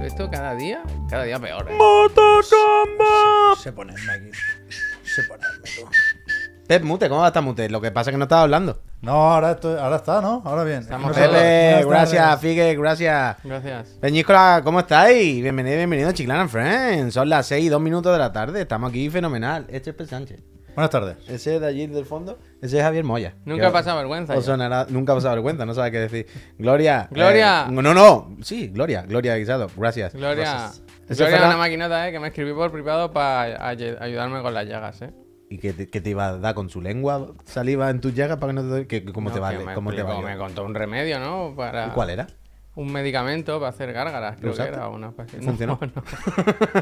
Esto cada día, cada día peor, ¿eh? Se pone el Mike. Se pone. Pep Mute, ¿cómo va a estar Mute? Lo que pasa es que no estaba hablando. No, ahora, estoy- ahora está, ¿no? Ahora bien. Estamos Pepe, gracias. Figue, gracias. Gracias. Peñíscola, ¿cómo estáis? Bienvenido, bienvenido, Chiclana and Friends. Son las 6 y 2 minutos de la tarde. Estamos aquí fenomenal. Este es Pep Sánchez. Buenas tardes. Ese de allí del fondo, ese es Javier Moya. Nunca Que ha pasado vergüenza. yo. sonará- nunca ha pasado vergüenza, no sabe qué decir. Gloria. Gloria. eh, no, no. Sí, Gloria. Gloria Guisado. Gracias. Gloria, Gracias. Gloria la- una maquinota, ¿eh? Que me escribí por privado para ayudarme con las llagas, ¿eh? ¿Y qué te, iba a dar con su lengua saliva en tus llagas para que no te... que- ¿Cómo No, te que vale? Me, ¿Cómo te explicó, vale? me contó un remedio, ¿no? Para ¿Y ¿Cuál era? Un medicamento para hacer gárgaras, creo que usaste? era una ¿Funcionó? No, no.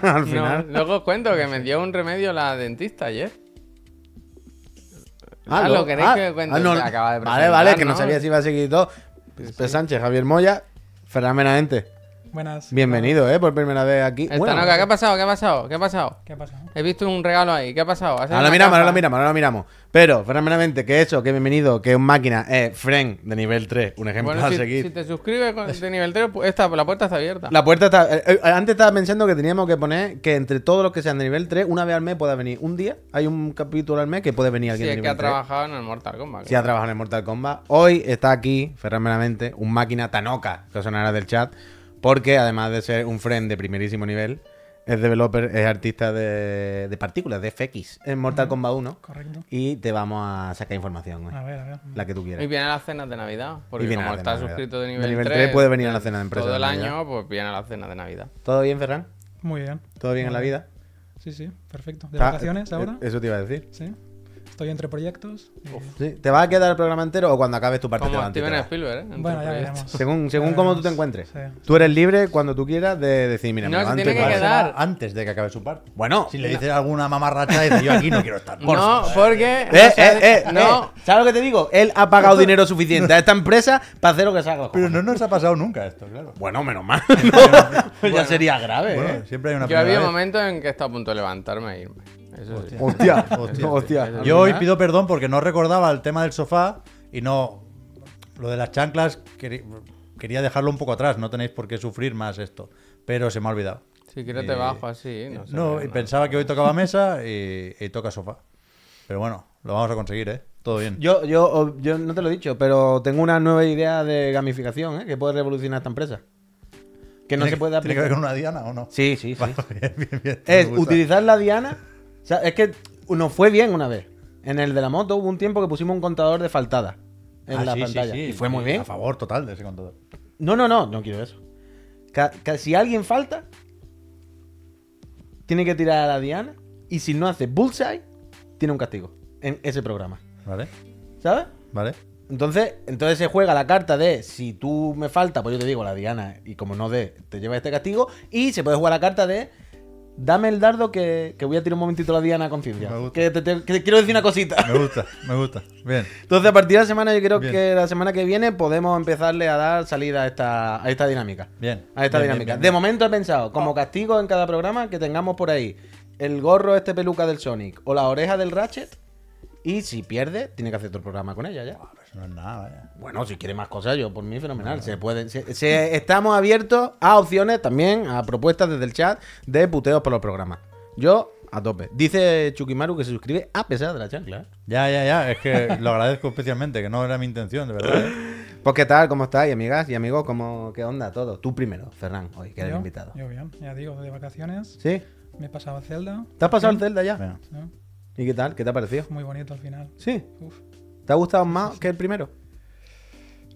Al No, final. luego os cuento que me dio un remedio la dentista ayer. Ah, Ah, lo- ¿lo queréis ah, que cuente? ah, no, acaba de vale, vale, que no sabía si iba a seguir todo. Pep Sánchez, Javier Moya, fenomenalmente. Buenas. Bienvenido, ¿eh? Por primera vez aquí. Esta Bueno, noca, ¿qué ha pasado? ¿Qué ha pasado? ¿Qué ha pasado? ¿Qué ha pasado? He visto un regalo ahí. ¿Qué ha pasado? ¿Has ahora lo miramos, ahora lo miramos, ahora lo miramos. Pero, fenomenalmente, que eso, que bienvenido, que es un máquina, es Fren de nivel 3, un ejemplo Bueno, a si, seguir. si te suscribes con- de nivel 3, pu- esta, la puerta está abierta. La puerta está. eh, eh, antes estaba pensando que teníamos que poner que entre todos los que sean de nivel 3, una vez al mes pueda venir. Un día hay un capítulo al mes que puede venir Si alguien es de que ha nivel 3. trabajado en el Mortal Kombat. Si ha trabajado en el Mortal Kombat. Hoy está aquí, Ferran Meramente, un máquina Tanoka, que sonará del chat, porque además de ser un friend de primerísimo nivel, es developer, es artista de, de partículas, de FX, en Mortal Kombat 1. Correcto. Y te vamos a sacar información hoy, A ver, a ver. la que tú Y quieras. viene a las cenas de Navidad. Porque Y viene como las está cenas de Navidad. suscrito de De nivel, nivel 3, 3 puede venir a la cena de empresa Todo el de año, pues viene a la cena de Navidad. ¿Todo bien, Ferran? Muy bien. ¿Todo bien en la vida? Sí, sí, perfecto. ¿De Ah, vacaciones eh, ahora? Eso te iba a decir. Sí. Estoy entre proyectos. y- Sí. ¿Te va a quedar el programa entero o cuando acabes tu parte te Como va a Steven? Spielberg, ¿eh? Entre Bueno, ya veremos. Según, según cómo tú te encuentres. Sí. Tú eres libre cuando tú quieras de decir, mira, No, me se tiene que quedar. Antes de que acabe su parte. Bueno, Si le dices alguna mamarracha, dice yo aquí no quiero estar. Por No, favor. porque. Eh, no eh, eh, no, eh. ¿Sabes lo que te digo? Él ha pagado dinero suficiente a esta empresa para hacer lo que salga. los Pero no nos ha pasado nunca esto, claro. Bueno, menos mal. No, ya sería grave, Bueno, ¿eh? siempre hay una Yo había momentos en que he estado a punto de levantarme e irme. Eso sí. Hostia, Hostia. hostia. Yo hoy pido perdón porque no recordaba el tema del sofá y no. Lo de las chanclas quería dejarlo un poco atrás, no tenéis por qué sufrir más esto. Pero se me ha olvidado. Si quieres te bajo así. No, No, y pensaba que hoy tocaba mesa y, y toca sofá. Pero bueno, lo vamos a conseguir, ¿eh? Todo bien. Yo, yo, yo no te lo he dicho, pero tengo una nueva idea de gamificación, ¿eh? Que puede revolucionar esta empresa. Que no ¿Tiene se puede ¿Tiene que ver aplicar. con una diana o no? Sí, sí, sí. bien, bien, bien. Es utilizar la diana. O sea, es que nos fue bien una vez. En el de la moto hubo un tiempo que pusimos un contador de faltadas en Ah, la sí, sí, pantalla. sí, y fue muy bien. A favor total de ese contador. No, no, no, no quiero eso. Ca- si alguien falta, tiene que tirar a la diana. Y si no hace bullseye, tiene un castigo en ese programa. ¿Vale? ¿Sabes? ¿Vale? Entonces, entonces se juega la carta de si tú me falta, pues yo te digo la diana y como no dé, te lleva este castigo. Y se puede jugar la carta de dame el dardo que, que voy a tirar un momentito la diana a conciencia. Me gusta. Que te, te- que te quiero decir una cosita. Me gusta, me gusta. Bien. Entonces, a partir de la semana, yo creo Bien. que la semana que viene podemos empezarle a dar salida a esta, a esta dinámica. Bien. A esta Bien, dinámica. bien. De momento he pensado, como castigo en cada programa, que tengamos por ahí el gorro este peluca del Sonic o la oreja del Ratchet. Y si pierde, tiene que hacer otro programa con ella ya. No es nada, vaya. Bueno, si quiere más cosas, yo por mí fenomenal. Se puede, se- se- estamos abiertos a opciones también, a propuestas desde el chat de puteos por los programas. Yo, a tope. Dice Chukimaru que se suscribe a pesar de la chancla. ¿eh? Ya, ya, ya. Es que lo agradezco especialmente, que no era mi intención, de verdad. ¿eh? Pues qué tal, cómo estáis, amigas y amigos, ¿Cómo, qué onda todo. Tú primero, Ferran, hoy, que eres Yo- invitado. Yo bien, ya digo, de vacaciones. ¿Sí? Me he pasado a Zelda. ¿Te has pasado el Zelda ya? ¿Y qué tal? ¿Qué te ha parecido? Muy bonito al final. ¿Sí? Uf. ¿Te ha gustado más que el primero?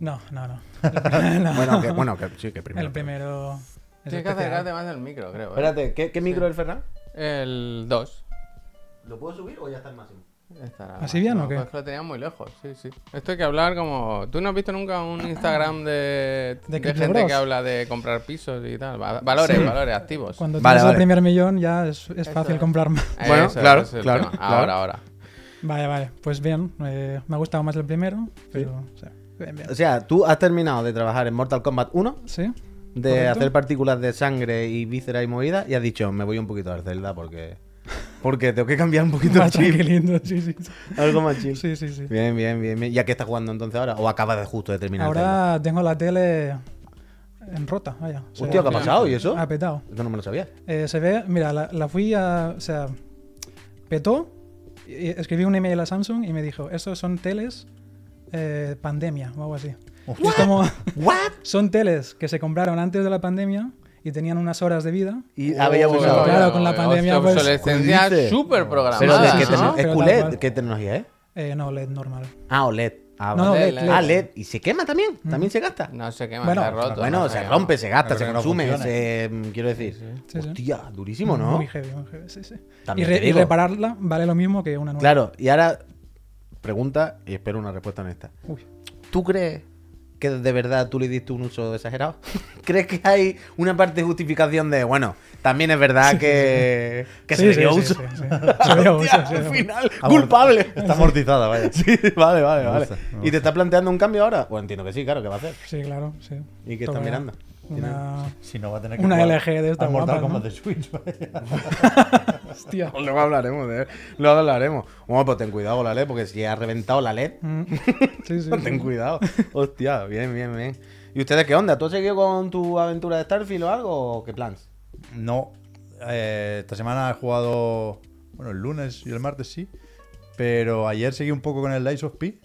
No, no, no. Bueno, que, bueno, que sí, que el primero. El primero. es Tienes que acercarte más del micro, creo. ¿eh? Espérate, ¿qué, qué micro es el Ferran? El 2. ¿Lo puedo subir o ya está el máximo? Estará- ¿Así bien no, o qué? pues lo tenía muy lejos, sí, sí. Esto hay que hablar como... ¿Tú no has visto nunca un Instagram de, ¿De gente Bros? que habla de comprar pisos y tal? Va- Valores, Sí. valores activos. Cuando Vale, tienes vale. el primer millón ya es, fácil es. comprar más. Bueno, Eso, claro, claro. Ahora, ahora. Vale, vale. Pues bien. eh, me ha gustado más el primero. Pero. sí, bien, bien. O sea, tú has terminado de trabajar en Mortal Kombat 1, Sí. de Correcto. hacer partículas de sangre y vísceras y movidas, y has dicho, me voy un poquito al Zelda porque. Porque tengo que cambiar un poquito el Más chip. tranquilito, sí, sí. sí. Algo más chill. Sí, sí, sí. Bien, bien, bien, bien. ¿Ya qué estás jugando entonces ahora? ¿O acabas de justo de terminar el? Ahora tengo la tele en rota, vaya. O sea, Hostia, ¿qué ha pasado? ¿Y eso? Ha petado. Esto no me lo sabía. Eh, se ve, mira, la, la fui a. O sea, petó. Escribí un email a Samsung y me dijo: Estos son teles eh, pandemia o algo así. Es como. ¿What? Son teles que se compraron antes de la pandemia y tenían unas horas de vida. Y había Oh, claro, con la hostia, pandemia, pues, obsolescencia ¿qué dices? súper programada. Pero de qué, ¿no? tecno- Pero ¿Es QLED? ¿Qué tecnología es? Eh, no, LED normal. Ah, OLED. Ah, No, no, vale. LED, LED. Ah, LED. ¿Y se quema también? ¿También se gasta? No sé qué más Bueno, se ha roto. Bueno, no se rompe, se gasta, se no consume, se, mm, quiero decir. Sí, sí. Hostia, durísimo, ¿no? Muy heavy, muy heavy, sí, sí. También y, re- te y digo. repararla vale lo mismo que una nueva. Claro, y ahora pregunta y espero una respuesta honesta. Uy. ¿Tú crees que de verdad tú le diste un uso exagerado? ¿Crees que hay una parte de justificación de, bueno, también es verdad que, que se Sí, le sí, dio sí, uso? sí, sí. Se dio uso, Hostia, se al final, culpable. Está amortizada, vaya. Sí, vale, vale, Me vale. ¿Y te está planteando un cambio ahora? Pues entiendo que sí, claro, ¿qué va a hacer? Sí, claro, sí. ¿Y qué está mirando? Una... Si no va a tener que Una jugar LG de esta guapa, Kombat ¿no? de Switch, vaya. Hostia. Luego hablaremos de Luego hablaremos. Bueno, pues ten cuidado con la LED, porque si ha reventado la LED, Mm. Sí, sí. ten sí. cuidado. Hostia, bien, bien, bien. ¿Y ustedes qué onda? ¿Tú has seguido con tu aventura de Starfield o algo? ¿O qué plans? No. eh, esta semana he jugado. Bueno, el lunes y el martes sí. Pero ayer seguí un poco con el Lies of P.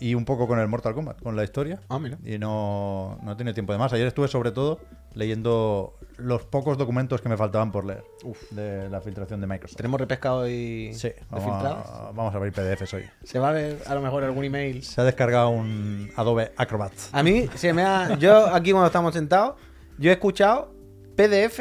Y un poco con el Mortal Kombat, con la historia. Ah, mira. Y no, no he tenido tiempo de más. Ayer estuve sobre todo leyendo los pocos documentos que me faltaban por leer. De la filtración de Microsoft. ¿Tenemos repescado y Sí, vamos filtrados? a, vamos a abrir PDFs hoy. ¿Se va a ver a lo mejor algún email? Se ha descargado un Adobe Acrobat. A mí se me ha... Yo aquí cuando estamos sentados, yo he escuchado PDF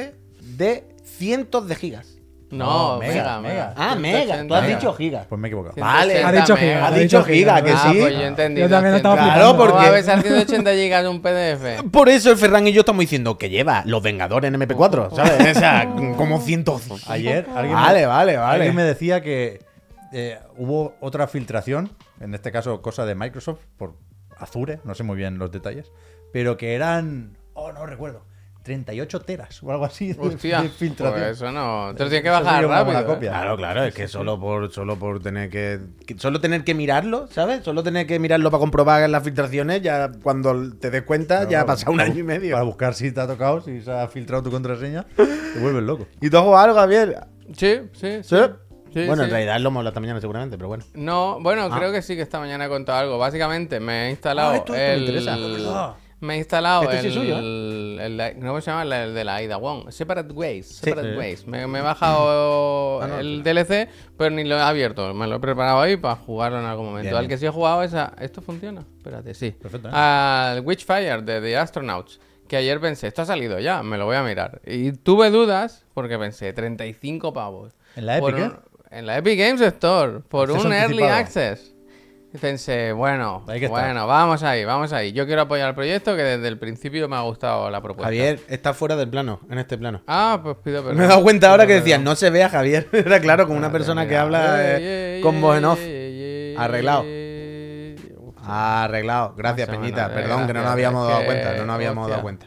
de cientos de gigas. No, No, mega, mega. Ah, mega. Tú has Mega. dicho gigas. Pues me he equivocado. Vale. Ha dicho 180 giga, Ha dicho giga, giga. que Ah, sí. pues yo. Yo también estaba Claro, porque... porque- a veces 180 gigas un PDF. Por eso el Ferran y yo estamos diciendo que lleva los Vengadores en MP4, ¿sabes? O sea, como cientos. Ayer alguien Vale, me, vale, vale. alguien me decía que eh, hubo otra filtración, en este caso cosa de Microsoft, por Azure, no sé muy bien los detalles, pero que eran, oh, no recuerdo, 38 teras o algo así de, Hostia, de filtración. pues eso no. Te lo tienes que bajar rápido. copia. Claro, claro, es que solo por, solo por tener que, que- Solo tener que mirarlo, ¿sabes? Solo tener que mirarlo para comprobar las filtraciones, ya cuando te des cuenta, ya ha pasado un año y medio. Para buscar si te ha tocado, si se ha filtrado tu contraseña, te vuelves loco. ¿Y tú has jugado algo, Javier? Sí, sí, sí. ¿Sí? Sí, bueno, en realidad lo hemos hablado esta mañana seguramente, pero bueno. No, bueno, Ah. creo que sí que esta mañana he contado algo. Básicamente me he instalado Ah, esto- esto me el... interesa. Me he instalado Este sí el, es suyo, el- ¿Cómo se llama? El, el de la Aida Wong. Separate Ways. Separate Sí. Ways. Me, me he bajado Ah, no, el DLC, pero ni lo he abierto. Me lo he preparado ahí para jugarlo en algún momento. Bien, Al bien. que sí he jugado es a... ¿Esto funciona? Espérate, sí. Perfecto, ¿eh? Al Witchfire de The Astronauts. Que ayer pensé, esto ha salido ya, me lo voy a mirar. Y tuve dudas porque pensé, 35 pavos. ¿En la Epic, un- En la Epic Games Store, por un Early. Access. Y pensé, bueno, bueno, vamos ahí, vamos ahí. Yo quiero apoyar el proyecto que desde el principio me ha gustado la propuesta. Javier está fuera del plano, en este plano. Ah, pues pido perdón. Me he dado cuenta ahora que Pido perdón. no se ve a Javier. Era claro, como una persona que habla eh, con voz en off. Arreglado. Arreglado. Gracias, Más Peñita. menos, eh, Perdón, que no nos habíamos dado cuenta. No nos habíamos dado cuenta.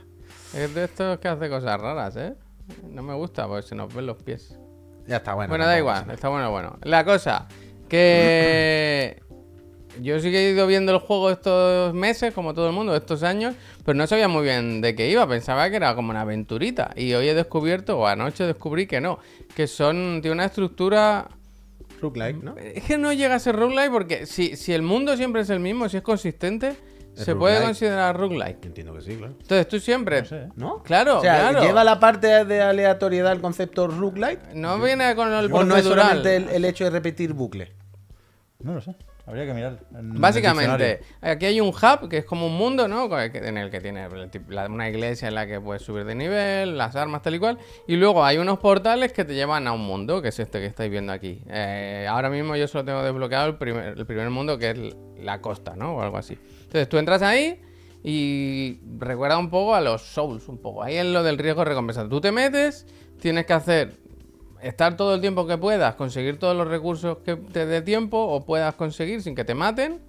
Es de estos que hace cosas raras, ¿eh? No me gusta porque se nos ven los pies. Ya está, bueno. Bueno, da igual, está bueno, bueno. La cosa, que yo sí que he ido viendo el juego estos meses, como todo el mundo, estos años, pero no sabía muy bien de qué iba, pensaba que era como una aventurita. Y hoy he descubierto, o anoche descubrí que no, que son, tiene una estructura... Roguelike, ¿no? Es que no llega a ser roguelike porque si, si el mundo siempre es el mismo, si es consistente, se puede considerar roguelike. Entiendo que sí, claro. Entonces tú siempre... No sé, ¿eh? ¿No? Claro, O sea, claro. ¿lleva la parte de aleatoriedad el concepto roguelike? No viene con el ¿O no es solamente el, el hecho de repetir bucle? No lo sé. Habría que mirar. Básicamente, aquí hay un hub que es como un mundo, ¿no? En el que tiene una iglesia en la que puedes subir de nivel, las armas, tal y cual. Y luego hay unos portales que te llevan a un mundo, que es este que estáis viendo aquí. Eh, ahora mismo yo solo tengo desbloqueado el primer, el primer mundo, que es la costa, ¿no? O algo así. Entonces tú entras ahí y recuerda un poco a los Souls, un poco. Ahí es lo del riesgo recompensa. Tú te metes, tienes que hacer estar todo el tiempo que puedas, conseguir todos los recursos que te dé tiempo o puedas conseguir sin que te maten.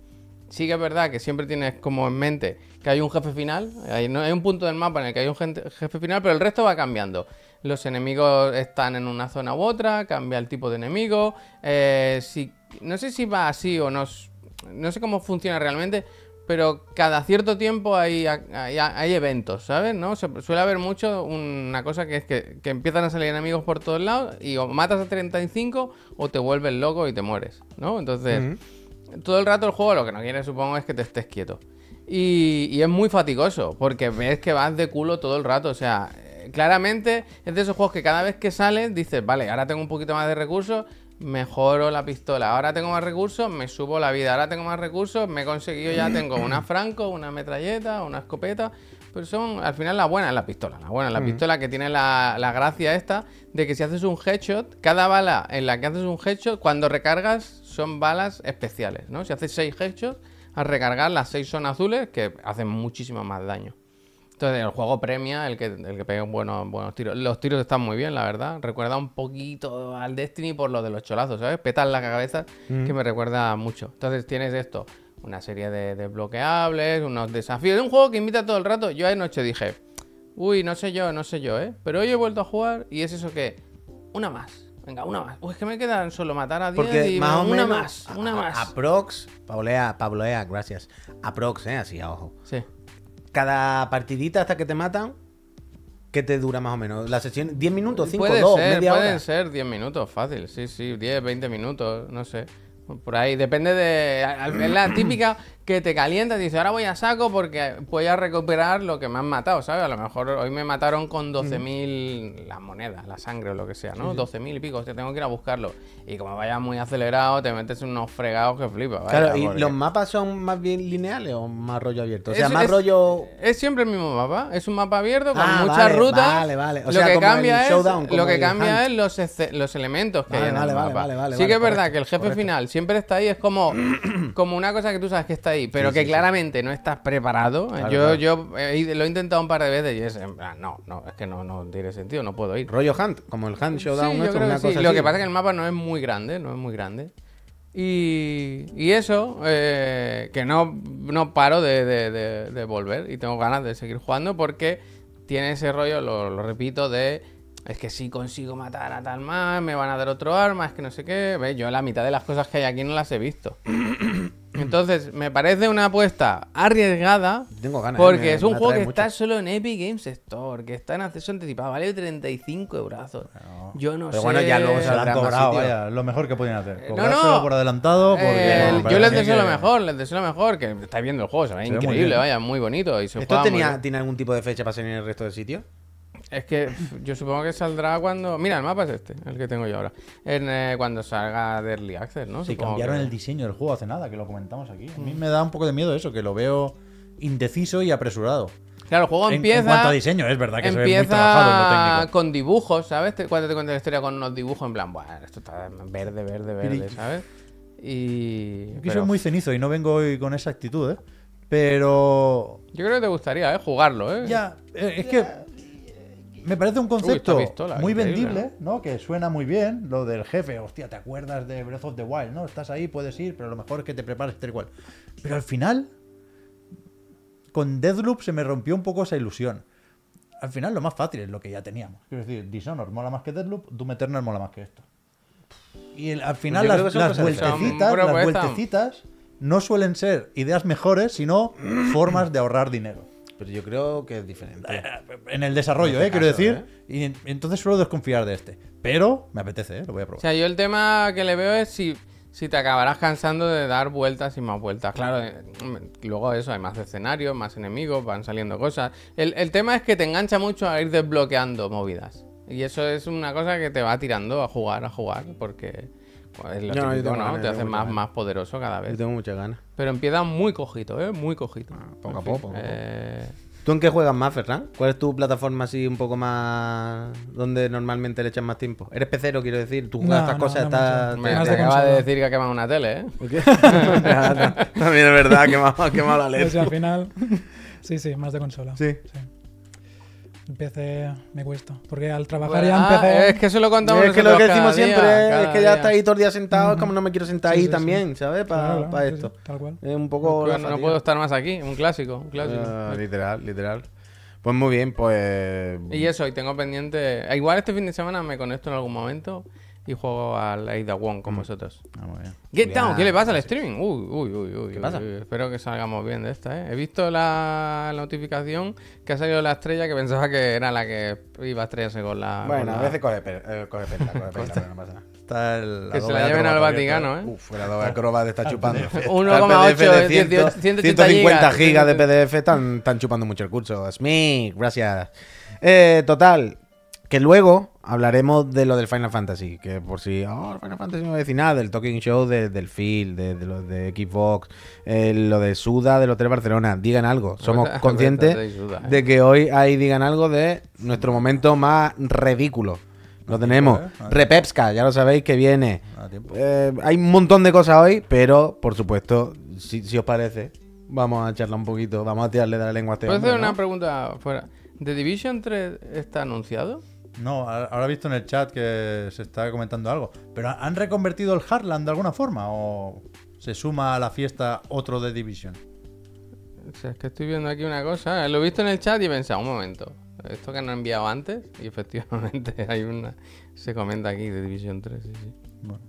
Sí que es verdad que siempre tienes como en mente que hay un jefe final, hay, un punto del mapa en el que hay un jefe final, pero el resto va cambiando. Los enemigos están en una zona u otra, cambia el tipo de enemigo. eh, si, no sé si va así o no, no sé cómo funciona realmente, pero cada cierto tiempo hay, hay, hay eventos, ¿sabes? ¿No? Se- suele haber mucho una cosa que es que, que empiezan a salir enemigos por todos lados y o matas a 35 o te vuelves loco y te mueres, ¿no? Entonces, todo el rato el juego lo que no quiere supongo es que te estés quieto. Y, y es muy fatigoso, porque ves que vas de culo todo el rato. O sea, eh, claramente es de esos juegos que cada vez que sales dices, vale, ahora tengo un poquito más de recursos, mejoro la pistola. Ahora tengo más recursos, me subo la vida. Ahora tengo más recursos, me he conseguido ya, tengo una franco, una metralleta, una escopeta. Pero son, al final, la buena es la pistola. La buena es la pistola que tiene la, la gracia esta de que si haces un headshot, cada bala en la que haces un headshot, cuando recargas, son balas especiales, ¿no? Si haces 6 headshots, al recargar las 6 son azules, que hacen muchísimo más daño. Entonces el juego premia el que, el que pegue buenos, buenos tiros. Los tiros están muy bien, la verdad. Recuerda un poquito al Destiny por lo de los cholazos, ¿sabes? Petan la cabeza, que me recuerda mucho. Entonces tienes esto, una serie de desbloqueables, unos desafíos. Es un juego que invita todo el rato. Yo anoche dije, uy, no sé yo, no sé yo, ¿eh? Pero hoy he vuelto a jugar y es eso que, una más. Venga, una más. Uy, es que me quedan solo matar a 10 Porque y más o una menos. más, una a- más. Aprox, Pablea, Pabloea, gracias. Aprox, eh, así a ojo. Sí. Cada partidita hasta que te matan, ¿qué te dura más o menos? La sesión, 10 minutos, 5, Puede 2, ser, media pueden hora. ser 10 minutos, fácil. Sí, sí, 10, 20 minutos, no sé. Por ahí, depende de. Es la típica que te calienta y dices, ahora voy a saco porque voy a recuperar lo que me han matado, ¿sabes? A lo mejor hoy me mataron con 12.000 las monedas, la sangre o lo que sea, ¿no? 12.000 y pico, o sea, tengo que ir a buscarlo. Y como vayas muy acelerado, te metes unos fregados que flipas. Claro, ¿y porque- los mapas son más bien lineales o más rollo abierto? O sea, Es- más es- rollo. Es siempre el mismo mapa. Es un mapa abierto con Ah, muchas vale, rutas. vale, vale. O lo sea, que como cambia el es Showdown, como lo que el cambia es los, los elementos que Vale, hay en vale, el mapa. sí que es verdad correcto, que el jefe correcto. final siempre está ahí. Es como, como una cosa que tú sabes que está ahí, pero que claramente no estás preparado. yo claro. yo he- lo he intentado un par de veces y es en plan, no, no, es que no, no tiene sentido, no puedo ir. Rollo Hunt, como el Hunt Showdown, Sí, nuestro, una sí. cosa Lo así. que pasa es que el mapa no es muy grande, no es muy grande. Y, y eso, eh, que no, no paro de, de- de- de volver y tengo ganas de seguir jugando porque tiene ese rollo, lo, lo repito, de es que si consigo matar a tal más, me van a dar otro arma, es que no sé qué. ¿Ves? Yo la mitad de las cosas que hay aquí no las he visto. Entonces, me parece una apuesta arriesgada. Tengo ganas, eh, Porque me- es un juego que está solo en Epic Games Store, que está en acceso anticipado, vale 35 eurazos. Yo no Pero sé. bueno, ya luego Se lo han cobrado, vaya, lo mejor que podían hacer. Eh, no, no. por adelantado. Porque, Eh, bueno, yo les deseo lo mejor, les deseo lo mejor, que estáis viendo el juego, se ve Se muy increíble, bien. vaya, muy bonito y se ¿Esto muy tenía, tiene algún tipo de fecha para salir en el resto del sitio? Es que yo supongo que saldrá cuando... Mira, el mapa es este, el que tengo yo ahora. En, eh, cuando salga de Early Access, ¿no? Sí, Supongo cambiaron que- el diseño del juego hace nada, que lo comentamos aquí. A Mm. mí me da un poco de miedo eso, que lo veo indeciso y apresurado. Claro, el juego En- empieza... En, cuanto a diseño, es verdad que se ve muy Empieza trabajado en lo técnico. con dibujos, ¿sabes? Te- Cuando te cuenta la historia con unos dibujos en plan, bueno, esto está verde, verde, verde, ¿sabes? Y... Yo pero soy muy cenizo y no vengo hoy con esa actitud, ¿eh? Pero Yo creo que te gustaría, ¿eh? Jugarlo, ¿eh? ya, eh, es que me parece un concepto pistola, muy vendible, ¿no? Que suena muy bien, lo del jefe, hostia, te acuerdas de Breath of the Wild, ¿no? Estás ahí, puedes ir, pero lo mejor es que te prepares tal cual. Pero al final, con Deathloop se me rompió un poco esa ilusión. Al final lo más fácil es lo que ya teníamos. Quiero decir, Dishonored mola más que Deathloop, Doom Eternal mola más que esto. Y el- al final las, cosas vueltecitas, las vueltecitas no suelen ser ideas mejores, sino formas de ahorrar dinero. Pero yo creo que es diferente. En el desarrollo, En ¿eh? este Quiero caso, decir. Y en- entonces suelo desconfiar de este. Pero me apetece, ¿eh? Lo voy a O probar. sea, yo el tema que le veo es si, si te acabarás cansando de dar vueltas y más vueltas. Claro, eh, luego eso, hay más escenarios, más enemigos, van saliendo cosas. El, el tema es que te engancha mucho a ir desbloqueando movidas. Y eso es una cosa que te va tirando a jugar, a jugar, porque pues, No, no, yo típico, tengo ¿no? ganas, Te yo hace tengo más, más poderoso cada Yo vez. tengo muchas ganas. Pero empieza muy cojito, ¿eh? Muy cojito. poco a En fin, poco, poco a poco. eh, ¿Tú en qué juegas más, Ferran? ¿Cuál es tu plataforma así un poco más. donde normalmente le echas más tiempo? ¿Eres pecero, quiero decir? ¿Tú juegas No, estas no, cosas? no estás- te de acaba de consola. decir que ha quemado una tele, ¿eh? También es verdad ha que me ha la Pues letra. al final, sí, sí, más de consola. Sí. PC me cuesta. Porque al trabajar Bueno, ya ah, PC. es que eso lo contamos es que lo que decimos día, siempre es que ya día. está ahí todo el día sentado, es como no me quiero sentar Sí, ahí sí, sí. también, ¿sabes? Para Claro, claro, sí, esto. sí, tal cual. Es un poco. la no fatiga. puedo estar más aquí, un clásico, un clásico. Ah, literal, literal. Pues muy bien, pues. Y eso, y tengo pendiente. Igual este fin de semana me conecto en algún momento. Y juego al Ada Wong con vosotros. Ah, muy bien. Get Bien, Down, ¿qué le pasa al streaming? Uy, uy, uy, uy. ¿Qué uy, pasa? uy. Espero que salgamos bien de esta, ¿eh? He visto la notificación que ha salido la estrella que pensaba que era la que iba a estrellarse con la. Bueno, con a la- veces coge, per- eh, coge perla, coge perla, pero no pasa nada. Está el, Que se la lleven al Vaticano, ¿eh? Uf, el Adobe Acrobat está chupando. 1,8, Está el PDF de 18, 180 150 gigas. gigas de PDF están, están chupando mucho el curso. Smith, gracias. Eh, total, que luego hablaremos de lo del Final Fantasy. Que por si, oh, Final Fantasy no voy a decir nada, del Talking Show de- del Phil, de, de lo de Xbox, eh, lo de Suda, del Hotel Barcelona. Digan algo. Somos conscientes ¿eh? de que hoy ahí digan algo de nuestro momento más ridículo. Lo tenemos. ¿eh? Repepska, ya lo sabéis que viene. Eh, hay un montón de cosas hoy, pero por supuesto, si, si os parece, vamos a charlar un poquito, vamos a tirarle de la lengua a este ¿Puedo hacer una ¿no? pregunta fuera? ¿The Division 3 está anunciado? No, ahora he visto en el chat que se está comentando algo. ¿Pero han reconvertido el Heartland de alguna forma? ¿O se suma a la fiesta otro de Division? O sea, es que estoy viendo aquí una cosa. Lo he visto en el chat y he pensado, un momento. Esto que nos han enviado antes, y efectivamente hay una. Se comenta aquí de Division 3, sí, sí. Bueno,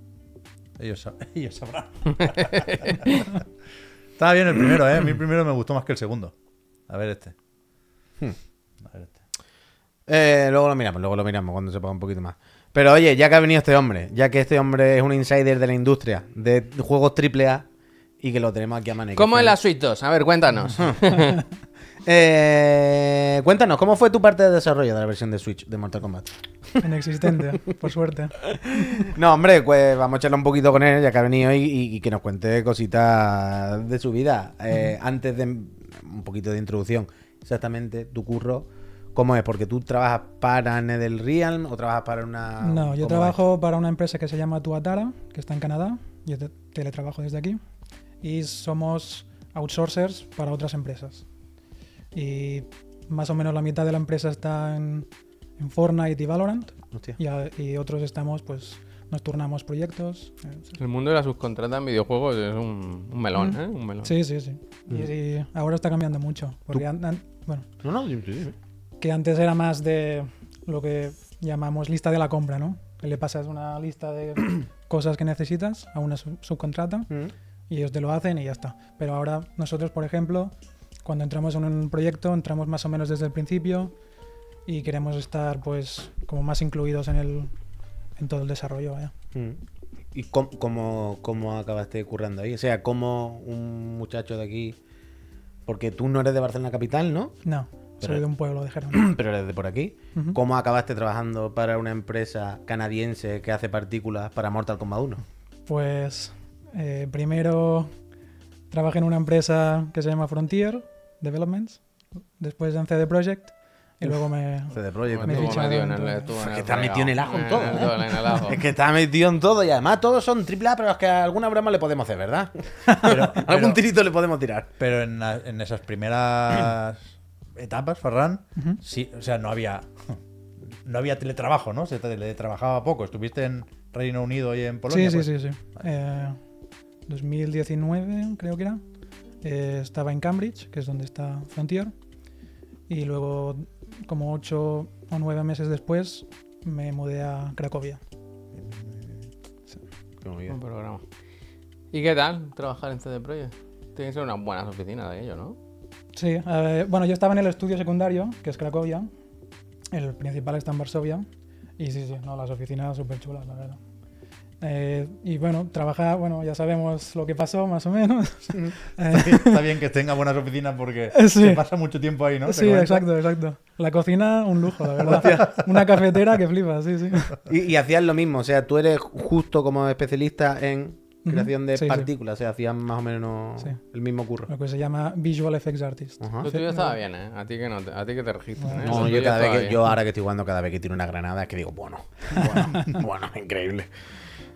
ellos, sab- ellos sabrán. Estaba bien el primero, ¿eh? A mí el primero me gustó más que el segundo. A ver este. Hmm. Eh, luego lo miramos, luego lo miramos cuando se ponga un poquito más. Pero oye, ya que ha venido este hombre, ya que este hombre es un insider de la industria de juegos AAA y que lo tenemos aquí a mano. ¿Cómo es la Switch 2? A ver, cuéntanos. Eh, cuéntanos, ¿cómo fue tu parte de desarrollo de la versión de Switch de Mortal Kombat? Inexistente, por suerte. No, hombre, pues vamos a echarle un poquito con él, ya que ha venido y, y- y que nos cuente cositas de su vida. Eh, Antes de un poquito de introducción, exactamente tu curro, ¿cómo es? Porque tú trabajas para NetherRealm o trabajas para una. No, yo ¿cómo trabajo para una empresa que se llama Tuatara, que está en Canadá. Yo te- teletrabajo desde aquí. Y somos outsourcers para otras empresas. Y más o menos la mitad de la empresa está en, en Fortnite y Valorant. Y, a- y otros estamos, pues, nos turnamos proyectos. Eh. El mundo de la subcontrata en videojuegos es un, un melón, Mm. ¿eh? Un melón. Sí, sí, sí. Y, y ahora está cambiando mucho. Porque an- an- bueno, No, no, sí, sí, sí. Que antes era más de lo que llamamos lista de la compra, ¿no? Que le pasas una lista de cosas que necesitas a una sub- subcontrata Mm. y ellos te lo hacen y ya está. Pero ahora nosotros, por ejemplo, cuando entramos en un proyecto, entramos más o menos desde el principio y queremos estar pues como más incluidos en el en todo el desarrollo, vaya. Mm. ¿Y cómo, cómo, cómo acabaste currando ahí? O sea, como un muchacho de aquí. Porque tú no eres de Barcelona Capital, ¿no? No, Pero- soy de un pueblo de Gerona. Pero eres de por aquí. ¿Cómo acabaste trabajando para una empresa canadiense que hace partículas para Mortal Kombat 1? Pues eh, primero trabajé en una empresa que se llama Frontier Developments, después en CD Projekt y luego me... CD Projekt. Me ficharon en todo. Es que está metido en el ajo en todo, ¿eh? en el ajo. Es que está metido en todo y además todos son triple A, pero es que alguna broma le podemos hacer, ¿verdad? Pero, Algún pero- tirito le podemos tirar. pero en, en esas primeras etapas, Ferran, sí, o sea, no había no había teletrabajo, ¿no? Se teletrabajaba poco. Estuviste en Reino Unido y en Polonia. sí, pues? sí, sí, sí. Eh, 2019 creo que era. Eh, estaba en Cambridge, que es donde está Frontier. Y luego, como ocho o nueve meses después, me mudé a Cracovia. Un programa. ¿Y qué tal trabajar en CD Projekt? Tiene que ser unas buenas oficinas de ello, ¿no? Sí, eh, bueno, yo estaba en el estudio secundario, que es Cracovia. El principal está en Varsovia. Y sí, sí, no, las oficinas súper chulas, la verdad. Eh, y bueno, trabajar, bueno, ya sabemos lo que pasó, más o menos. Eh, Está bien que tenga buenas oficinas porque Sí. se pasa mucho tiempo ahí, ¿no? ¿Te sí, exacto, exacto. La cocina, un lujo, la verdad. Una cafetera que flipa, sí, sí. Y, y hacías lo mismo, o sea, tú eres justo como especialista en Creación de Sí, sí. partículas, o sea, hacías más o menos Sí. el mismo curro. Lo que se llama Visual Effects Artist. Ajá. Lo tuyo estaba bien, ¿eh? A ti que, no te, a ti que te registran, ¿eh? No, yo, cada vez que, bien. yo ahora que estoy jugando, cada vez que tiro una granada, es que digo, bueno, bueno, bueno, increíble.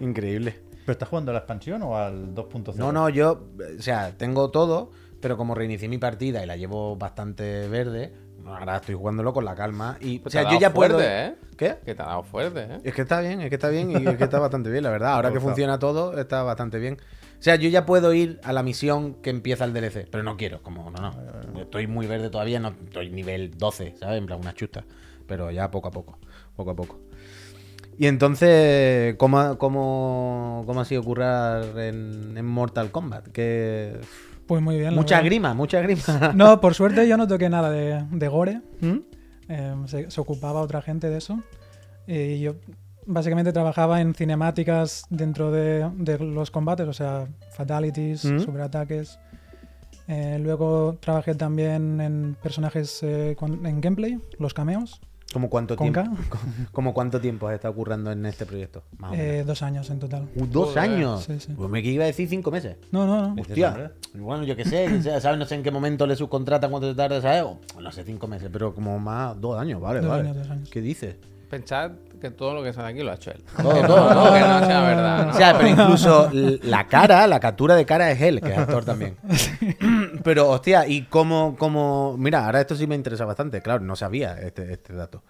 Increíble. ¿Pero estás jugando a la expansión o al 2.0? No, no, yo, o sea, tengo todo, pero como reinicié mi partida y la llevo bastante verde, ahora estoy jugándolo con la calma. Y, o sea, te ha yo dado ya puedo. fuerte, ¿eh? ¿Qué? Que te ha dado fuerte, ¿eh? Es que está bien, es que está bien y es que está bastante bien, la verdad. Ahora que funciona todo, está bastante bien. O sea, yo ya puedo ir a la misión que empieza el DLC, pero no quiero, como no, no. Yo Estoy muy verde todavía, no estoy nivel 12, ¿sabes? En plan, una chusta. Pero ya poco a poco, poco a poco. Y entonces, ¿cómo, ha- cómo, cómo ha sido currar en, en Mortal Kombat? Que... Pues muy bien. Mucha grima, mucha grima. No, por suerte yo no toqué nada de, de gore. ¿Mm? Eh, se, se ocupaba otra gente de eso. Y yo básicamente trabajaba en cinemáticas dentro de, de los combates, o sea, fatalities, Mm. superataques. Eh, luego trabajé también en personajes eh, con- en gameplay, los cameos, ¿Cómo cuánto con tiempo? ¿Cómo cuánto tiempo has estado currando en este proyecto? Más o menos. Eh, dos años en total. Uh, ¿Dos joder. años? Sí, sí. Pues me iba a decir cinco meses. No, no, no. Hostia. Bueno, yo qué sé, ¿sabes? No sé en qué momento le subcontratan, cuánto te tarda, ¿sabes? O, no sé, cinco meses, pero como más, dos años, vale, Dos vale. años, dos años. ¿Qué dices? Pensad que todo lo que sale aquí lo ha hecho él. Todo, todo, no, todo. que no sea verdad. ¿no? O sea, pero incluso la cara, la captura de cara es él, que es actor también. Pero, hostia, y cómo, cómo... Mira, ahora esto sí me interesa bastante, claro, no sabía este, este dato.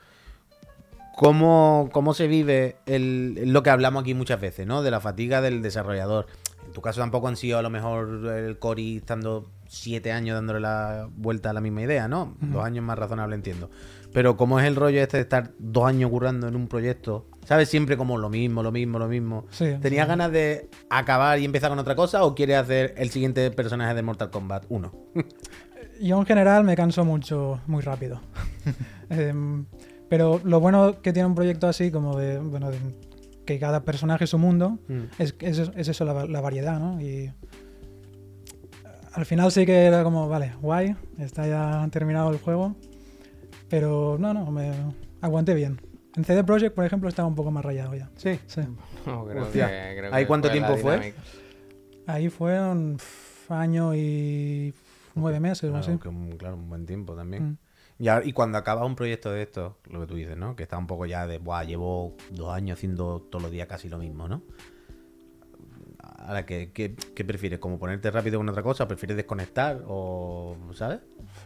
¿Cómo, ¿Cómo se vive el, lo que hablamos aquí muchas veces, ¿no? De la fatiga del desarrollador. En tu caso tampoco han sido a lo mejor el Cory estando siete años dándole la vuelta a la misma idea, ¿no? Dos años más razonable, entiendo. Pero ¿cómo es el rollo este de estar dos años currando en un proyecto? ¿Sabes? Siempre como lo mismo, lo mismo, lo mismo. Sí, ¿Tenías sí. ganas de acabar y empezar con otra cosa o quieres hacer el siguiente personaje de Mortal Kombat 1? Yo en general me canso mucho, muy rápido. Em, pero lo bueno que tiene un proyecto así, como de, bueno, de que cada personaje es su mundo, Mm. es, es, es eso, la, la variedad, ¿no? Y al final sí que era como, vale, guay, está ya terminado el juego, pero no, no, me aguanté bien. En CD Projekt, por ejemplo, estaba un poco más rayado ya. Sí. Sí. No, creo Hostia. que- creo ¿Ahí que cuánto tiempo fue? Ahí fueron pf, año y nueve meses o Claro, así. que un- claro, un buen tiempo también. Mm. Y, ahora- y cuando acabas un proyecto de esto, lo que tú dices, ¿no? Que está un poco ya de, Buah, llevo dos años haciendo todos los días casi lo mismo, ¿no? Ahora, ¿qué, qué, qué prefieres? ¿Como ponerte rápido con otra cosa? ¿Prefieres desconectar? ¿O, sabes?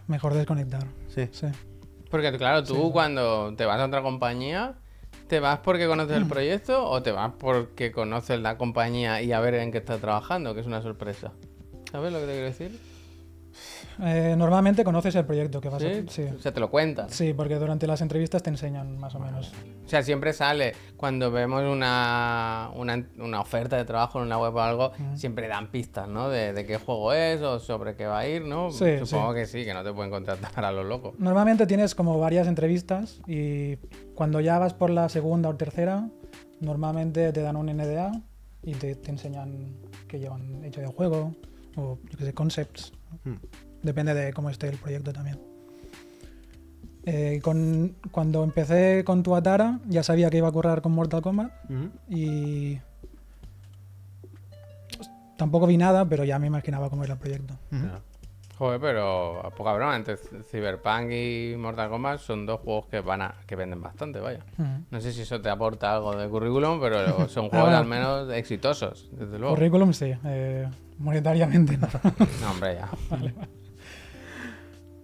Mejor desconectar. Sí. Sí. Porque claro, tú cuando te vas a otra compañía, ¿te vas porque conoces el proyecto o te vas porque conoces la compañía y a ver en qué estás trabajando, que es una sorpresa? ¿Sabes lo que te quiero decir? Eh, normalmente conoces el proyecto que vas ¿Sí? a sí. O sea, te lo cuentas. Sí, porque durante las entrevistas te enseñan más o menos. O sea, siempre sale, cuando vemos una, una, una oferta de trabajo en una web o algo, siempre dan pistas, ¿no? De, de qué juego es o sobre qué va a ir, ¿no? Sí, Supongo que sí, que no te pueden contratar a lo loco. Normalmente tienes como varias entrevistas y cuando ya vas por la segunda o tercera, normalmente te dan un NDA y te, te enseñan qué llevan hecho de juego o yo qué sé, concepts. Hmm. Depende de cómo esté el proyecto también. Eh, con, cuando empecé con Tuatara ya sabía que iba a currar con Mortal Kombat y tampoco vi nada, pero ya me imaginaba cómo era el proyecto. Ya. Joder, pero poca broma, entre Cyberpunk y Mortal Kombat son dos juegos que van a, que venden bastante, vaya. No sé si eso te aporta algo de currículum, pero son Ah, juegos bueno. al menos exitosos, desde luego. Currículum sí, eh, monetariamente no. No, hombre, ya.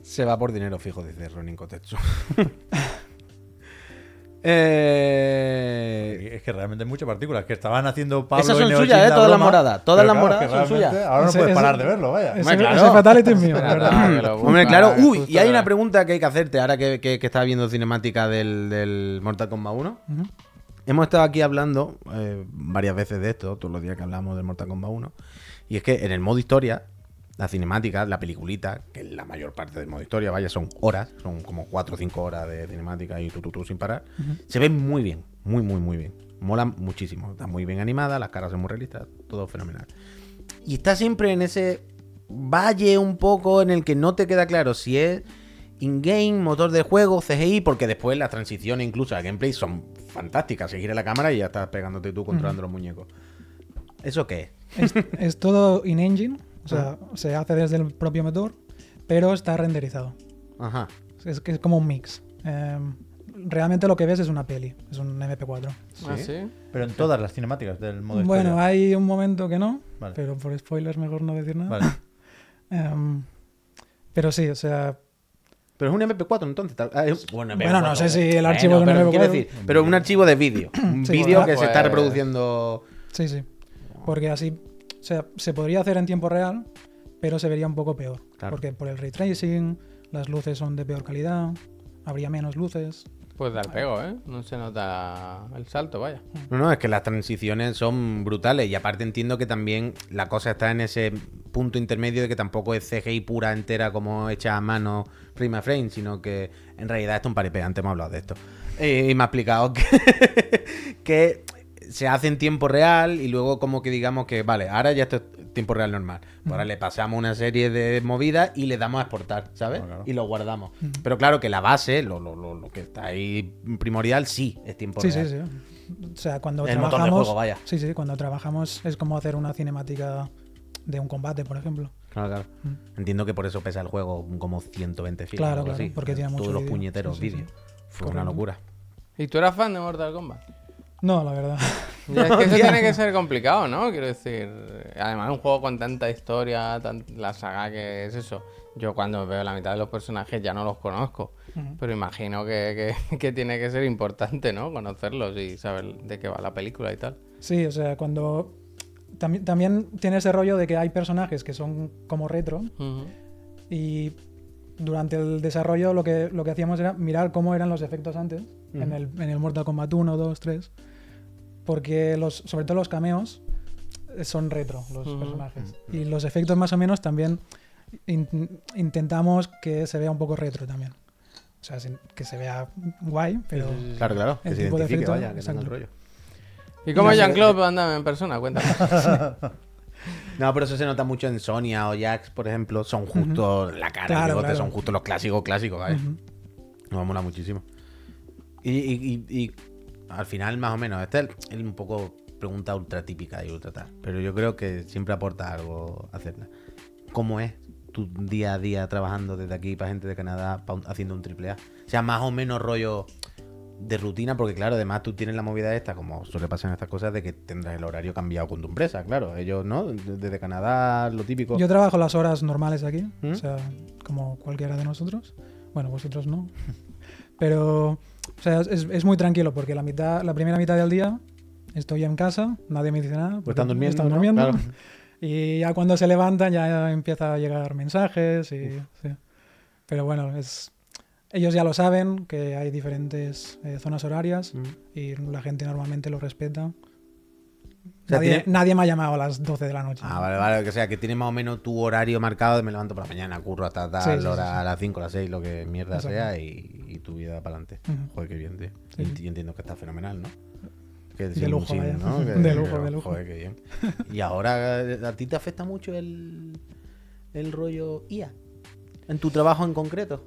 Se va por dinero fijo, dice Ronin Kotetsu. eh, Es que realmente hay muchas partículas que estaban haciendo Pablo Esas son suyas, ¿eh? Todas las moradas, todas las claro, moradas son suyas. Ahora no Ese- puedes ese- parar de verlo, vaya. Ese, Hombre, claro. ese fatality es mío, Hombre, claro. Uy, y hay una pregunta que hay que hacerte ahora que, que, que estaba viendo cinemática del, del Mortal Kombat 1. Ujú. Hemos estado aquí hablando eh, varias veces de esto, todos los días que hablamos del Mortal Kombat 1. Y es que en el modo historia, la cinemática, la peliculita, que la mayor parte del modo historia, vaya, son horas, son como 4 o 5 horas de cinemática y tú, tú, tú sin parar. Se ve muy bien, muy, muy, muy bien. Mola muchísimo. Está muy bien animada, las caras son muy realistas, todo fenomenal. Y está siempre en ese valle un poco en el que no te queda claro si es in-game, motor de juego, CGI, porque después las transiciones incluso a gameplay son fantásticas. Se gira la cámara y ya estás pegándote tú controlando los muñecos. ¿Eso qué es? Es, todo in-engine, o sea, se hace desde el propio motor, pero está renderizado. Ajá. Es que es como un mix. Em, realmente lo que ves es una peli, es un MP4. ¿Ah, Sí. sí? Pero en todas las cinemáticas del modo Bueno, historia. hay un momento que no, Vale. pero por spoilers mejor no decir nada. Vale. Em, pero sí, o sea, Pero es un MP4 entonces. tal- ah, es- bueno, Bueno, no sé si el Bueno, archivo de un pero MP4 quiero decir, pero un archivo de vídeo. Un Sí, vídeo bueno, que se está pues- reproduciendo. sí, sí. Porque así, o sea, se podría hacer en tiempo real, pero se vería un poco peor. Claro. Porque por el ray tracing, las luces son de peor calidad, habría menos luces. Pues da el pego, ¿eh? No se nota el salto, vaya. No, no, es que las transiciones son brutales y aparte entiendo que también la cosa está en ese punto intermedio de que tampoco es CGI pura entera como hecha a mano frame a frame, sino que en realidad esto es un paripé, antes hemos hablado de esto. Eh, y me ha explicado que, que se hace en tiempo real y luego como que digamos que, vale, ahora ya esto es tiempo real normal. Pues Ahora le pasamos una serie de movidas y le damos a exportar, ¿sabes? Claro, claro. Y lo guardamos. Pero claro que la base, lo, lo, lo, lo que está ahí primordial, sí, es tiempo Sí, real. sí, sí. O sea, cuando El motor de trabajamos. juego, vaya. Sí, sí, cuando trabajamos es como hacer una cinemática de un combate, por ejemplo. Claro, claro. Entiendo que por eso pesa el juego como 120 gigas. Mm. Claro, claro, así. porque tiene Todos mucho los puñeteros Sí, sí, sí. vídeos. Fue una locura. ¿Y tú eras fan de Mortal Kombat? No, la verdad. Ya, es que eso tiene que ser complicado, ¿no? Quiero decir, además un juego con tanta historia, tan- la saga que es eso. Yo cuando veo la mitad de los personajes ya no los conozco, pero imagino que, que- que tiene que ser importante, ¿no? Conocerlos y saber de qué va la película y tal. Sí, o sea, cuando. También, también tiene ese rollo de que hay personajes que son como retro y durante el desarrollo lo que, lo que hacíamos era mirar cómo eran los efectos antes en, el, en el Mortal Kombat 1, 2, 3. Porque los, sobre todo los cameos eh, son retro, los Ujú. personajes. Y los efectos más o menos también in- intentamos que se vea un poco retro también. O sea, que se vea guay, pero... Claro, claro. Que El se tipo de identifique, efecto, vaya, que el rollo. ¿Y cómo es Jean-Claude Van Damme en persona? Cuéntame. No, pero eso se nota mucho en Sonia o Jax, por ejemplo. Son justo la cara Claro, bigote, claro. son justo los clásicos clásicos, ¿vale? Nos mola muchísimo. Y, y- y- y al final, más o menos, esta es un poco pregunta ultra típica y ultra tal. Pero yo creo que siempre aporta algo hacerla. ¿Cómo es tu día a día trabajando desde aquí para gente de Canadá pa un- haciendo un triple A? O sea, más o menos rollo de rutina, porque claro, además tú tienes la movida esta, como suele pasar en estas cosas, de que tendrás el horario cambiado con tu empresa, claro. Ellos, ¿no? Desde Canadá, lo típico. Yo trabajo las horas normales aquí, ¿Mm? o sea, como cualquiera de nosotros. Bueno, vosotros no. Pero, o sea, es, es muy tranquilo porque la mitad, la primera mitad del día estoy en casa, nadie me dice nada. Pues están durmiendo, están ¿no? durmiendo. Claro. Y ya cuando se levantan ya empieza a llegar mensajes y... sí. Pero bueno, es... Ellos ya lo saben, que hay diferentes eh, zonas horarias Mm. y la gente normalmente lo respeta. sea, nadie, tiene- nadie me ha llamado a las 12 de la noche. Ah, vale, vale. O sea, que tienes más o menos tu horario marcado de me levanto por la mañana, curro hasta tal Sí, sí, sí, hora, sí. a las 5, a las 6, lo que mierda Exacto. sea, y, y tu vida para adelante. Joder, qué bien, tío. Yo entiendo que está fenomenal, ¿no? Que De lujo, vaya. ¿no? Que- De lujo, pero, de lujo. Joder, qué bien. Y ahora, ¿a ti te afecta mucho el, el rollo IA? ¿En tu trabajo en concreto?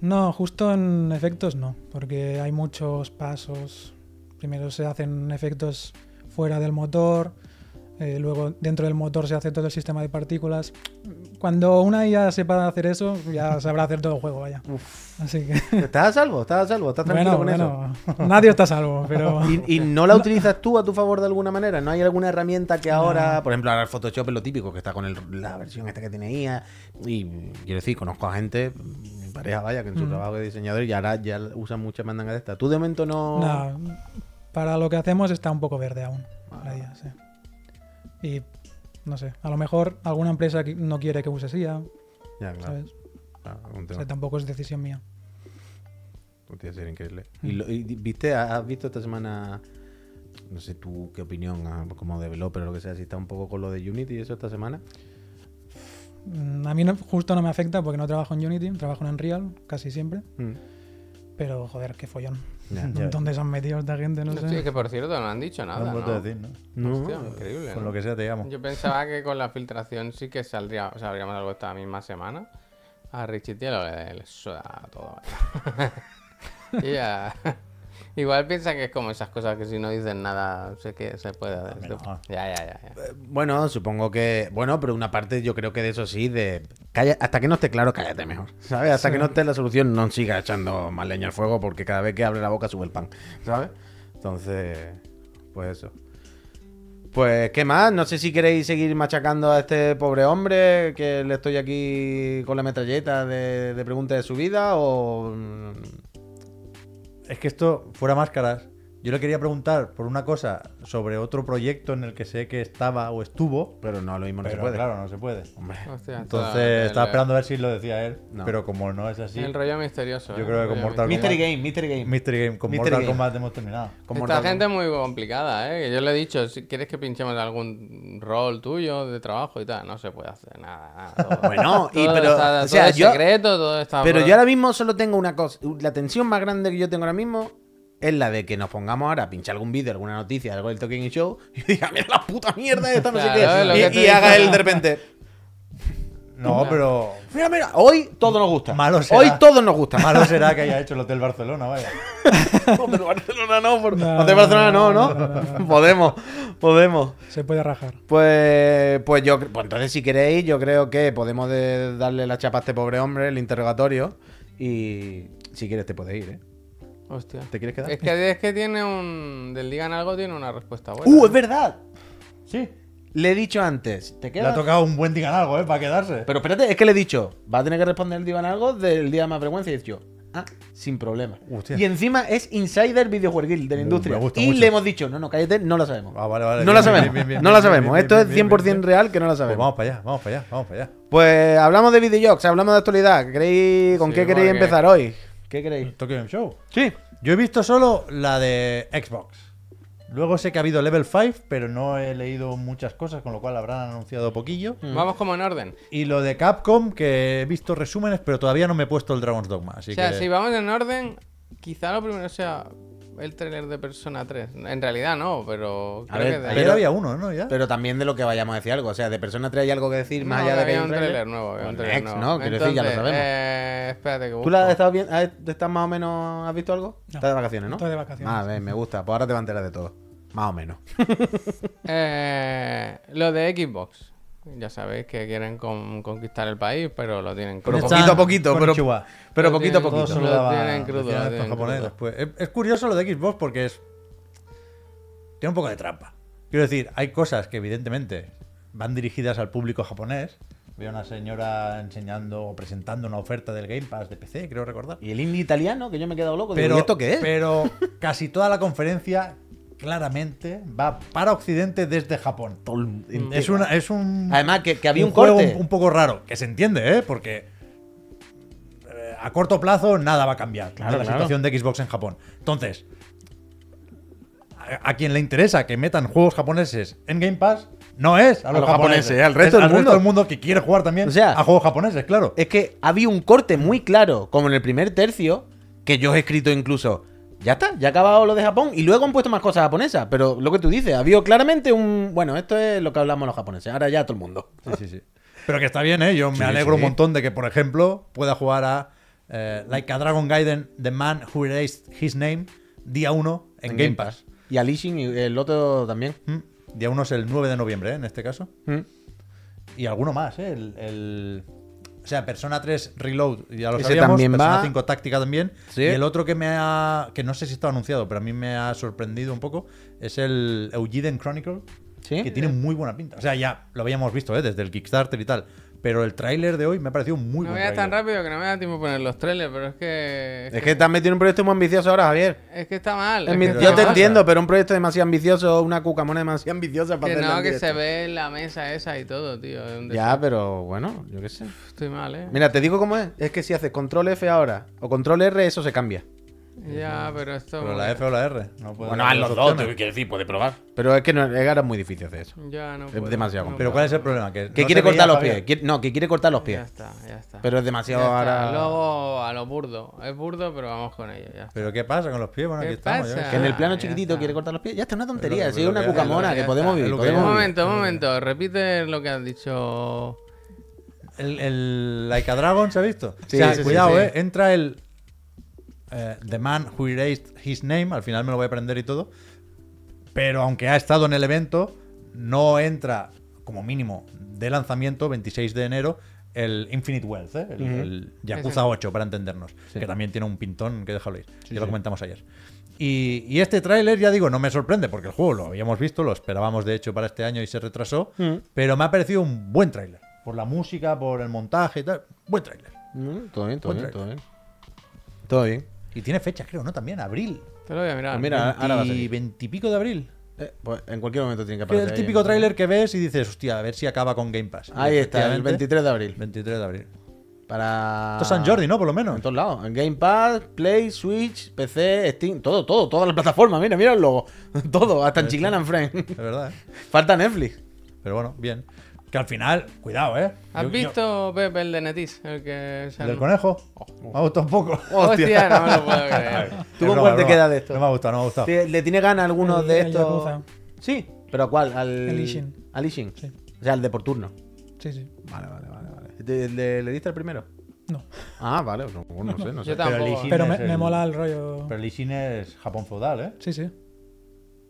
No, justo en efectos no, porque hay muchos pasos. Primero se hacen efectos fuera del motor, eh, luego dentro del motor se hace todo el sistema de partículas. Cuando una IA sepa hacer eso, ya sabrá hacer todo el juego, vaya. Así que, ¿Estás a salvo? ¿Estás a salvo? ¿Estás tranquilo bueno, con eso? nadie está a salvo, pero... ¿Y, y no la utilizas tú a tu favor de alguna manera? ¿No hay alguna herramienta que ahora, por ejemplo, ahora el Photoshop es lo típico, que está con el- la versión esta que tiene IA? Y quiero decir, conozco a gente, pareja vaya, que en su Mm. trabajo de diseñador y ahora ya usan muchas mandangas de estas. ¿Tú de momento no...? No, para lo que hacemos está un poco verde aún. Ah. la sí. Y no sé, a lo mejor alguna empresa no quiere que uses IA, Ya, claro. O sea, tampoco es decisión mía. Tiene que ser increíble. Mm. ¿Y, lo- y viste, has visto esta semana, no sé tú qué opinión, ah, como developer o lo que sea, si está un poco con lo de Unity y eso esta semana? Mm, A mí no- justo no me afecta porque no trabajo en Unity, trabajo en Unreal casi siempre. Mm. Pero joder, qué follón. ¿Dónde se han metido esta gente? No sé. Sí, que por cierto no han dicho nada, No ¿no? puedo decir, ¿no? No, Hostia, increíble, Con ¿no? lo que sea te llamo. Yo pensaba que con la filtración sí que saldría, sabríamos algo esta misma semana. A Richie tío lo le, suda todo. ya. Igual piensa que es como esas cosas que si no dicen nada, sé que se puede hacer. Ya, ya, ya. ya. Bueno, supongo que. Bueno, pero una parte yo creo que de eso sí, de. Calla, hasta que no esté claro, cállate mejor. ¿Sabes? Hasta Sí. que no esté la solución, no siga echando más leña al fuego, porque cada vez que abre la boca sube el pan. ¿Sabes? Entonces. Pues eso. Pues, ¿qué más? No sé si queréis seguir machacando a este pobre hombre, que le estoy aquí con la metralleta de, de preguntas de su vida, o. Es que esto, fuera máscaras, Yo le quería preguntar por una cosa sobre otro proyecto en el que sé que estaba o estuvo, Pero no, lo mismo no pero se puede. claro, no se puede. Hombre. Hostia, Entonces estaba esperando a ver si lo decía él, No. pero como no es así, El rollo misterioso. Yo ¿eh? creo que con Mortal misterioso. Mystery Game, Mystery Game. Mystery Game, con Mystery Mortal Game. Kombat hemos terminado. Con Esta Mortal gente es muy complicada, ¿eh? Que Yo le he dicho, si quieres que pinchemos algún rol tuyo de trabajo y tal, no se puede hacer nada. nada todo- Bueno, y todo pero, está- o todo sea, es yo- secreto, todo está. Pero por- yo ahora mismo solo tengo una cosa. La tensión más grande que yo tengo ahora mismo es la de que nos pongamos ahora a pinchar algún vídeo, alguna noticia, algo del Talking Show y diga, mira la puta mierda esta, no Claro, sé qué. que Y, haga él de repente. No, pero Mira, mira, hoy todo nos gusta. Malo será. Hoy todo nos gusta. malo será que haya hecho el Hotel Barcelona, vaya. Hotel Barcelona no, por... No, Hotel Barcelona no, ¿no? no, no, no. Podemos, podemos. Se puede rajar. Pues, pues yo, pues entonces si queréis, yo creo que podemos de- darle la chapa a este pobre hombre, el interrogatorio, y si quieres te puedes ir, ¿eh? Hostia. ¿Te quieres quedar? Es que, es que tiene un. Del digan algo, tiene una respuesta buena. ¡Uh, es verdad! Sí. Le he dicho antes, ¿te Le ha tocado un buen digan algo, ¿eh? Para quedarse. Pero espérate, es que le he dicho, va a tener que responder el digan algo del día de más frecuencia, y he dicho, ah, sin problema. Hostia. Y encima es insider videojueguil de la Uh, industria. me gusta y mucho. le hemos dicho, no, no, cállate, no lo sabemos. Ah, vale, vale. no bien, lo bien, sabemos, bien, bien, no lo bien, sabemos. bien, Esto bien, es bien, 100% bien, bien. real que no lo Pues sabemos. vamos para allá, vamos para allá, vamos para allá. Pues hablamos de videojuegos, hablamos de actualidad. ¿Queréis, ¿Con Sí, qué queréis porque- empezar hoy? ¿Qué queréis? Tokyo Game Show. Sí. Yo he visto solo la de Xbox. Luego sé que ha habido Level 5, pero no he leído muchas cosas, con lo cual habrán anunciado poquillo. Vamos como en orden. Y lo de Capcom, que he visto resúmenes, pero todavía no me he puesto el Dragon's Dogma. Así o sea, que... si vamos en orden, quizá lo primero sea el trailer de Persona 3. En realidad no, pero. A creo ver, que de- Ayer pero- había uno, ¿no? ¿Ya? Pero también de lo que vayamos a decir algo. O sea, de Persona 3 hay algo que decir más No, allá de que había hay un tráiler? trailer nuevo. había un Pues trailer next, nuevo. ¿no? Quiero decir, ya lo Entonces, sabemos. Eh, espérate que ¿Tú la has busco. estado bien? has- ¿Estás más o menos? ¿Has visto algo? No. Estás de vacaciones, ¿no? Estoy de vacaciones. Ah, ven, me gusta. Pues ahora te vas a enterar de todo. Más o menos. Eh, lo de Xbox. Ya sabéis que quieren con- conquistar el país, pero lo tienen Pero crudo. Están poquito a poquito, pero, pero Lo poquito a poquito. lo Lo daba tienen crudo, lo tienen crudo. después. Es, es curioso lo de Xbox porque es. Tiene un poco de trampa. Quiero decir, hay cosas que evidentemente van dirigidas al público japonés. Veo una señora enseñando o presentando una oferta del Game Pass de PC, creo recordar. Y el indie italiano, que yo me he quedado loco. Digo, Pero, ¿y esto qué es? pero casi toda la conferencia claramente va para Occidente desde Japón. Es, una, es un. Además, que, que había un, juego corte. un, un poco raro, que se entiende, ¿eh? Porque eh, a corto plazo nada va a cambiar Claro, la claro. situación de Xbox en Japón. Entonces, a, a quien le interesa que metan juegos japoneses en Game Pass, no es a los, los japoneses, japoneses, al resto es del mundo. del mundo que quiere jugar también O sea, a juegos japoneses, claro. Es que había un corte muy claro, como en el primer tercio, que yo he escrito incluso. Ya está, ya ha acabado lo de Japón y luego han puesto más cosas japonesas. Pero lo que tú dices, había claramente un. Bueno, esto es lo que hablamos los japoneses. Ahora ya todo el mundo. Sí, sí, sí. Pero que está bien, ¿eh? Yo me Sí, alegro un montón de que, por ejemplo, pueda jugar a eh, Like a Dragon Gaiden, The Man Who Erased His Name, día 1 en, Game Pass. Y a Lishin y el otro también. Mm. Día 1 es el 9 de noviembre, ¿eh? en este caso. Mm. Y alguno más, ¿eh? El, el- O sea, Persona 3 Reload, ya lo Ese sabíamos. también Persona va. 5 Táctica también. Sí. Y el otro que me ha... Que no sé si está anunciado, pero a mí me ha sorprendido un poco, es el Eugiden Chronicle. ¿Sí? Que tiene muy buena pinta. O sea, ya lo habíamos visto, ¿eh? Desde el Kickstarter y tal. Pero el tráiler de hoy me ha parecido muy No buen vayas tan rápido que no me da tiempo poner los trailers, pero es que. Es que te has metido en un proyecto muy ambicioso ahora, Javier. Es que está mal. Es es mi- que pero está yo te entiendo, pero un proyecto demasiado ambicioso, una cucamona demasiado ambiciosa para Que no, que directo. se ve en la mesa esa y todo, tío. Ya, pero bueno, yo qué sé. Estoy mal, eh. Mira, te digo cómo es. Es que si haces control F ahora o control R, eso se cambia. Ya, pero esto. Pero la F o la R. No puede Bueno, haz los dos, te quiero decir, puede probar. Pero es que no, es muy difícil hacer eso. Ya no Es puedo, demasiado no Pero. ¿cuál es el problema? Que, Que no quiere cortar los pies. Quiere- no, que quiere cortar los Ya pies. está, ya está. Pero es Ya demasiado ahora. Luego a lo burdo. Es burdo, pero vamos con ello. Ya está. ¿Pero qué pasa con los pies? Bueno, ¿Qué aquí estamos. pasa? sé. Que en el plano ya chiquitito está. quiere cortar los pies. Ya está, una Es tontería. lo- Sí, es es lo una cucamona que podemos vivir. Un momento, un momento. Repite lo que has dicho. El, el Like a Dragon se ha visto. Sí, o sea, sí, sí, cuidado, sí. eh. Entra el eh, The Man Who Erased His Name. Al final me lo voy a aprender y todo. Pero aunque ha estado en el evento, no entra como mínimo de lanzamiento 26 de enero el Infinite Wealth, ¿eh? el, el Yakuza Ese. 8 para entendernos, Sí. que también tiene un pintón que déjalo ir. ya lo comentamos ayer. Y, y este tráiler, ya digo, no me sorprende porque el juego lo habíamos visto, lo esperábamos de hecho para este año y se retrasó, Mm. pero me ha parecido un buen tráiler. Por la música, por el montaje y tal. Buen tráiler. Mm, Todo bien, todo Buen bien, trailer. todo bien. Todo bien. Y tiene fechas, creo, ¿no? También, abril. Te lo voy a mirar. Pues mira, ahora va a Y salir. veintipico de abril. Eh, pues en cualquier momento tiene que Que es aparecer. el ahí, típico ¿no? tráiler que ves y dices, hostia, a ver si acaba con Game Pass. Y Ahí está, el efectivamente, 23 de abril. 23 de abril. Para. Esto es San Jordi, ¿no? Por lo menos. En todos lados. En Game Pass, Play, Switch, PC, Steam, todo, todo, todas las plataformas. Mira, mira el logo. todo, hasta en Chiclana en Frame. Es verdad, ¿eh? Falta Netflix. Pero bueno, bien. Que al final, cuidado, ¿eh? ¿Has Yo- yo- visto, Pepe, el de Netis? El que se ¿El del conejo? Me ha gustado un poco. Hostia, no me lo puedo creer. ¿Tú con cuál te queda de esto? No me ha gustado, no me ha gustado. ¿Le, le tiene ganas a algunos El- de estos? Sí, pero ¿a cuál? Al El Ishin. Al Ishin. Sí. O sea, el de por turno. Sí, sí. Vale, vale, vale. vale. ¿De- ¿El de- ¿Le diste el primero? No. Ah, vale, no, no sé, no sé. Yo Pero el tampoco. Pero me, me mola el rollo. Pero el Ishin es Japón feudal, ¿eh? Sí, sí.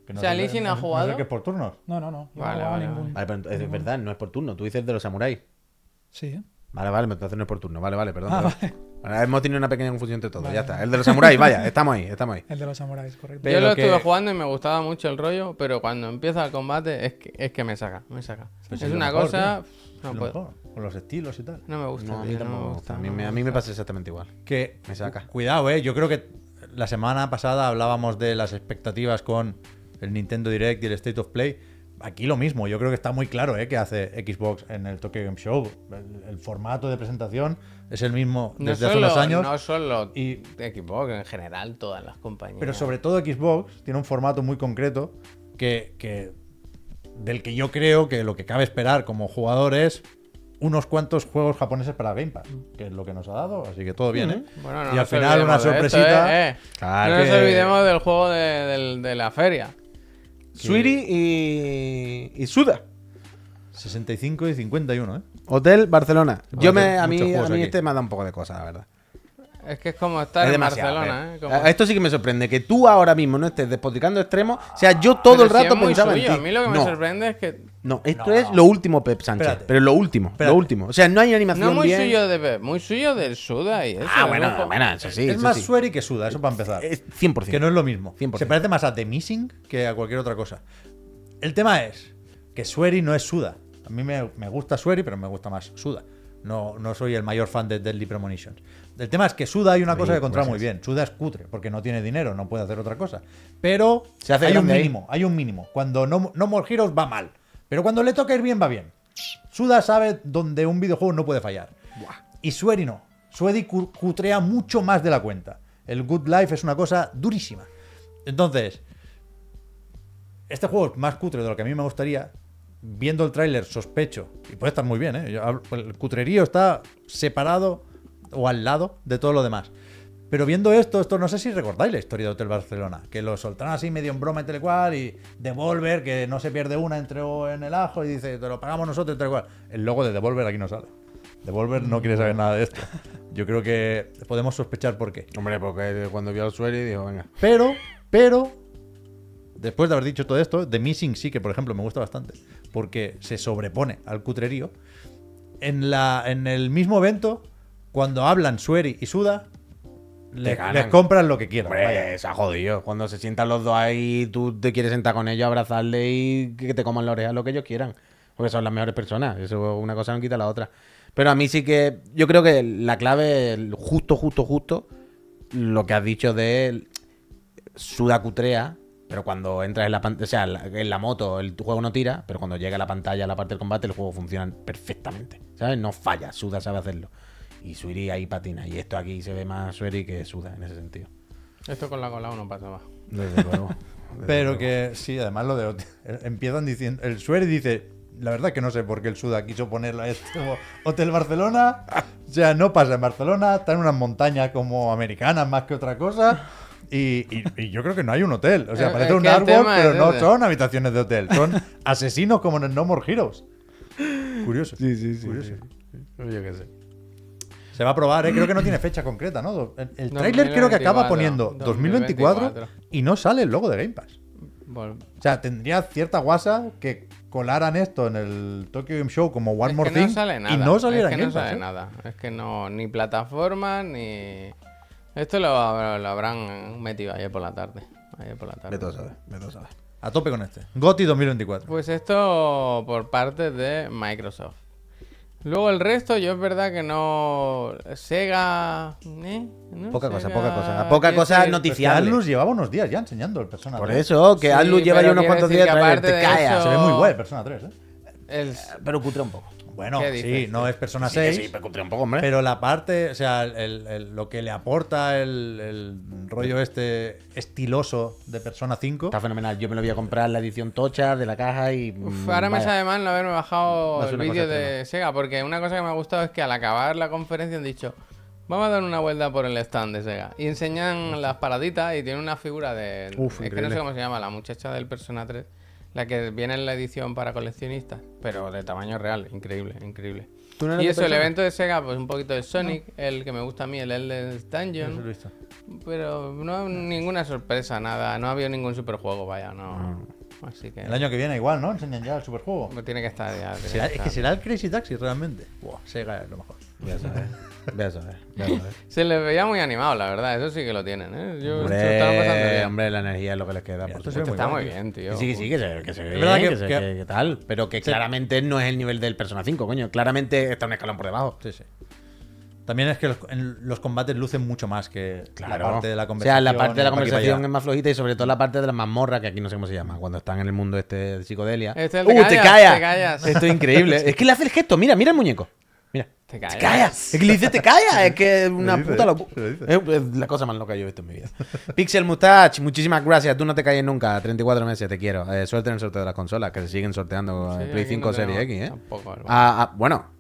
Que O sea, no ha es- no es jugado. el que es por turnos. No, no, no. Yo Vale, no vale, ningún. Vale, pero es verdad, no es por turno. Tú dices de los samuráis. Sí. Vale, vale, entonces no es por turno. Vale, vale, perdón. Ah, perdón. vale. Vale, hemos tenido una pequeña confusión entre todos. Vale, ya está. El de los samuráis, vaya, estamos ahí, estamos ahí. El de los samuráis, correcto. Pero Yo lo que- estuve jugando y me gustaba mucho el rollo, pero cuando empieza el combate es que, es que me saca, me saca. Pues es una mejor, cosa... tío. No puedo. mejor, Con los estilos y tal. No me gusta. No, a mí tío, tampoco no me gusta. A mí, no me, me a mí me gusta. pasa exactamente igual. Que, Me saca. cu- Cuidado, eh. Yo creo que la semana pasada hablábamos de las expectativas con el Nintendo Direct y el State of Play. Aquí lo mismo. Yo creo que está muy claro, eh, que hace Xbox en el Tokyo Game Show. El, el formato de presentación es el mismo No desde hace unos años. no solo y- Xbox, en general todas las compañías. Pero sobre todo Xbox tiene un formato muy concreto que, que- del que yo creo que lo que cabe esperar como jugador es unos cuantos juegos japoneses para Game Pass, que es lo que nos ha dado, así que todo bien, ¿eh? Bueno, no y al final una de esto, sorpresita. eh, eh. Claro no nos olvidemos del juego de la feria. Sweetie y, y Suda. 65 y 51, ¿eh? Hotel Barcelona. Yo me, a mí, a mí este me ha dado un poco de cosa, la verdad. Es que es como estar es en demasiado. Barcelona, eh. Esto sí que me sorprende. Que tú ahora mismo no estés despotricando extremos. O sea, yo todo Pero el si rato es muy pensaba suyo. en ti. A mí lo que me no, sorprende es que no, esto No. es lo último, Pep Sánchez. Espérate. Pero lo último, Espérate. lo último. O sea, no hay animación no muy bien. suyo de Pep, muy suyo del Suda y eso. Ah, es bueno, juego- bueno, eso sí. es eso más sí. Sueri que Suda, eso para empezar. Es 100%. Que no es lo mismo. 100%. Se parece más a The Missing que a cualquier otra cosa. El tema es que Sueri no es Suda. A mí me, me gusta Sueri, pero me gusta más Suda. No, no soy el mayor fan de Deadly Premonitions. El tema es que Suda hay una cosa que controla muy bien. Suda es cutre, porque no tiene dinero, no puede hacer otra cosa. Pero Se hace hay un ahí. mínimo, hay un mínimo. Cuando no, no More Heroes va mal. Pero cuando le toca ir bien, va bien. Suda sabe donde un videojuego no puede fallar. Y Sueri no. Sueri cu- cutrea mucho más de la cuenta. El Good Life es una cosa durísima. Entonces, este juego es más cutre de lo que a mí me gustaría. Viendo el tráiler, sospecho, y puede estar muy bien, ¿eh? El cutrerío está separado o al lado de todo lo demás. Pero viendo esto, esto no sé si recordáis la historia de Hotel Barcelona, que lo soltaron así medio en broma y tal y cual, y Devolver, que no se pierde una, entró en el ajo y dice, te lo pagamos nosotros y tal y cual. El logo de Devolver aquí no sale. Devolver no quiere saber nada de esto. Yo creo que podemos sospechar por qué. Hombre, porque cuando vio al Sueri dijo, venga. Pero, pero, después de haber dicho todo esto, The Missing sí que, por ejemplo, me gusta bastante. Porque se sobrepone al cutrerío. En, la, en el mismo evento, cuando hablan Sueri y Suda, le- ganan. les compran lo que quieran. Hombre, se ha jodido. Cuando se sientan los dos ahí, tú te quieres sentar con ellos, abrazarle y que te coman la oreja lo que ellos quieran. Porque son las mejores personas. Eso una cosa no quita la otra. Pero a mí sí que. Yo creo que la clave, justo, justo, justo, lo que has dicho de Suda cutrea, pero cuando entras en la pantalla, o sea, la- en la moto el juego no tira, pero cuando llega a la pantalla, a la parte del combate, el juego funciona perfectamente. ¿Sabes? No falla, Suda sabe hacerlo. Y Suiri ahí patina. Y esto aquí se ve más Suiri que Suda en ese sentido. Esto con la cola no pasa más. Desde luego. Desde Pero luego. que sí, además lo de empiezan diciendo. El Sueri dice. La verdad que no sé por qué el Suda quiso ponerlo a esto. Hotel Barcelona. O sea, no pasa en Barcelona. Está en unas montañas como americanas más que otra cosa. Y, y- y yo creo que no hay un hotel. O sea, parece un árbol, pero no ese. son habitaciones de hotel. Son asesinos como en el No More Heroes. Curioso. Sí, sí, sí. Curioso. sí. Yo qué sé. Se va a probar, ¿eh? creo que no tiene fecha concreta, ¿no? El, el tráiler creo que 2024, acaba poniendo 2024, 2024. y no sale el logo de Game Pass. O sea, tendría cierta guasa que colaran esto en el Tokyo Game Show como One es More Thing no sale nada. y no saliera es que en no Pass. sale ¿eh? nada. Es que no, ni plataforma, ni. Esto lo, lo habrán metido ayer por la tarde. Ayer por la tarde. Ve todo sabe, ve todo sabe. A tope con este. GOTY 2024. Pues esto por parte de Microsoft. Luego el resto, yo es verdad que no. Sega. ¿eh? ¿No? Poca cosa, Sega poca cosa. Poca cosa es que noticiable. Atlus llevaba unos días ya enseñando el Persona Por 3. eso, que Sí, Atlus lleva ya unos cuantos días que traer, aparte te de calla. eso- Se ve muy guay el Persona 3, ¿eh? El- Pero cutre un poco. Bueno, ¿Qué sí, no es Persona Sí, 6. sí, pero un poco, hombre. Pero la parte, o sea, el- el- lo que le aporta el, el rollo este estiloso de Persona 5. Está fenomenal. Yo me lo voy a comprar la edición tocha de la caja y. Uf, mm, ahora me vaya. sabe mal no haberme bajado el vídeo de Sega, porque una cosa que me ha gustado es que al acabar la conferencia han dicho, vamos a dar una vuelta por el stand de Sega. Y enseñan las paraditas y tienen una figura de... Uf, es que no sé cómo se llama, la muchacha del Persona 3, la que viene en la edición para coleccionistas, pero de tamaño real, increíble, increíble. ¿Tú no eres Y eso, el evento de Sega, pues un poquito de Sonic, el que me gusta a mí, el Elden Dungeon, pero no ninguna sorpresa, nada, no ha habido ningún superjuego, vaya, no. Así que... El año que viene igual, ¿no? Enseñan ya el superjuego. Tiene que estar ya. tiene Será- que es que será el Crazy Taxi realmente. Buah, Sega es lo mejor. Voy a saber. Voy a saber. Voy a saber. Se les veía muy animado, la verdad. Eso sí que lo tienen, ¿eh? Yo se lo estaban pasando Hombre, bien. hombre, la energía es lo que les queda. Mira, por esto se ve supuesto. Está muy bien, tío. Sí, sí, que se, que se ve bien, que- que, se- que- que- que tal, pero que claramente no es el nivel del Persona 5, coño. Claramente está un escalón por debajo. Sí, sí. También es que los, en- los combates lucen mucho más que Claro. la parte de la o sea, conversación. la parte de la conversación es más flojita y sobre todo la parte de la mazmorra, que aquí no sé cómo se llama, cuando están en el mundo este de psicodelia. Este es el de ¡Uh, te callas, callas! te callas. Esto es increíble. es que le hace el gesto, mira, mira el muñeco. Mira. Te ¡Te callas. callas! Es que le dice te callas, es que es una dice, puta locura. Es la cosa más loca que yo he visto en mi vida. Pixel Mustache, muchísimas gracias. Tú no te calles nunca. 34 meses, te quiero. Eh, suerte en el sorteo de las consolas, que se siguen sorteando Sí, eh, Play aquí 5 no Series X, ¿eh? tampoco, hermano. Ah, ah, bueno,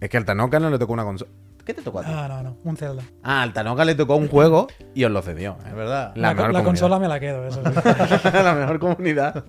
es que al Tanoka no le tocó una consola. ¿Qué te tocó a ti? Ah, no, no, un Zelda. Ah, al Tanoka le tocó un juego y os lo cedió. Es verdad. La La, mejor la consola me la quedo, eso sí. la mejor comunidad.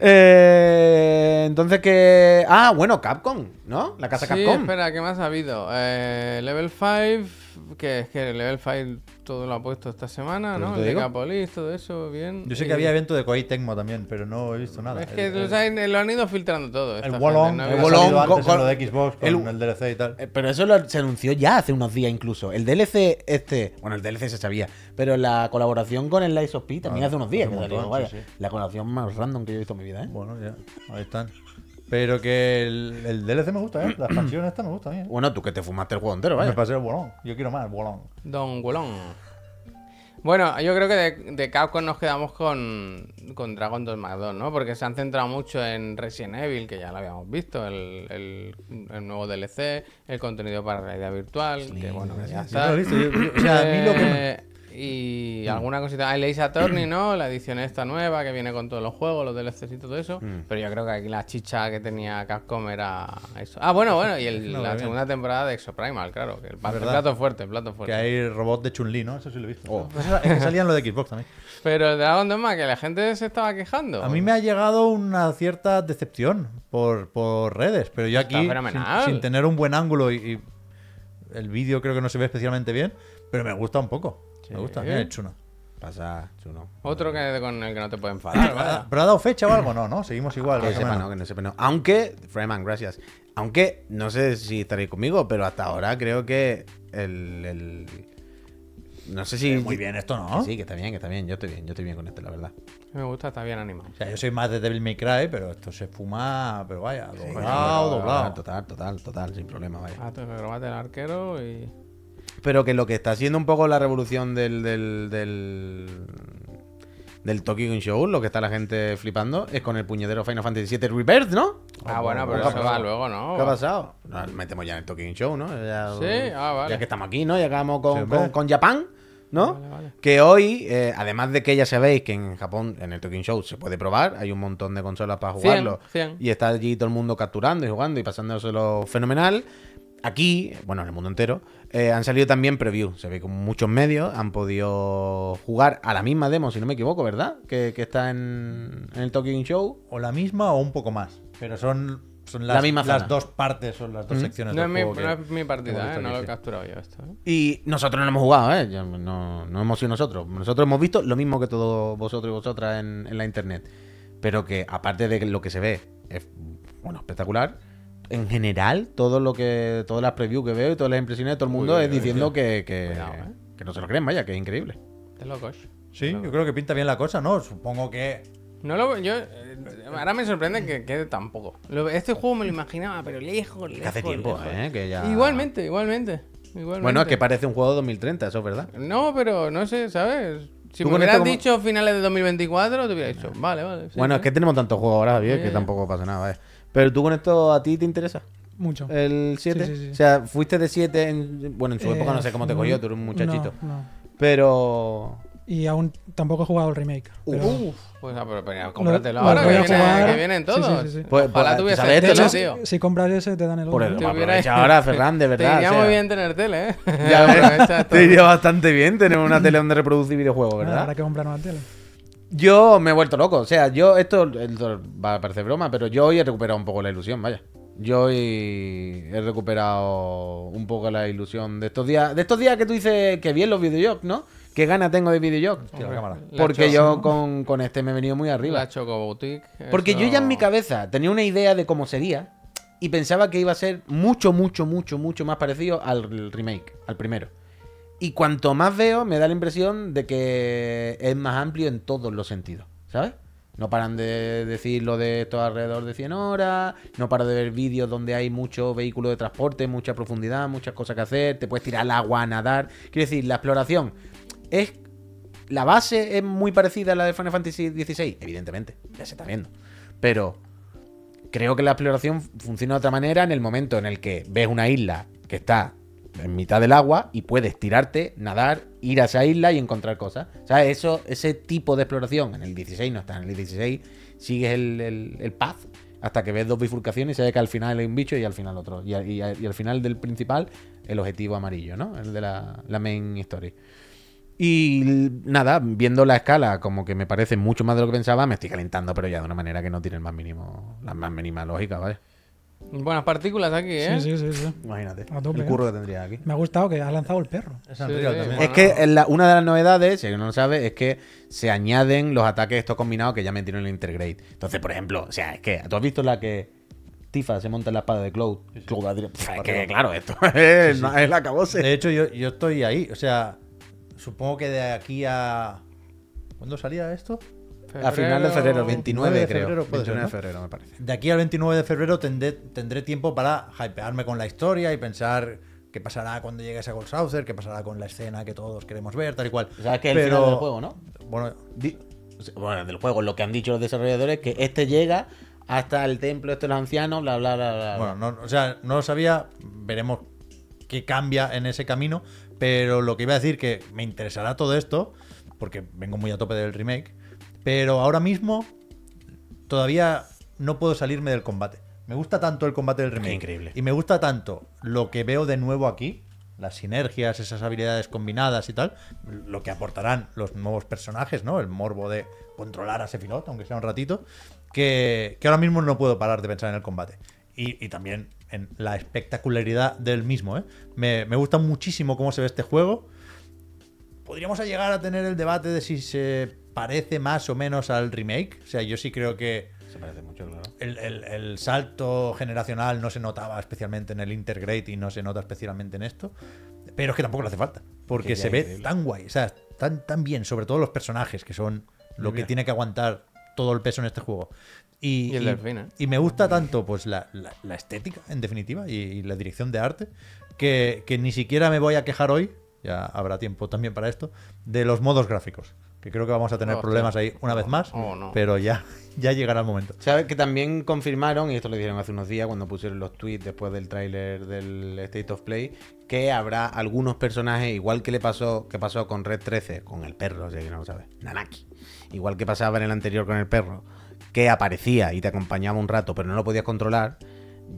Eh, entonces que... Ah, bueno, Capcom, ¿no? La casa Sí, Capcom. espera, ¿qué más ha habido? Eh, level 5, que es que Level 5 todo lo ha puesto esta semana, ¿no? El de digo. Capolis, todo eso, bien. Yo sé Y- que había evento de Koei Tecmo también, pero no he visto nada. Es que el, lo, el, lo han ido filtrando todo. el Wolong, no el antes con- en lo de Xbox con el- el, DLC y tal. Eh, Pero eso lo- se anunció ya hace unos días incluso. El DLC este, bueno, el DLC se sabía, pero la colaboración con el Lies of P también Ah, hace unos días. hace que salió, montón, vaya. sí, sí. La colaboración más random que yo he visto en mi vida, ¿eh? Bueno, ya, ahí están. Pero que el, el DLC me gusta, ¿eh? La expansión esta me gusta a mí. ¿eh? Bueno, tú que te fumaste el juego entero, Me vaya. pasé el bolón. Yo quiero más, el bolón. Don Wolong. Bueno, yo creo que de, de Capcom nos quedamos con, con Dragon 2 más 2, ¿no? Porque se han centrado mucho en Resident Evil, que ya lo habíamos visto, el, el- el nuevo DLC, el contenido para realidad virtual, que bueno, ya está. lo he visto. yo- yo- o sea, a mí lo que me- Y alguna cosita. Hay Ace Attorney, ¿no? La edición esta nueva que viene con todos los juegos, los DLCs y todo eso. Mm. Pero yo creo que aquí la chicha que tenía Capcom era eso. Ah, bueno, bueno, y el- No, la bien. segunda temporada de Exoprimal, claro. Que el, plato fuerte, el plato Que fuerte. hay robot de Chun-Li, ¿no? Eso sí lo he visto. Oh. Pues es que salían lo de Xbox también. Pero el Dragon Dogma, que la gente se estaba quejando. A mí me ha llegado una cierta decepción por, por redes, pero yo aquí, sin, sin tener un buen ángulo y, y el vídeo creo que no se ve especialmente bien, pero me gusta un poco. Me gusta, mira, es chuno. Pasa, chulo. Otro que con el que no te puede enfadar, vaya. ¿Pero ha dado fecha o algo? No, no, seguimos igual. Que sepa, no, que no sepa, no. Aunque, Freeman, gracias. Aunque, no sé si estaréis conmigo, pero hasta ahora creo que el. el- no sé si. Eh, Muy bien esto, ¿no? Que Sí, que está bien, que está bien. Yo estoy bien, yo estoy bien con esto, la verdad. Me gusta, está bien animado. O sea, yo soy más de Devil May Cry, pero esto se fuma, pero vaya, doblado, doblado. Total, total, total, sin problema, vaya. Ah, te robate el arquero y. Pero que lo que está haciendo un poco la revolución del. del. del. del Tokyo Game Show, lo que está la gente flipando, es con el puñetero Final Fantasy VII Rebirth, ¿no? Ah, bueno, pero ¿Qué ha eso va luego, ¿no? ¿Qué ha pasado? Nos metemos ya en el Tokyo Game Show, ¿no? Ya, Sí, ah, vale. Ya que estamos aquí, ¿no? Ya acabamos Sí, con, con, con Japón, ¿no? Vale, vale. Que hoy, eh, además de que ya sabéis que en Japón, en el Tokyo Show, se puede probar, hay un montón de consolas para jugarlo. cien. Y está allí todo el mundo capturando y jugando y pasándoselo fenomenal. Aquí, bueno, en el mundo entero, eh, han salido también preview. Se ve con muchos medios han podido jugar a la misma demo, si no me equivoco, ¿verdad? Que, que está en, en el Game Show. O la misma o un poco más. Pero son, son las, La misma las zona. dos partes, son las dos secciones No es, del mi, juego que- no es mi que partida, ¿eh? No lo he capturado yo esto. ¿eh? Y nosotros no lo hemos jugado, ¿eh? No hemos sido nosotros. Nosotros hemos visto lo mismo que todos vosotros y vosotras en, en la internet. Pero que aparte de lo que se ve, es bueno, espectacular. En general, todo lo que, todas las previews que veo y todas las impresiones de todo el mundo Uy, es uy, diciendo que, que, Cuidado, ¿eh? que no se lo creen, vaya, que es increíble. De locos. Sí, yo creo que pinta bien la cosa, ¿no? Supongo que No lo, yo, eh, ahora me sorprende que quede tan poco. Lo- Este juego me lo imaginaba, pero lejos, lejos. Que hace tiempo, lejos. ¿eh? Que ya... Igualmente, igualmente, igualmente. Bueno, es que parece un juego de 2030, eso es verdad. No, pero no sé, ¿sabes? Si me hubieras como- dicho finales de 2024, te hubiera dicho, vale, vale. sí, bueno, sí. es que tenemos tantos juegos ahora, Javier, que ya. tampoco pasa nada, ¿vale? Pero tú con esto, ¿a ti te interesa? Mucho. ¿El 7? Sí, sí, sí. O sea, fuiste de 7 en... Bueno, en su Eh, época no sé cómo te no, cogió, tú eres un muchachito. no, no. Pero... Y aún tampoco he jugado el remake. pero- Uf, pues ah, pero, pero cómpratelo lo ahora, que, viene- jugar. que vienen Sí, sí, todos. sí, sí. Pues- Ojalá pues, tuviese ¿sabes el tele, no? tío. Si compras ese, te dan el Por otro. el Te hubiera- aprovecha ahora, Ferran, de Te verdad. iría o sea, muy bien tener tele, ¿eh? Ya te iría bastante bien tener una tele donde reproducir videojuegos, ¿verdad? Habrá que comprar una tele. Yo me he vuelto loco. O sea, yo, esto, esto va a parecer broma, pero yo hoy he recuperado un poco la ilusión, vaya. Yo hoy he recuperado un poco la ilusión de estos días. De estos días que tú dices que bien los videojuegos, ¿no? Qué gana tengo de videojuegos. La Porque yo con, con este me he venido muy arriba. La Choco Boutique. Porque yo ya en mi cabeza tenía una idea de cómo sería y pensaba que iba a ser mucho, mucho, mucho, mucho más parecido al remake, al primero. Y cuanto más veo, me da la impresión de que es más amplio en todos los sentidos, ¿sabes? No paran de decir lo de esto alrededor de 100 horas, no paro de ver vídeos donde hay mucho vehículo de transporte, mucha profundidad, muchas cosas que hacer, te puedes tirar al agua a nadar. Quiero decir, la exploración es la base es muy parecida a la de Final Fantasy XVI, evidentemente, ya se está viendo. Pero creo que la exploración funciona de otra manera en el momento en el que ves una isla que está en mitad del agua y puedes tirarte, nadar, ir a esa isla y encontrar cosas. O sea, eso, ese tipo de exploración en el 16 no está. En el 16 sigues el, el, el path hasta que ves dos bifurcaciones y sabes que al final hay un bicho y al final otro. Y, al final del principal, el objetivo amarillo, ¿no? El de la, la main story. Y nada, viendo la escala como que me parece mucho más de lo que pensaba, me estoy calentando, pero ya de una manera que no tiene el más mínimo, la más mínima lógica, ¿vale? Buenas partículas aquí, ¿eh? Sí, sí, sí, sí. Imagínate. A tope, el curro que tendría aquí. Me ha gustado que ha lanzado el perro. Es Sí, sí, bueno. Es que la- una de las novedades, si alguien no lo sabe, es que se añaden los ataques estos combinados que ya metieron en el Intergrade. Entonces, por ejemplo, o sea, es que tú has visto la que Tifa se monta en la espada de Cloud. Cloud es que, claro, esto es, no, es la acabose. De hecho, yo, yo estoy ahí. O sea, supongo que de aquí a. ¿Cuándo salía esto? A final de febrero, 29, 29 de creo. febrero puede 29 ser, de febrero, me parece. De aquí al 29 de febrero tendré, tendré tiempo para hypearme con la historia y pensar qué pasará cuando llegue ese Gold Saucer, qué pasará con la escena que todos queremos ver, tal y cual. Sabes que es el Pero- final del juego, ¿no? Bueno, Di- o sea, bueno, del juego, lo que han dicho los desarrolladores, que este llega hasta el templo este de los ancianos, bla, bla, bla, bla. bla. bueno no, o sea, no lo sabía. Veremos qué cambia en ese camino. Pero lo que iba a decir que me interesará todo esto, porque vengo muy a tope del remake. Pero ahora mismo todavía no puedo salirme del combate. Me gusta tanto el combate del remake. increíble. Y me gusta tanto lo que veo de nuevo aquí, las sinergias, esas habilidades combinadas y tal, lo que aportarán los nuevos personajes, ¿no? El morbo de controlar a Sephiroth, aunque sea un ratito, que, que ahora mismo no puedo parar de pensar en el combate. Y, y también en la espectacularidad del mismo, ¿eh? Me, me gusta muchísimo cómo se ve este juego. Podríamos llegar a tener el debate de si se parece más o menos al remake. O sea, yo sí creo que Se parece mucho, claro. el, el- el salto generacional no se notaba especialmente en el Intergrade y no se nota especialmente en esto. Pero es que tampoco le hace falta. Porque se ve increíble. tan guay. O sea, tan, tan bien, sobre todo los personajes, que son lo que tiene que aguantar todo el peso en este juego. Y, Y el delfín, ¿eh? y me gusta tanto pues la, la- la estética, en definitiva, y, y la dirección de arte, que, que ni siquiera me voy a quejar hoy, ya habrá tiempo también para esto, de los modos gráficos. Que creo que vamos a tener Hostia. problemas ahí una vez más, Oh, no. pero ya, ya llegará el momento. ¿Sabes que también confirmaron, y esto lo dijeron hace unos días cuando pusieron los tweets después del tráiler del State of Play, que habrá algunos personajes, igual que le pasó, que pasó con Red 13, con el perro, o sea que no lo sabes, Nanaki, igual que pasaba en el anterior con el perro, que aparecía y te acompañaba un rato, pero no lo podías controlar,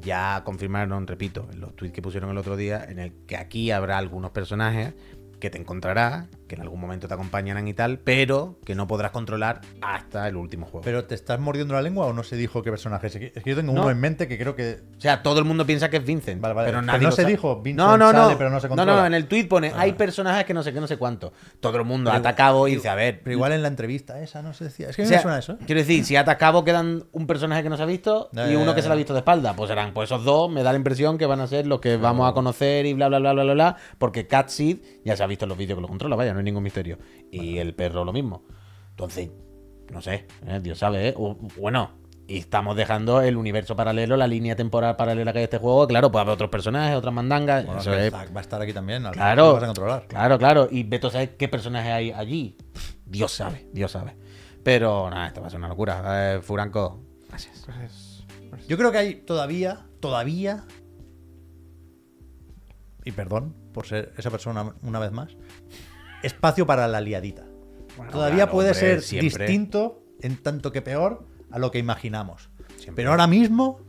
ya confirmaron, repito, en los tweets que pusieron el otro día, en el que aquí habrá algunos personajes que te encontrarás, que en algún momento te acompañarán y tal, pero que no podrás controlar hasta el último juego. ¿Pero te estás mordiendo la lengua o no se dijo qué personaje? Es es que yo tengo No. uno en mente que creo que. O sea, todo el mundo piensa que es Vincent. Vale, vale. Pero Pero nadie no lo se sabe. dijo, Vincent no, no, no. sale, pero no se No, controla. no, en el tweet pone, hay personajes que no sé qué, no sé cuánto. Todo el mundo ata a cabo y dice, a ver. Pero igual en la entrevista esa no se decía. Es que o sea, me suena eso. Quiero decir, si ata a cabo quedan un personaje que no se ha visto y uno que se lo ha visto de espalda, pues serán, pues esos dos me da la impresión que van a ser los que vamos a conocer y bla, bla, bla, bla, bla, bla, porque Cat Seed ya ha visto en los vídeos que lo controla, vaya, no hay ningún misterio. Y el perro lo mismo. Entonces, No sé, eh, Dios sabe, ¿eh? O- bueno, y estamos dejando el universo paralelo, la línea temporal paralela que hay de este juego. Claro, puede haber otros personajes, otras mandangas. Bueno, eso que es- Zack va a estar aquí también. al Claro, lo vas a controlar. claro, claro. Y Beto sabe qué personajes hay allí. Dios sabe, Dios sabe. Pero nada, esto va a ser una locura. Eh, Furanco, gracias. Yo creo que hay todavía, todavía. Y perdón por ser esa persona una vez más. Espacio para la liadita. todavía claro, puede hombre, ser siempre. distinto, en tanto que peor, a lo que imaginamos. Pero ahora mismo,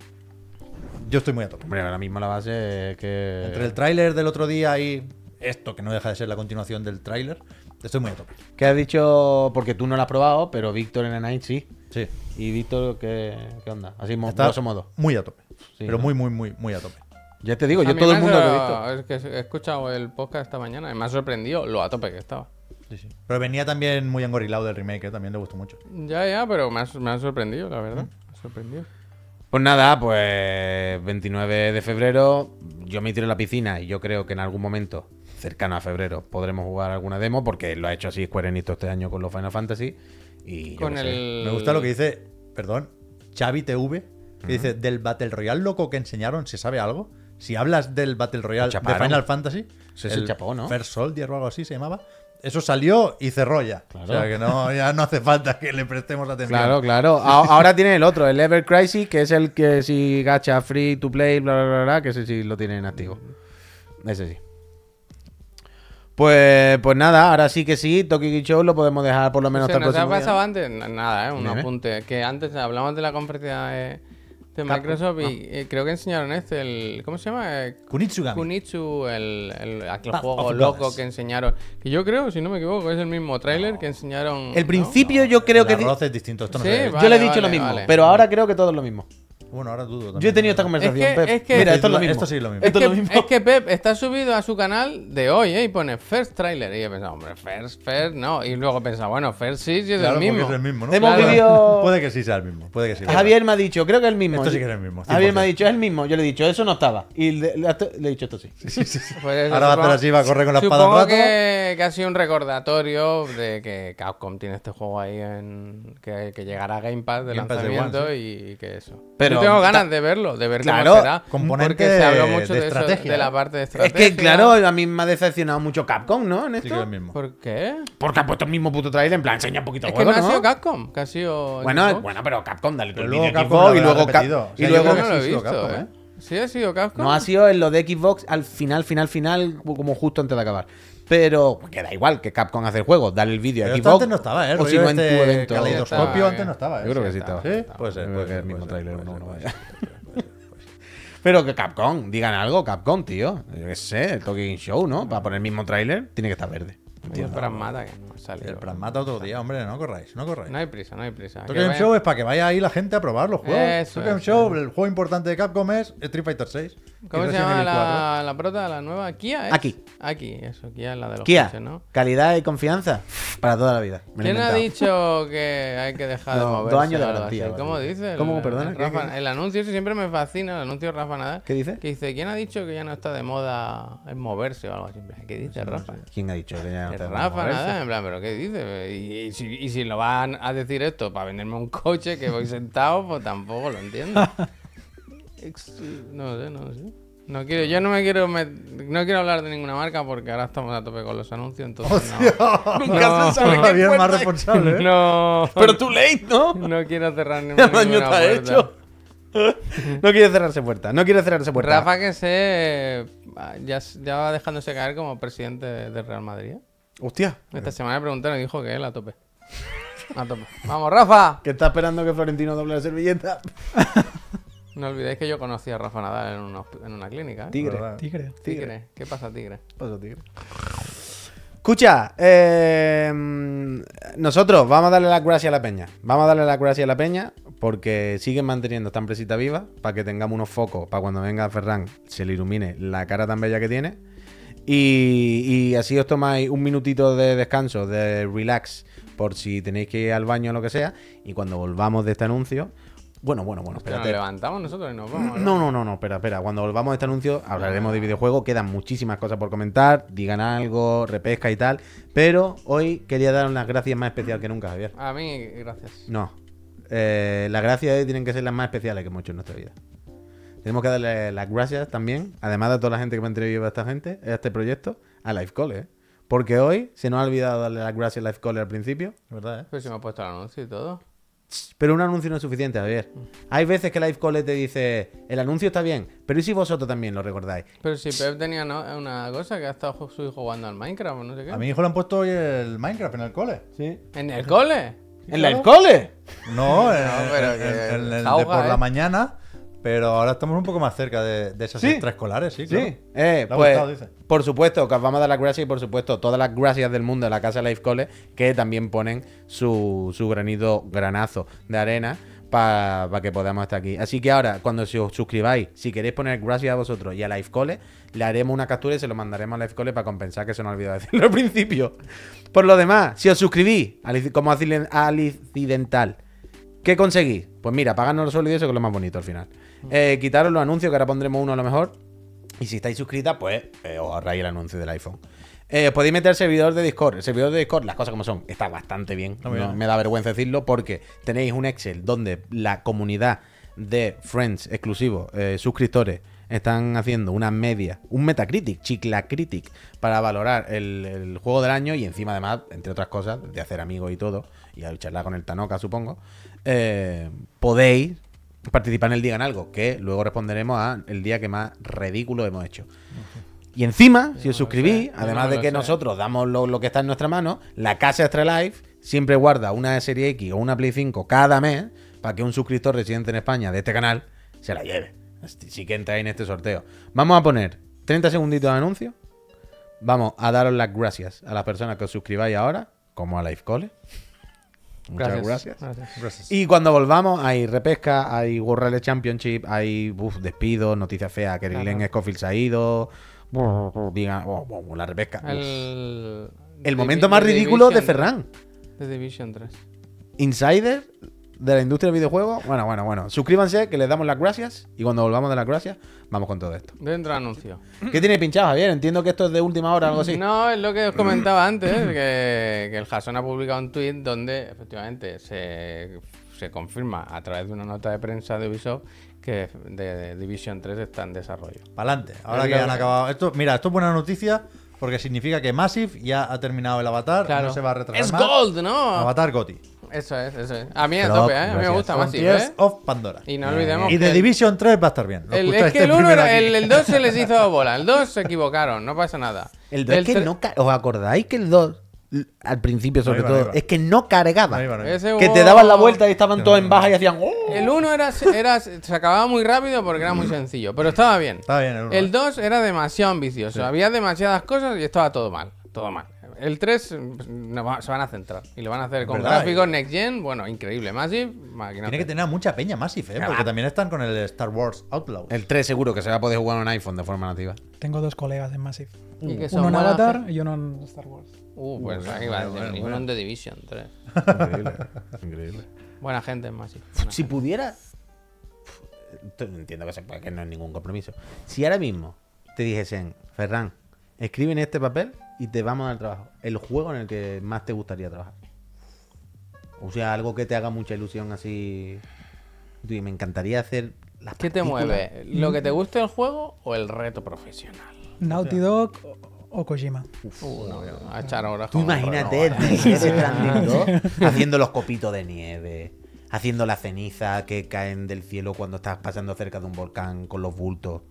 yo estoy muy a tope. Hombre, ahora mismo la base es que. Entre el tráiler del otro día y esto, que no deja de ser la continuación del tráiler, estoy muy a tope. ¿Qué has dicho? Porque tú no lo has probado, pero Víctor en el Night sí. Sí. ¿Y Víctor qué, qué onda? Así, Está grosso modo. muy a tope. Sí, pero ¿no? muy, muy, muy, muy a tope. Ya te digo, yo todo el mundo que he visto. Es que he escuchado el podcast esta mañana y me ha sorprendido lo a tope que estaba. Sí, sí. Pero venía también muy engorilado del remake, que también le gustó mucho. Ya, ya, pero me ha, me ha sorprendido, la verdad. Me ha sorprendido. Pues nada, pues 29 de febrero yo me tiré a la piscina y yo creo que en algún momento cercano a febrero podremos jugar alguna demo porque lo ha hecho así Square Enix este año con los Final Fantasy y Con el... Me gusta lo que dice, perdón, Xavi TV, que dice, del Battle Royale loco que enseñaron, ¿se sabe algo? Si hablas del Battle Royale de. Final Fantasy, Se se chapó, ¿no? First Soldier o algo así se llamaba, eso salió y cerró ya. Claro. O sea que no, ya no hace falta que le prestemos atención. Claro, claro. Ahora tiene el otro, el Ever Crisis, que es el que si gacha free to play, bla, bla, bla, bla, que ese sí lo tienen activo. Ese sí. Pues, pues nada, ahora sí que sí, Toki Show lo podemos dejar por lo menos Se hasta el nos ha día. pasado antes, na- nada, ¿eh? un Dime. apunte. Que antes hablamos de la conferencia de, de Microsoft y eh, creo que enseñaron este, el. ¿Cómo se llama? Eh, Kunitsugami. Kunitsu, el, el, aquel Path juego loco que enseñaron. Que yo creo, si no me equivoco, es el mismo tráiler que enseñaron. El ¿no? principio yo creo el que... arroz es distinto. Esto no Sí, se ve. va. yo le he Vale, dicho lo vale, mismo, vale. pero ahora creo que todo es lo mismo. Bueno, ahora dudo también. Yo he tenido esta conversación, que- Pep. es que- Mira, esto es lo mismo. Esto sí es lo mismo. Es Esto que, es lo mismo. es que Pep está subido a su canal de hoy, ¿eh? Y pone First Trailer. Y yo he pensado, hombre, First, First, no. Y luego he pensado, bueno, First sí, sí es Claro, el mismo. es el mismo, ¿no? Hemos Claro. vivido- Puede que sí sea el mismo. Puede que sí. Javier me ha dicho, creo que es el mismo. Esto sí que es el mismo, Javier me ha 100%. dicho, es el mismo. Yo le he dicho, eso no estaba. Y le, le- le he dicho esto sí. Pues eso, Ahora va a supongo- así, va a correr con la espada Supongo que, que ha sido un recordatorio de que Capcom tiene este juego ahí en que, que llegará a Game Pass de Game Pass de lanzamiento One, y que eso. Pero- tengo ganas de verlo, de ver Claro, cómo será. componente porque se habló mucho de de, eso, estrategia, de la parte de Es estrategia. que, claro, a mí me ha decepcionado mucho Capcom, ¿no? En Sí esto. que es el mismo. ¿Por qué? Porque ha puesto el mismo puto trailer, en plan, enseña un poquito Es el que juego, no ha ¿no? sido Capcom, que ha sido. Bueno, Xbox. bueno, pero Capcom, dale tú Pero el luego Capcom Xbox lo y luego, Cap- repetido. O sea, y yo luego no lo he sí ha sido visto, Capcom, ¿eh? ¿eh? Sí ha sido Capcom. No ha sido en lo de Xbox al final, final, final, como justo antes de acabar. Pero que da igual que Capcom hace el juego, dale el vídeo a Xbox. antes no estaba, ¿eh? El O si no en tu este evento. caleidoscopio estaba, antes ¿eh? no estaba, ¿eh? Yo creo que Sí, estaba. Sí, puede ser. Puede que es ser, el mismo ser. Pero que Capcom, digan algo, Capcom, tío. Yo qué sé, el Talking Show, ¿no? Para poner el mismo tráiler, tiene que estar verde. El Pragmata que no ha salido. El Pragmata otro día, hombre, no corráis, no corráis. No hay prisa, no hay prisa. Tokyo Game vaya- Show es para que vaya ahí la gente a probar los juegos. Eso Tokyo Game es, Show, el juego importante de Capcom es Street Fighter 6. ¿Cómo se llama la, la prota, la nueva? Kia, ¿es? Aquí. Aquí, eso, Kia es la de los Kia, coches, ¿no? calidad y confianza para toda la vida. Me ¿Quién ha dicho que hay que dejar de No, moverse? dos años de garantía, ¿Cómo dice? El, ¿Cómo, perdona? El, ¿Qué- Rafa- qué? el anuncio ese siempre me fascina, el anuncio de Rafa Nadal. ¿Qué dice? Que dice, ¿quién ha dicho que ya no está de moda el moverse o algo así? ¿Qué dice Rafa? ¿Quién ha dicho que ya no El tenemos Rafa moverse? Nadal, en plan, ¿pero qué dice? Y, y si, y si lo van a decir esto para venderme un coche que voy sentado, pues tampoco lo entiendo. Ex- No sé, no sé. No quiero, yo no me quiero met- no quiero hablar de ninguna marca porque ahora estamos a tope con los anuncios, entonces no. Nunca se sabe qué Javier más puerta- responsable, ¿eh? No, Pero too late, ¿no? no quiero cerrar ninguna puerta. hecho. No quiere cerrarse puerta, no quiere cerrarse puerta. Rafa que se ya, ya va dejándose caer como presidente de Real Madrid. Hostia, Esta semana le preguntaron y dijo que él a tope. A tope. Vamos, Rafa. que está esperando que Florentino doble la servilleta. No olvidéis que yo conocí a Rafa Nadal en una, en una clínica. ¿eh? Tigre. ¿Verdad? Tigre. Tigre. ¿Qué pasa, Tigre? Paso, tigre. Escucha, eh, nosotros vamos a darle las gracias a la peña. Vamos a darle las gracias a la peña porque siguen manteniendo esta empresita viva para que tengamos unos focos para cuando venga Ferran se le ilumine la cara tan bella que tiene. Y, y así os tomáis un minutito de descanso, de relax, por si tenéis que ir al baño o lo que sea. Y cuando volvamos de este anuncio, Bueno, bueno, bueno, Hostia, nos espérate. levantamos nosotros y nos vamos. No, no, no, no, espera, espera. Cuando volvamos a este anuncio hablaremos de videojuegos. Quedan muchísimas cosas por comentar. Digan algo, repesca y tal. Pero hoy quería dar unas gracias más especiales que nunca, Javier. A mí, gracias. No. Eh, las gracias hoy tienen que ser las más especiales que hemos hecho en nuestra vida. Tenemos que darle las gracias también, además de toda la gente que me ha entrevistado a esta gente, a este proyecto, a Lifecall, ¿eh? Porque hoy se nos ha olvidado darle las gracias a Lifecall al principio. Verdad, ¿eh? Pero si me ha puesto el anuncio y todo. Pero un anuncio no es suficiente, Javier. Hay veces que Lifecall te dice, el anuncio está bien, pero ¿y si vosotros también lo recordáis? Pero si Pep tenía no- una cosa que ha estado su hijo jugando al Minecraft o no sé qué. A mi hijo le han puesto hoy el Minecraft en el cole. Sí. ¿En el cole? ¿En Lifecall? No, en, en- en el sauga, de por ¿eh? la mañana. Pero ahora estamos un poco más cerca de, de esas ¿Sí? extraescolares, sí, claro. Sí, eh, pues, gustado, por supuesto que os vamos a dar las gracias y por supuesto todas las gracias del mundo de la casa Life Cole que también ponen su, su granito, granazo de arena para que podamos estar aquí. Así que ahora, cuando os suscribáis, si queréis poner gracias a vosotros y a Life Cole, le haremos una captura y se lo mandaremos a Life Cole para compensar que se nos olvidó decirlo al principio. Por lo demás, si os suscribís como aciden- al incidental, ¿Qué conseguís? Pues mira, pagarnos los sueldos y eso que es lo más bonito al final. Eh, quitaros los anuncios, que ahora pondremos uno a lo mejor. Y si estáis suscritas, pues eh, os ahorráis el anuncio del iPhone. Eh, podéis meter servidor de Discord. El servidor de Discord, las cosas como son, está bastante bien. No me da vergüenza decirlo porque tenéis un Excel donde la comunidad de friends exclusivos, eh, suscriptores, están haciendo una media, un Metacritic, Chiclacritic, para valorar el, el juego del año y encima además, entre otras cosas, de hacer amigos y todo, y a charlar con el Tanoka, supongo, eh, podéis participar en el Digan Algo, que luego responderemos a el día que más ridículo hemos hecho. Y encima, si os suscribís, además de que nosotros damos lo, lo que está en nuestra mano, la casa Extra Life siempre guarda una serie X o una Play 5 cada mes para que un suscriptor residente en España de este canal se la lleve. Sí que entráis en este sorteo. Vamos a poner 30 segunditos de anuncio. Vamos a daros las gracias a las personas que os suscribáis ahora, como a Life Cole. Muchas gracias. Gracias. Y cuando volvamos, hay repesca, hay World Rally Championship, hay uf, despidos, noticias feas, que Claro. Len Scofield se ha ido. Diga, oh, oh, la repesca. El, El momento más ridículo de Ferran. The Division 3. Insider de la industria del videojuego. Bueno, bueno, bueno. Suscríbanse, que les damos las gracias. Y cuando volvamos de las gracias, vamos con todo esto. Dentro anuncio. ¿Qué tiene pinchado, Javier? Entiendo que esto es de última hora o algo así. No, es lo que os comentaba antes, que, que el Jason ha publicado un tweet donde efectivamente se, se confirma a través de una nota de prensa de Ubisoft que de, de Division 3 está en desarrollo. Para adelante. Ahora que han acabado. Esto, mira, esto es buena noticia porque significa que Massive ya ha terminado el avatar. Claro. No se va a retrasar ¡Es más. Gold, no! Avatar Goti. Eso es, eso es. A mí a Pero, tope, ¿eh? A mí me gusta más, ¿eh? of Pandora. Y no olvidemos Y de el- Division 3 va a estar bien. El- es que este el 1 primero era, aquí. el, el 2 se les hizo bola, el 2 se equivocaron, no pasa nada. El 2 es que no ¿Os acordáis que el 2, al principio sobre No iba, no todo, iba. es que no cargaba? No iba, no iba. ese Que te daban la vuelta y estaban todos en baja y hacían. "Oh". El 1 era, era, se acababa muy rápido porque era muy sencillo, pero estaba bien. Estaba bien el uno, El ¿eh? 2 era demasiado ambicioso, había demasiadas cosas y estaba todo mal, todo mal. El 3 pues, no se van a centrar y lo van a hacer con verdad, gráficos next gen, bueno, increíble, Massive, máquina. Tiene que tener mucha peña Massive, ¿eh? Porque también están con el Star Wars Outlaw. El 3 seguro que se va a poder jugar en un iPhone de forma nativa. Tengo dos colegas en Massive. Y que son Uno en Avatar y uno en Star Wars. Uh, pues bueno, ahí va, bueno, bueno, y bueno. uno en The Division 3. Increíble. Increíble. Buena gente en Massive. buena Si gente. pudiera. Entiendo que se puede, que no es ningún compromiso. Si ahora mismo te dijesen, Ferran, escribe en este papel y te vamos a dar trabajo. El juego en el que más te gustaría trabajar. O sea, algo que te haga mucha ilusión así. Me encantaría hacer las ¿Qué te mueve? ¿Lo que te guste el juego o el reto profesional? Naughty Dog o, Kojima. Uh, no, no, a echar horas Tú imagínate ¿eh? Death Stranding 2 haciendo los copitos de nieve, haciendo la ceniza que caen del cielo cuando estás pasando cerca de un volcán con los bultos.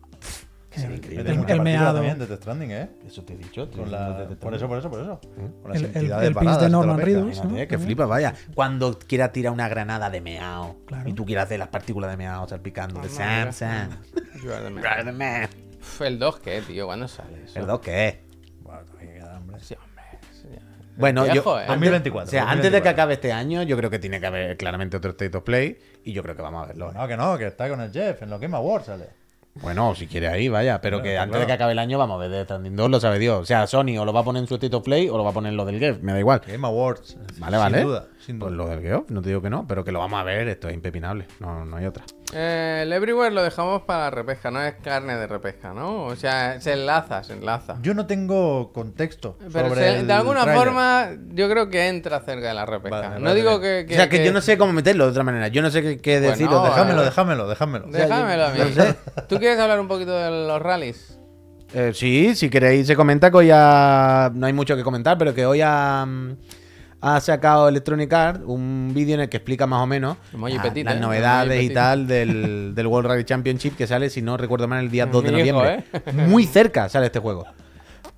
Que sería El- el- el meado. también de Death Stranding, ¿eh? Eso te he dicho. Con la- te- por eso, por eso, por eso. Con las El- el- entidades el de paradas la Norman. Reedus. ¿no? que También. flipa, vaya. Cuando quieras tirar una granada de meao Claro. y tú quieras hacer las partículas de meao salpicando de Ah, Sam. Sam. You are the man. Right, man. Uf, El 2, ¿qué, tío? ¿Cuándo sale eso? ¿Perdón qué? Bueno, todavía queda hambre. Sí, hombre. sí. Bueno, Viejo, yo. ¿eh? antes- 2024, O sea, antes de que 2024. acabe este año, yo creo que tiene que haber claramente otro State of Play. Y yo creo que vamos a verlo. ¿eh? No, que no, que está con el Jeff. En los Game Awards sale. Bueno, si quiere ahí, vaya. Pero que antes de que acabe el año vamos a ver de Stranding 2, lo sabe Dios. O sea, Sony o lo va a poner en su State of Play o lo va a poner en lo del Geoff, me da igual. Game Awards. Vale, sin vale. duda, sin duda. Pues lo del Geoff, no te digo que no, pero que lo vamos a ver, esto es impepinable. No, no hay otra. Eh, el Everywhere lo dejamos para la repesca, no es carne de repesca, ¿no? O sea, se enlaza, se enlaza. Yo no tengo contexto. Pero sobre se- el de alguna forma, yo creo que entra cerca de la repesca. Vale, no vale, digo vale. que, que- o sea, que, que- yo no sé cómo meterlo de otra manera. Yo no sé qué, qué Bueno, deciros. Déjamelo, déjamelo, déjamelo. Déjamelo a mí. no sé. ¿Tú quieres hablar un poquito de los rallies? Eh, sí, si queréis se comenta que hoy ha... No hay mucho que comentar, pero que hoy ha, mm, ha sacado Electronic Arts un vídeo en el que explica más o menos la- petit, las ¿eh? novedades y tal del, del World Rally Championship que sale, si no recuerdo mal, el día 2 de hijo, noviembre. ¿eh? Muy cerca sale este juego.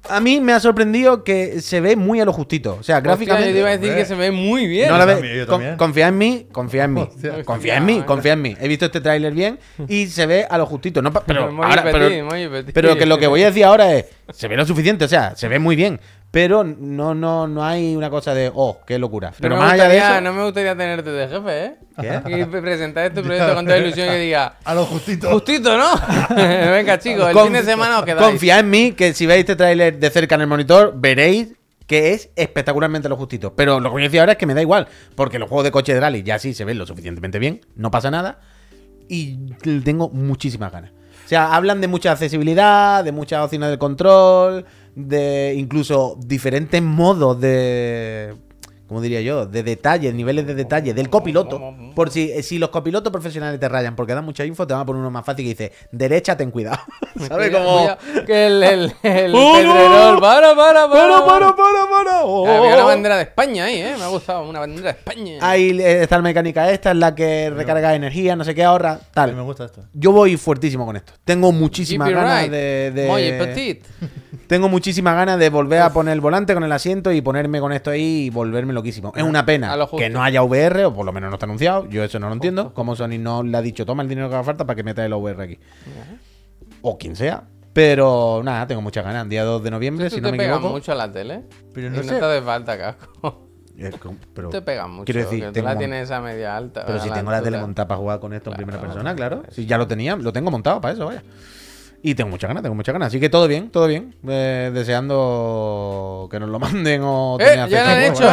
A mí me ha sorprendido que se ve muy a lo justito. O sea, Hostia, yo gráficamente... te iba a decir hombre. que se ve muy bien. No la ve- también, con- confía en mí, confía en mí. Hostia. Confía en mí, confía en mí. He visto este tráiler bien y se ve a lo justito. No, pero, Emoji ahora- petit, pero- petit. pero que lo que voy a decir ahora es, se ve lo suficiente, o sea, se ve muy bien, pero no, no, no hay una cosa de, oh, qué locura. Pero no, más me allá de gustaría, eso, no me gustaría tenerte de jefe, ¿eh? ¿Qué? Y presentar este proyecto con toda ilusión y que diga, A lo justito. justito, ¿no? Venga, chicos, el conf- fin de semana os quedáis. confiad en mí que si veis este tráiler de cerca en el monitor, veréis que es espectacularmente lo justito. Pero lo que voy a decir ahora es que me da igual, porque los juegos de coche de rally ya sí se ven lo suficientemente bien, no pasa nada, y tengo muchísimas ganas. Sea, hablan de mucha accesibilidad, de muchas opciones del control, de incluso diferentes modos de. ¿Cómo diría yo? De detalle, niveles de detalle del copiloto. Por si, si los copilotos profesionales te rayan porque dan mucha info, te van a poner uno más fácil que dice: Derecha, ten cuidado. ¿Sabes cómo.? Que el, el, el ¡Oh, no! para, para, para. ¡Para, para, para, para! ¡Oh! Había una bandera de España ahí, ¿eh? Me ha gustado, una bandera de España. Ahí eh, está la mecánica esta, en la que recarga energía, no sé qué, ahorra, A mí me tal. gusta esto. Yo voy fuertísimo con esto. Tengo muchísimas ganas right. de, de- Muy petit. Tengo muchísimas ganas de volver a poner el volante con el asiento y ponerme con esto ahí y volverme loquísimo. Es una pena que no haya VR, o por lo menos no está anunciado. Yo eso no lo entiendo. Como Sony no le ha dicho, toma el dinero que haga falta para que meta el VR aquí. O quien sea. Pero nada, tengo muchas ganas. Día 2 de noviembre, si te no me pegas equivoco. mucho a la tele. Pero y no no sé. te hace falta casco. Eh, pero, te pegas mucho. quiero decir, tú tengo la mon- tienes a media alta. pero si tengo la tele montada para jugar con esto en Claro, primera persona, claro. claro. Si ya lo tenía, lo tengo montado para eso, vaya. Y tengo muchas ganas, tengo muchas ganas. Así que todo bien, todo bien. Eh, deseando que nos lo manden o Eh, tener ya lo han hecho, ¿eh?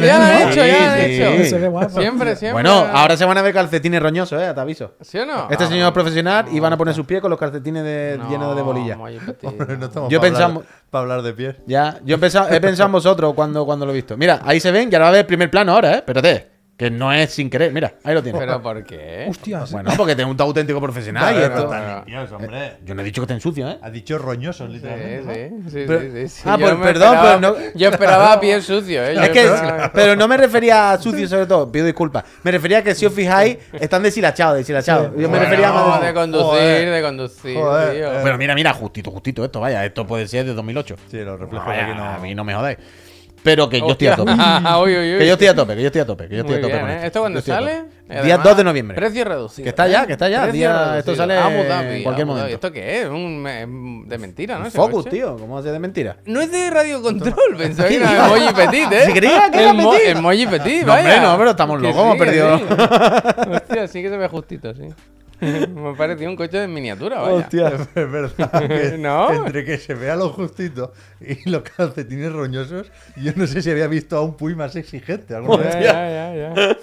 Ya lo han hecho, ya lo han hecho. sí. Siempre, siempre. Bueno, ahora se van a ver calcetines roñosos, eh, te aviso. ¿Sí o no? Este Ah, señor es profesional y van a poner sus pies con los calcetines de- no, llenos de bolillas. no estamos Yo para pensamos- hablar, para hablar de pies. Ya, yo he pensado, he pensado en vosotros cuando, cuando lo he visto. Mira, ahí se ven, ya lo va a ver el primer plano ahora, eh. Espérate, que no es sin querer. Mira, ahí lo tienes. ¿Pero por qué? Hostias. Bueno, porque tengo un auténtico profesional. y Claro, esto- bueno. están limpios, hombre. Yo no he dicho que estén sucios, ¿eh? Ha dicho roñosos, Sí, literalmente. ¿no? sí, sí, Pero- sí, sí, sí. Ah, pues perdón, esperaba- pero no- Yo esperaba a pies sucios, ¿eh? Yo Es que, esperaba- pero no me refería a sucios sobre todo, pido disculpas. Me refería a que si os fijáis, están deshilachados, deshilachados. Yo me Bueno, refería a más de de... conducir, Joder. de conducir, Joder, tío. Pero mira, mira, justito, justito esto, vaya, esto puede ser de 2008. Sí, los reflejos Vaya, aquí no. A mí no me jodáis. Pero que yo estoy a tope. Que yo estoy a tope, que yo estoy a tope, que yo estoy a tope bien, con ¿eh? esto. ¿Esto a sale? Y Día además, 2 de noviembre. Precio reducido. Que está ya, ¿eh? que está ya, día- reducido. esto sale Abu Dhabi, en cualquier Abu momento. ¿Esto qué es? Un, eh, de mentira, ¿no? Focus, tío, ¿cómo hace de mentira? No es de radio control, pensaba que ¿Qué era emoji petit, ¿eh? Si creía que era petit. Emoji petit, No, vaya. hombre, no, pero estamos locos, hemos perdido. Hostia, sí que se ve justito, sí. Me pareció un coche de miniatura, vaya. Es verdad que No. entre que se vea lo justito y los calcetines roñosos, yo no sé si había visto a un Puy más exigente. alguna Ya, vez. ya, ya, ya.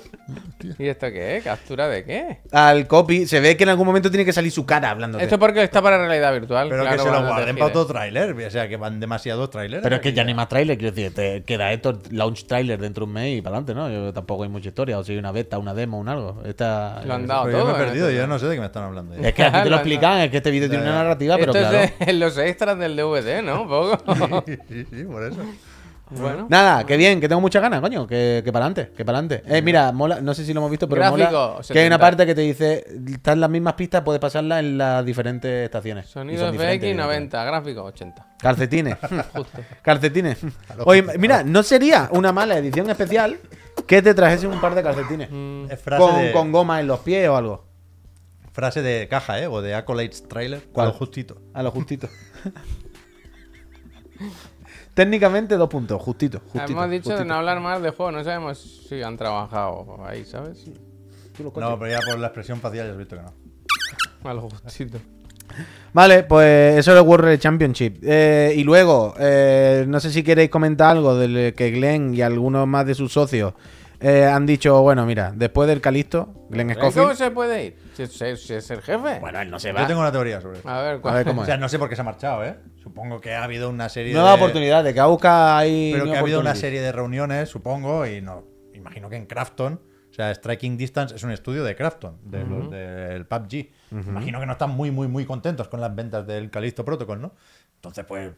¿Y esto qué es? ¿Captura de qué? Al copy, se ve que en algún momento tiene que salir su cara hablando. Esto porque está para realidad virtual. Pero claro, que se lo guarden para otro tráiler. O sea, que van demasiados trailers. Pero es que ya ni más trailer, quiero decir, te queda esto, launch trailer dentro de un mes y para adelante, ¿no? Yo tampoco hay mucha historia, o si hay una beta, una demo, un algo. Esta, Lo han dado Pero yo me he todo. ¿eh? perdido, yo no sé de qué me están hablando. Es que aquí te Lo explican, es que este vídeo tiene una narrativa, pero Esto claro. es de- los extras del DVD, ¿no? Un poco. sí, sí, sí, por eso. bueno. Nada, que bien, que tengo muchas ganas, coño, que, que para adelante, que para adelante. Eh, mira, mola, no sé si lo hemos visto, pero Gráfico, mola 70. que hay una parte que te dice, están las mismas pistas, puedes pasarlas en las diferentes estaciones. Sonido FX evidentemente. 90, gráfico 80. Calcetines. Justo. calcetines. Oye, mira, no sería una mala edición especial que te trajese un par de calcetines. Mm, Con, de, con goma en los pies o algo. Frase de caja, ¿eh? O de Accolades trailer. ¿Cuál? Lo justito. A lo justito. Técnicamente dos puntos, justito. justito Hemos dicho de justito. no hablar más de juego, no sabemos si han trabajado ahí, ¿sabes? No, pero ya por la expresión facial ya has visto que no. A lo justito. Vale, pues eso es el World Championship. Eh, y luego, eh, no sé si queréis comentar algo de que Glenn y algunos más de sus socios eh, han dicho, bueno, mira, después del Calisto, Glenn ¿Cómo Scofield... se puede ir? Si, si- si es el jefe. Bueno, él no se Yo tengo una teoría sobre eso. A ver, A ¿cuál? ver cómo O es. sea, no sé por qué se ha marchado, ¿eh? Supongo que ha habido una serie Nueva de... oportunidad, de que ha buscado ahí... Pero que ha habido una serie de reuniones, supongo, y no. Imagino que en Crafton. O sea, Striking Distance es un estudio de Crafton, de los- del PUBG. Imagino que no están muy, muy, muy contentos con las ventas del Callisto Protocol, ¿no? Entonces, pues,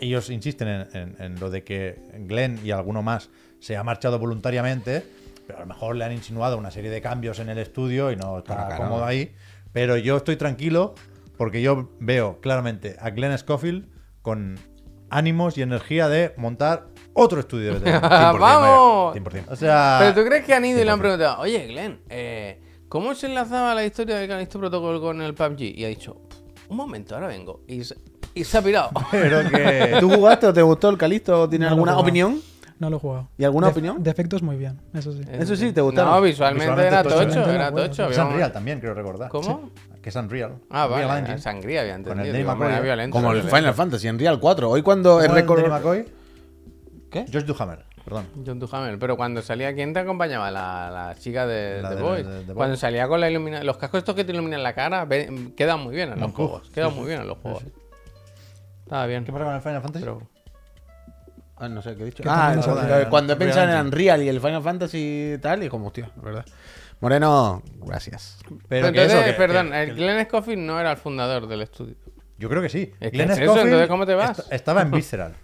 ellos insisten en, en- en lo de que Glenn y alguno más se ha marchado voluntariamente, pero a lo mejor le han insinuado una serie de cambios en el estudio y no está Claro, claro. cómodo ahí. Pero yo estoy tranquilo porque yo veo claramente a Glenn Scofield con ánimos y energía de montar otro estudio de veteranos. 100%, ¡Vamos! vaya, 100%. O sea, Pero tú crees que han ido y le han 100%. preguntado, oye, Glenn, eh, ¿cómo se enlazaba la historia del Callisto Protocol con el PUBG? Y ha dicho, un momento, ahora vengo. Y se, y se ha pirado. pero que ¿Tú jugaste o te gustó el Calisto? ¿Tienes No alguna opinión? No lo he jugado. ¿Y alguna opinión? Defectos muy bien, eso sí. Eso sí, ¿te gustaron? No, visualmente, Visualmente era tocho. Visualmente era tocho. es Unreal también, creo recordar. ¿Cómo? Que es Unreal. Ah, Unreal vale, Engine. sangría había entendido. Con el Dave McCoy. violento, Como el violento. Final Fantasy en Real 4. Hoy cuando ¿Cómo el es récord... McCoy? ¿Qué? George Duhamel, perdón. John Duhamel, pero cuando salía, ¿quién te acompañaba? La, la chica de La The de- de- de Cuando salía con la iluminación, los cascos estos que te iluminan la cara, ve- quedan muy bien en los juegos. Quedan sí, muy bien en los juegos. sí. Estaba bien. ¿Qué pasa con el Final Fantasy? Pero, Ah, no sé qué he dicho. Que Ah, sale en cuando pensado en. Unreal y el Final Fantasy y tal, y como, hostia, verdad. Moreno, gracias. Pero que entonces, eso, que- perdón, que- el Glenn Scofield no era el fundador del estudio. Yo creo que sí. Es que Glenn es eso, entonces, ¿cómo te vas? est- estaba en Visceral.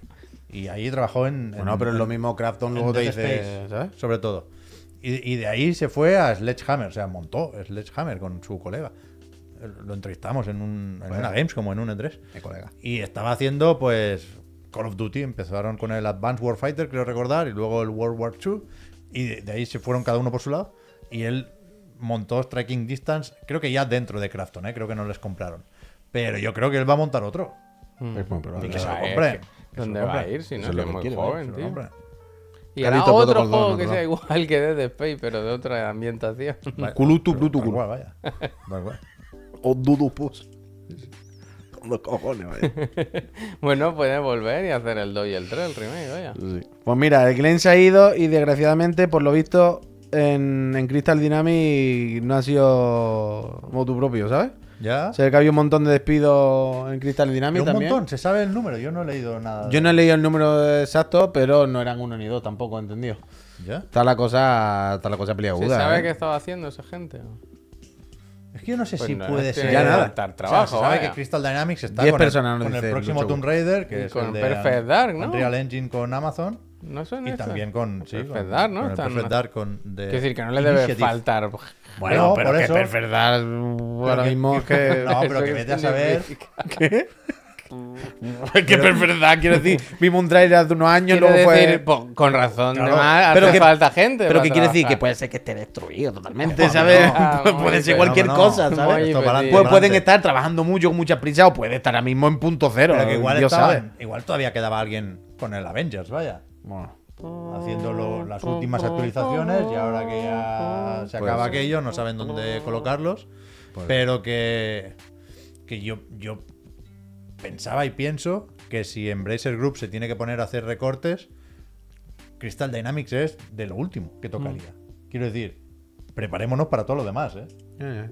Y ahí trabajó en. Bueno, en- pero es lo mismo Crafton luego te dice. Sobre todo. Y, y de ahí se fue a Sledgehammer, o sea, montó Sledgehammer con su colega. Lo entrevistamos en, un, en una Games como en un E3. Mi colega. Y estaba haciendo, pues, Call of Duty. Empezaron con el Advanced Warfighter, creo recordar, y luego el World War II. Y de, de ahí se fueron cada uno por su lado. Y él montó Striking Distance, creo que ya dentro de Crafton, ¿eh? creo que no les compraron. Pero yo creo que él va a montar otro. Es muy Y que se lo compren. ¿Dónde lo va a ir? Si no, es que es muy quiere, joven, tío. Y hará otro juego que sea igual que Dead Space, pero de otra ambientación. Culutu, Plutu, vaya. O Dudu Pus. Con los cojones, vaya. bueno, puede volver y hacer el 2 y el 3, el remake, vaya. Sí. Pues mira, el Glenn se ha ido y desgraciadamente, por lo visto, en, en Crystal Dynamics no ha sido motu propio, ¿sabes? ¿Ya? Se ve que había un montón de despidos en Crystal Pero Dynamics un también. montón, se sabe el número. Yo no he leído nada. de- Yo no he leído el número exacto, pero no eran uno ni dos tampoco, entendido. ¿Ya? Está la cosa, está la cosa ¿Se peliaguda. sabe ¿eh? qué estaba haciendo esa gente? Es que yo no sé Pues si no, puede es que ser. Ya nada. estar O sea, trabajo, se sabe vaya. que Crystal Dynamics está con, el, con el próximo Tomb Raider, que es con el de Perfect Dark, ¿no? Unreal Engine con Amazon. No son Y esas. también con, sí, Perfect con, Dark, ¿no? con el Perfect Dark con de Quiero decir que no le debe Initiative. faltar. Bueno, No, pero por que eso- Perfect Dark, ahora que- mismo es que... No, pero que vete a saber. ¿Qué? Es que Perfect Dark, quiero decir, vimos un trailer hace unos años y Quiero luego fue... decir, po- con razón, Claro, de más, pero que- falta gente. Pero que quiere decir que puede ser que esté destruido totalmente, ¿sabes? puede ser cualquier No, no, cosa, ¿sabes? Pues pueden estar trabajando mucho, con mucha prisa, o puede estar ahora mismo en punto cero. Pero que igual, Dios estaban- sabe. igual todavía quedaba alguien con el Avengers, vaya. Bueno, Haciendo lo- las últimas actualizaciones y ahora que ya se acaba aquello, no saben dónde colocarlos. pero que, que yo, yo pensaba y pienso que si Embracer Group se tiene que poner a hacer recortes, Crystal Dynamics es de lo último que tocaría. Quiero decir, preparémonos para todo lo demás. ¿eh?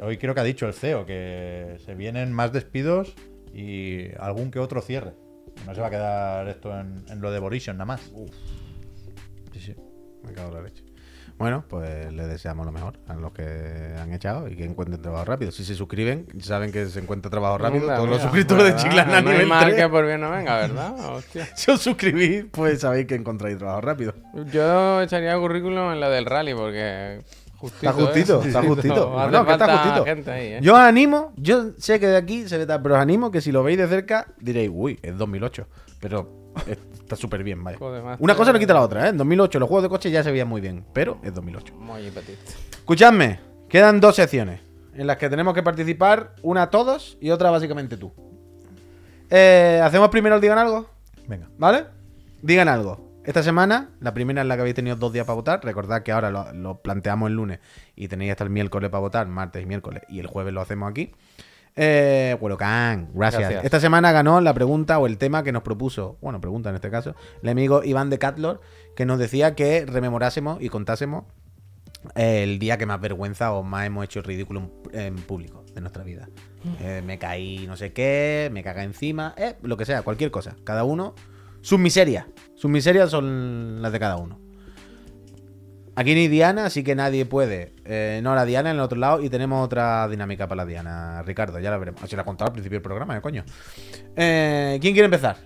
Hoy creo que ha dicho el CEO que se vienen más despidos y algún que otro cierre. No se va a quedar esto en, en lo de Volition nada más. Sí, sí. me cago en la leche. Bueno, pues le deseamos lo mejor a los que han echado y que encuentren trabajo rápido. Si se suscriben, saben que se encuentra trabajo rápido. Todos los suscriptores de ¿verdad? Chiclana No nivel mal 3. que por bien no venga, ¿verdad? Hostia. Si os suscribís, pues sabéis que encontráis trabajo rápido. Yo echaría currículum en la del rally porque. Justito, Está justito, ¿eh? está justito. Bueno, que está justito. gente ahí, ¿eh? Yo os animo, yo sé que de aquí se ve tal, pero os animo que si lo veis de cerca diréis, uy, es 2008. Pero está súper bien, vaya. Joder. Una cosa no quita la otra, ¿eh? En 2008 los juegos de coche ya se veían muy bien, pero es 2008. Muy petit. Escuchadme, quedan dos secciones en las que tenemos que participar, una todos y otra básicamente tú. Eh, ¿Hacemos primero el Digan Algo? Venga. ¿Vale? Digan algo. Esta semana, la primera en la que habéis tenido dos días para votar. Recordad que ahora lo, lo planteamos el lunes y tenéis hasta el miércoles para votar, martes y miércoles, y el jueves lo hacemos aquí. Eh, Huelocán, gracias. Gracias. Esta semana ganó la pregunta o el tema que nos propuso, bueno, pregunta en este caso, el amigo Iván de Catlor, que nos decía que rememorásemos y contásemos eh, el día que más vergüenza o más hemos hecho el ridículo en, en público de nuestra vida. Eh, me caí no sé qué, me caga encima, eh, lo que sea, cualquier cosa. Cada uno, sus miserias. Sus miserias son las de cada uno. Aquí ni Diana, así que nadie puede. Eh, no, la Diana en el otro lado y tenemos otra dinámica para la Diana, Ricardo, ya la veremos. Se la he contado al principio del programa, ¿eh, coño? Eh, ¿Quién quiere empezar?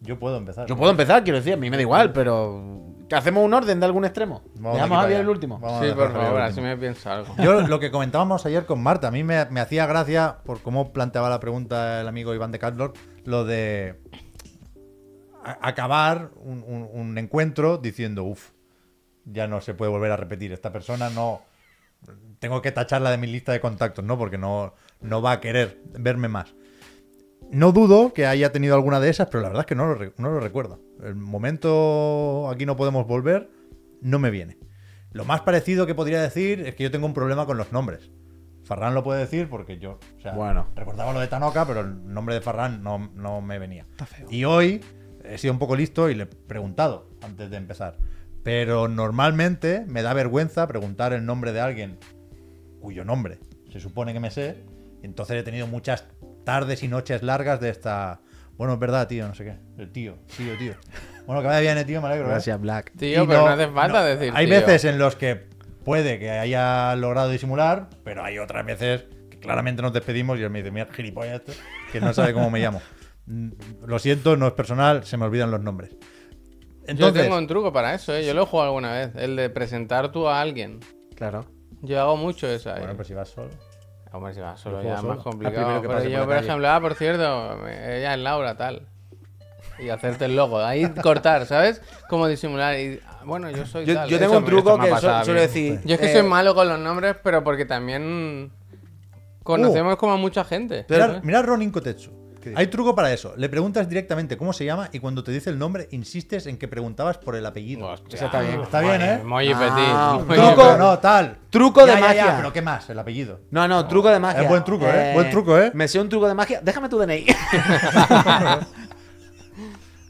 Yo puedo empezar. Yo puedo empezar, quiero decir, a mí me da igual, pero. ¿Que hacemos un orden de algún extremo? Vamos Dejamos a Javier el último. Vamos Sí, por favor, así me pienso algo. Yo lo que comentábamos ayer con Marta, a mí me, me hacía gracia por cómo planteaba la pregunta el amigo Iván de Catlor, lo de acabar un, un- un encuentro diciendo, uff, ya no se puede volver a repetir, esta persona no... Tengo que tacharla de mi lista de contactos, ¿no? Porque no, no va a querer verme más. No dudo que haya tenido alguna de esas, pero la verdad es que no lo, no lo recuerdo. El momento aquí no podemos volver no me viene. Lo más parecido que podría decir es que yo tengo un problema con los nombres. Farran lo puede decir porque yo o sea, Bueno. recordaba lo de Tanoka, pero el nombre de Farran no, no me venía. Está feo. Y hoy he sido un poco listo y le he preguntado antes de empezar. Pero normalmente me da vergüenza preguntar el nombre de alguien cuyo nombre se supone que me sé. Entonces he tenido muchas tardes y noches largas de esta. Bueno, es verdad, tío, no sé qué. El tío, tío, tío. Bueno, que vaya bien, eh, tío, me alegro. ¿eh? Gracias, Black. Tío, Y pero no, hace falta decir Hay tío. veces en los que puede que haya logrado disimular, pero hay otras veces que claramente nos despedimos y él me dice, mira, gilipollas este, que no sabe cómo me llamo. Mm, Lo siento, no es personal, se me olvidan los nombres. Yo Entonces, tengo un truco para eso, ¿eh? Yo lo he jugado alguna vez. El de presentar tú a alguien. Claro. Yo hago mucho eso ahí. bueno, pues si vas solo. Hombre, si va solo Yo ya es más complicado. Pero por yo, por ejemplo, ah, por cierto, me- ella es Laura, tal. Y hacerte el logo. Ahí cortar, ¿sabes? Como disimular. Y, bueno, yo soy Yo, tal. yo Eso tengo un truco que su- suelo decir. Yo es que eh, soy malo con los nombres, pero porque también conocemos como a mucha gente. Mirad, mirad Ronin Kotetsu. ¿Qué dice? Hay truco para eso. Le preguntas directamente cómo se llama y cuando te dice el nombre, insistes en que preguntabas por el apellido. Hostia. Esa está bien. Está bien, ¿eh? Muy Ah, petit. muy No, truco- petit. no, tal. Truco Ya, de ya, ya, magia. pero ¿qué más? El apellido. No, no, truco de magia. Es buen truco, ¿eh? Buen truco, ¿eh? Me sé un truco de magia. Déjame tu DNI.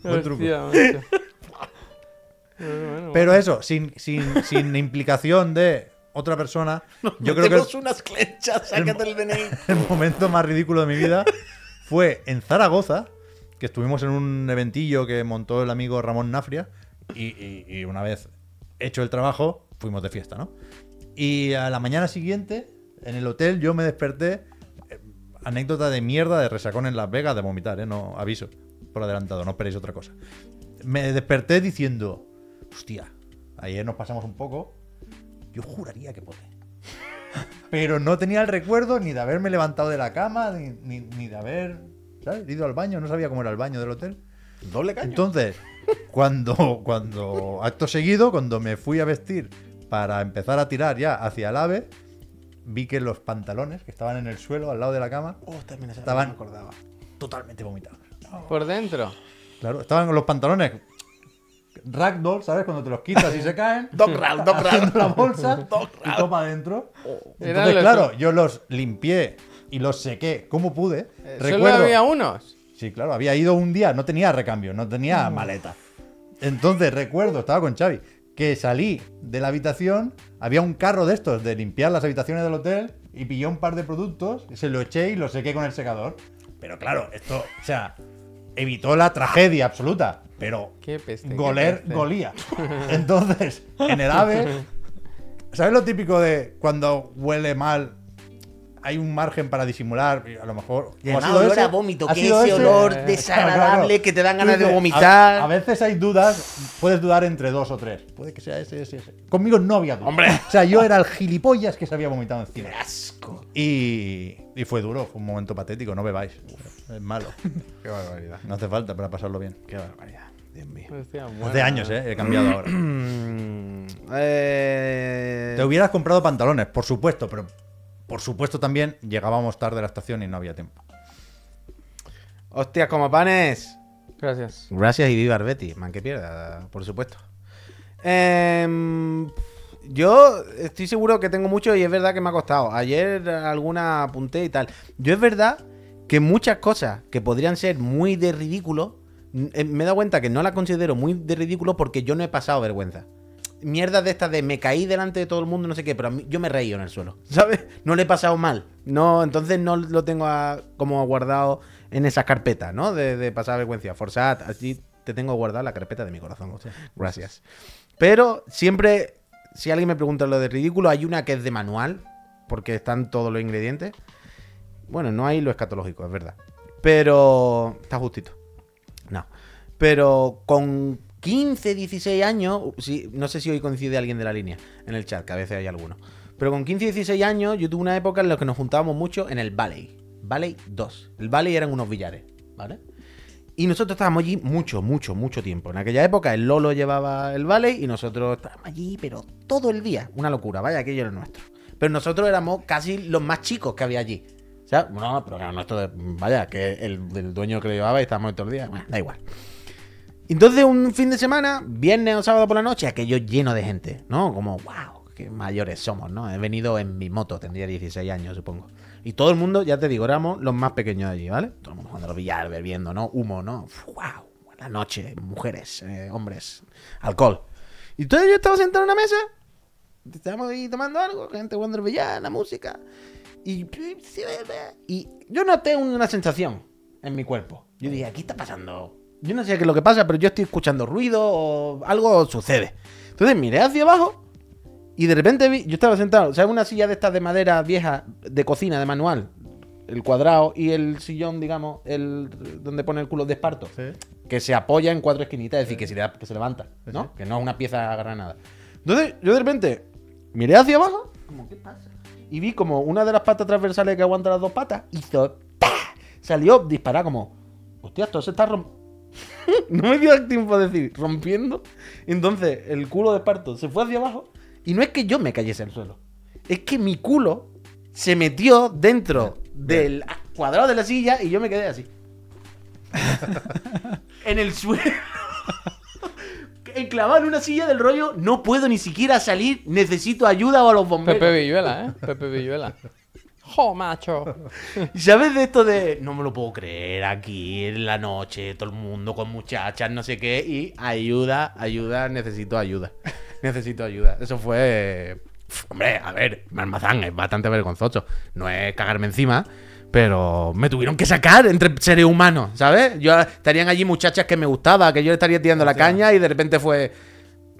Buen truco. Hostia, Pero eso, sin, sin, sin implicación de otra persona, yo creo que unas clenchas, sácate el DNI. el momento más ridículo de mi vida fue en Zaragoza, que estuvimos en un eventillo que montó el amigo Ramón Nafria, y, una vez hecho el trabajo, fuimos de fiesta, ¿no? Y a la mañana siguiente, en el hotel, yo me desperté, eh, anécdota de mierda de resacón en Las Vegas, de vomitar, ¿eh? No, aviso, por adelantado, no esperéis otra cosa. Me desperté diciendo, hostia, ayer nos pasamos un poco, yo juraría que podré. Pero no tenía el recuerdo ni de haberme levantado de la cama, ni, ni- ni de haber ¿sabes? ido al baño. No sabía cómo era el baño del hotel. Doble caño. Entonces, cuando, cuando acto seguido, cuando me fui a vestir para empezar a tirar ya hacia el ave, vi que los pantalones que estaban en el suelo al lado de la cama Oh, Estaban- no me acordaba. totalmente vomitados. Por dentro. Claro, estaban los pantalones ragdoll, ¿sabes? Cuando te los quitas y se caen. Dog round, dog round. haciendo la bolsa y para adentro. Eran Entonces, claro, yo los limpié y los sequé como pude. Eh, Solo había unos. Sí, claro, había ido un día, no tenía recambio, no tenía maleta. Entonces recuerdo, estaba con Xavi, que salí de la habitación, había un carro de estos de limpiar las habitaciones del hotel y pillé un par de productos, se lo eché y lo sequé con el secador. Pero claro, esto, o sea, evitó la tragedia absoluta, pero Qué peste. qué goler peste. golía. Entonces, en el ave, ¿sabes lo típico de cuando huele mal? Hay un margen para disimular, a lo mejor. Y ¿o ha además sido olor ese? a vómito, ¿Ha que ese ese? olor Eh, desagradable Claro. que te dan ganas de vomitar. A, a veces hay dudas, puedes dudar entre dos o tres. Puede que sea ese, ese, ese. Conmigo no había duda. ¡Hombre! O sea, yo era el gilipollas que se había vomitado encima. ¡Qué asco! Y, y fue duro, fue un momento patético, no bebáis. Es malo. ¡Qué barbaridad! No hace falta para pasarlo bien. ¡Qué barbaridad! Dios mío. Hace años, ¿eh? He cambiado ahora. Eh, Te hubieras comprado pantalones, por supuesto, pero por supuesto también llegábamos tarde a la estación y no había tiempo. Hostias, como panes. Gracias. Gracias y viva el Betis, man que pierda, por supuesto. Em, Yo estoy seguro que tengo mucho y es verdad que me ha costado. Ayer alguna apunté y tal. Yo es verdad que muchas cosas que podrían ser muy de ridículo, eh, me he dado cuenta que no las considero muy de ridículo porque yo no he pasado vergüenza. Mierdas de estas de me caí delante de todo el mundo, no sé qué, pero a mí- yo me he reído en el suelo, ¿sabes? No le he pasado mal. No, entonces no lo tengo a- como guardado en esa carpeta, ¿no? De, de pasar vergüenza. Forzad, así te tengo guardado la carpeta de mi corazón. Gracias. Pero siempre, si alguien me pregunta lo de ridículo, hay una que es de manual, porque están todos los ingredientes. Bueno, no hay lo escatológico, es verdad. Pero está justito. No. Pero con 15, 16 años, no sé si hoy coincide alguien de la línea en el chat, que a veces hay alguno. Pero con 15, 16 años yo tuve una época en la que nos juntábamos mucho en el Valley. Valley 2. El Valley eran unos billares, ¿vale? Y nosotros estábamos allí mucho, mucho, mucho tiempo. En aquella época el Lolo llevaba el Valley y nosotros estábamos allí, pero todo el día. Una locura, vaya, aquello era nuestro. Pero nosotros éramos casi los más chicos que había allí. O sea, no, pero era nuestro, vaya, que el, el dueño que lo llevaba y estábamos todo el día. Bueno, da igual. Entonces, un fin de semana, viernes o sábado por la noche, aquello lleno de gente, ¿no? Como, wow, qué mayores somos, ¿no? He venido en mi moto, tendría 16 años, supongo. Y todo el mundo, ya te digo, éramos los más pequeños allí, ¿vale? Todo el mundo jugando a los billar, bebiendo, ¿no? Humo, ¿no? ¡Wow! La noche, mujeres, eh, hombres, alcohol. Y entonces yo estaba sentado en una mesa, estábamos ahí tomando algo, gente jugando al billar, la música. Y, y yo noté una sensación en mi cuerpo. Yo dije, aquí está pasando. Yo no sé qué es lo que pasa, pero yo estoy escuchando ruido o algo sucede. Entonces miré hacia abajo y de repente vi, yo estaba sentado, ¿sabes? Una silla de estas de madera vieja de cocina, de manual. El cuadrado y el sillón, digamos, el donde pone el culo de esparto. Sí. Que se apoya en cuatro esquinitas, es decir, que se, le- que se levanta, ¿no? Que no es una pieza agarrada nada. Entonces, yo de repente miré hacia abajo, como, ¿qué pasa? Y vi como una de las patas transversales que aguanta las dos patas hizo ¡pa! Salió disparada como, hostia, esto se está rompiendo. no me dio tiempo de decir, rompiendo. Entonces, el culo de esparto se fue hacia abajo. Y no es que yo me cayese al suelo. Es que mi culo se metió dentro del cuadrado de la silla y yo me quedé así. en el suelo. Enclavado en una silla del rollo, no puedo ni siquiera salir, necesito ayuda o a los bomberos. Pepe Villuela, ¿eh? Pepe Villuela. ¡Jo, macho! ¿Y sabes de esto de no me lo puedo creer aquí en la noche, todo el mundo con muchachas, no sé qué? Y ayuda, ayuda, necesito ayuda. necesito ayuda. Eso fue. Hombre, a ver, Marmazán es bastante vergonzoso. No es cagarme encima, pero me tuvieron que sacar entre seres humanos, ¿sabes? Yo estarían allí muchachas que me gustaba, que yo le estaría tirando la caña y de repente fue.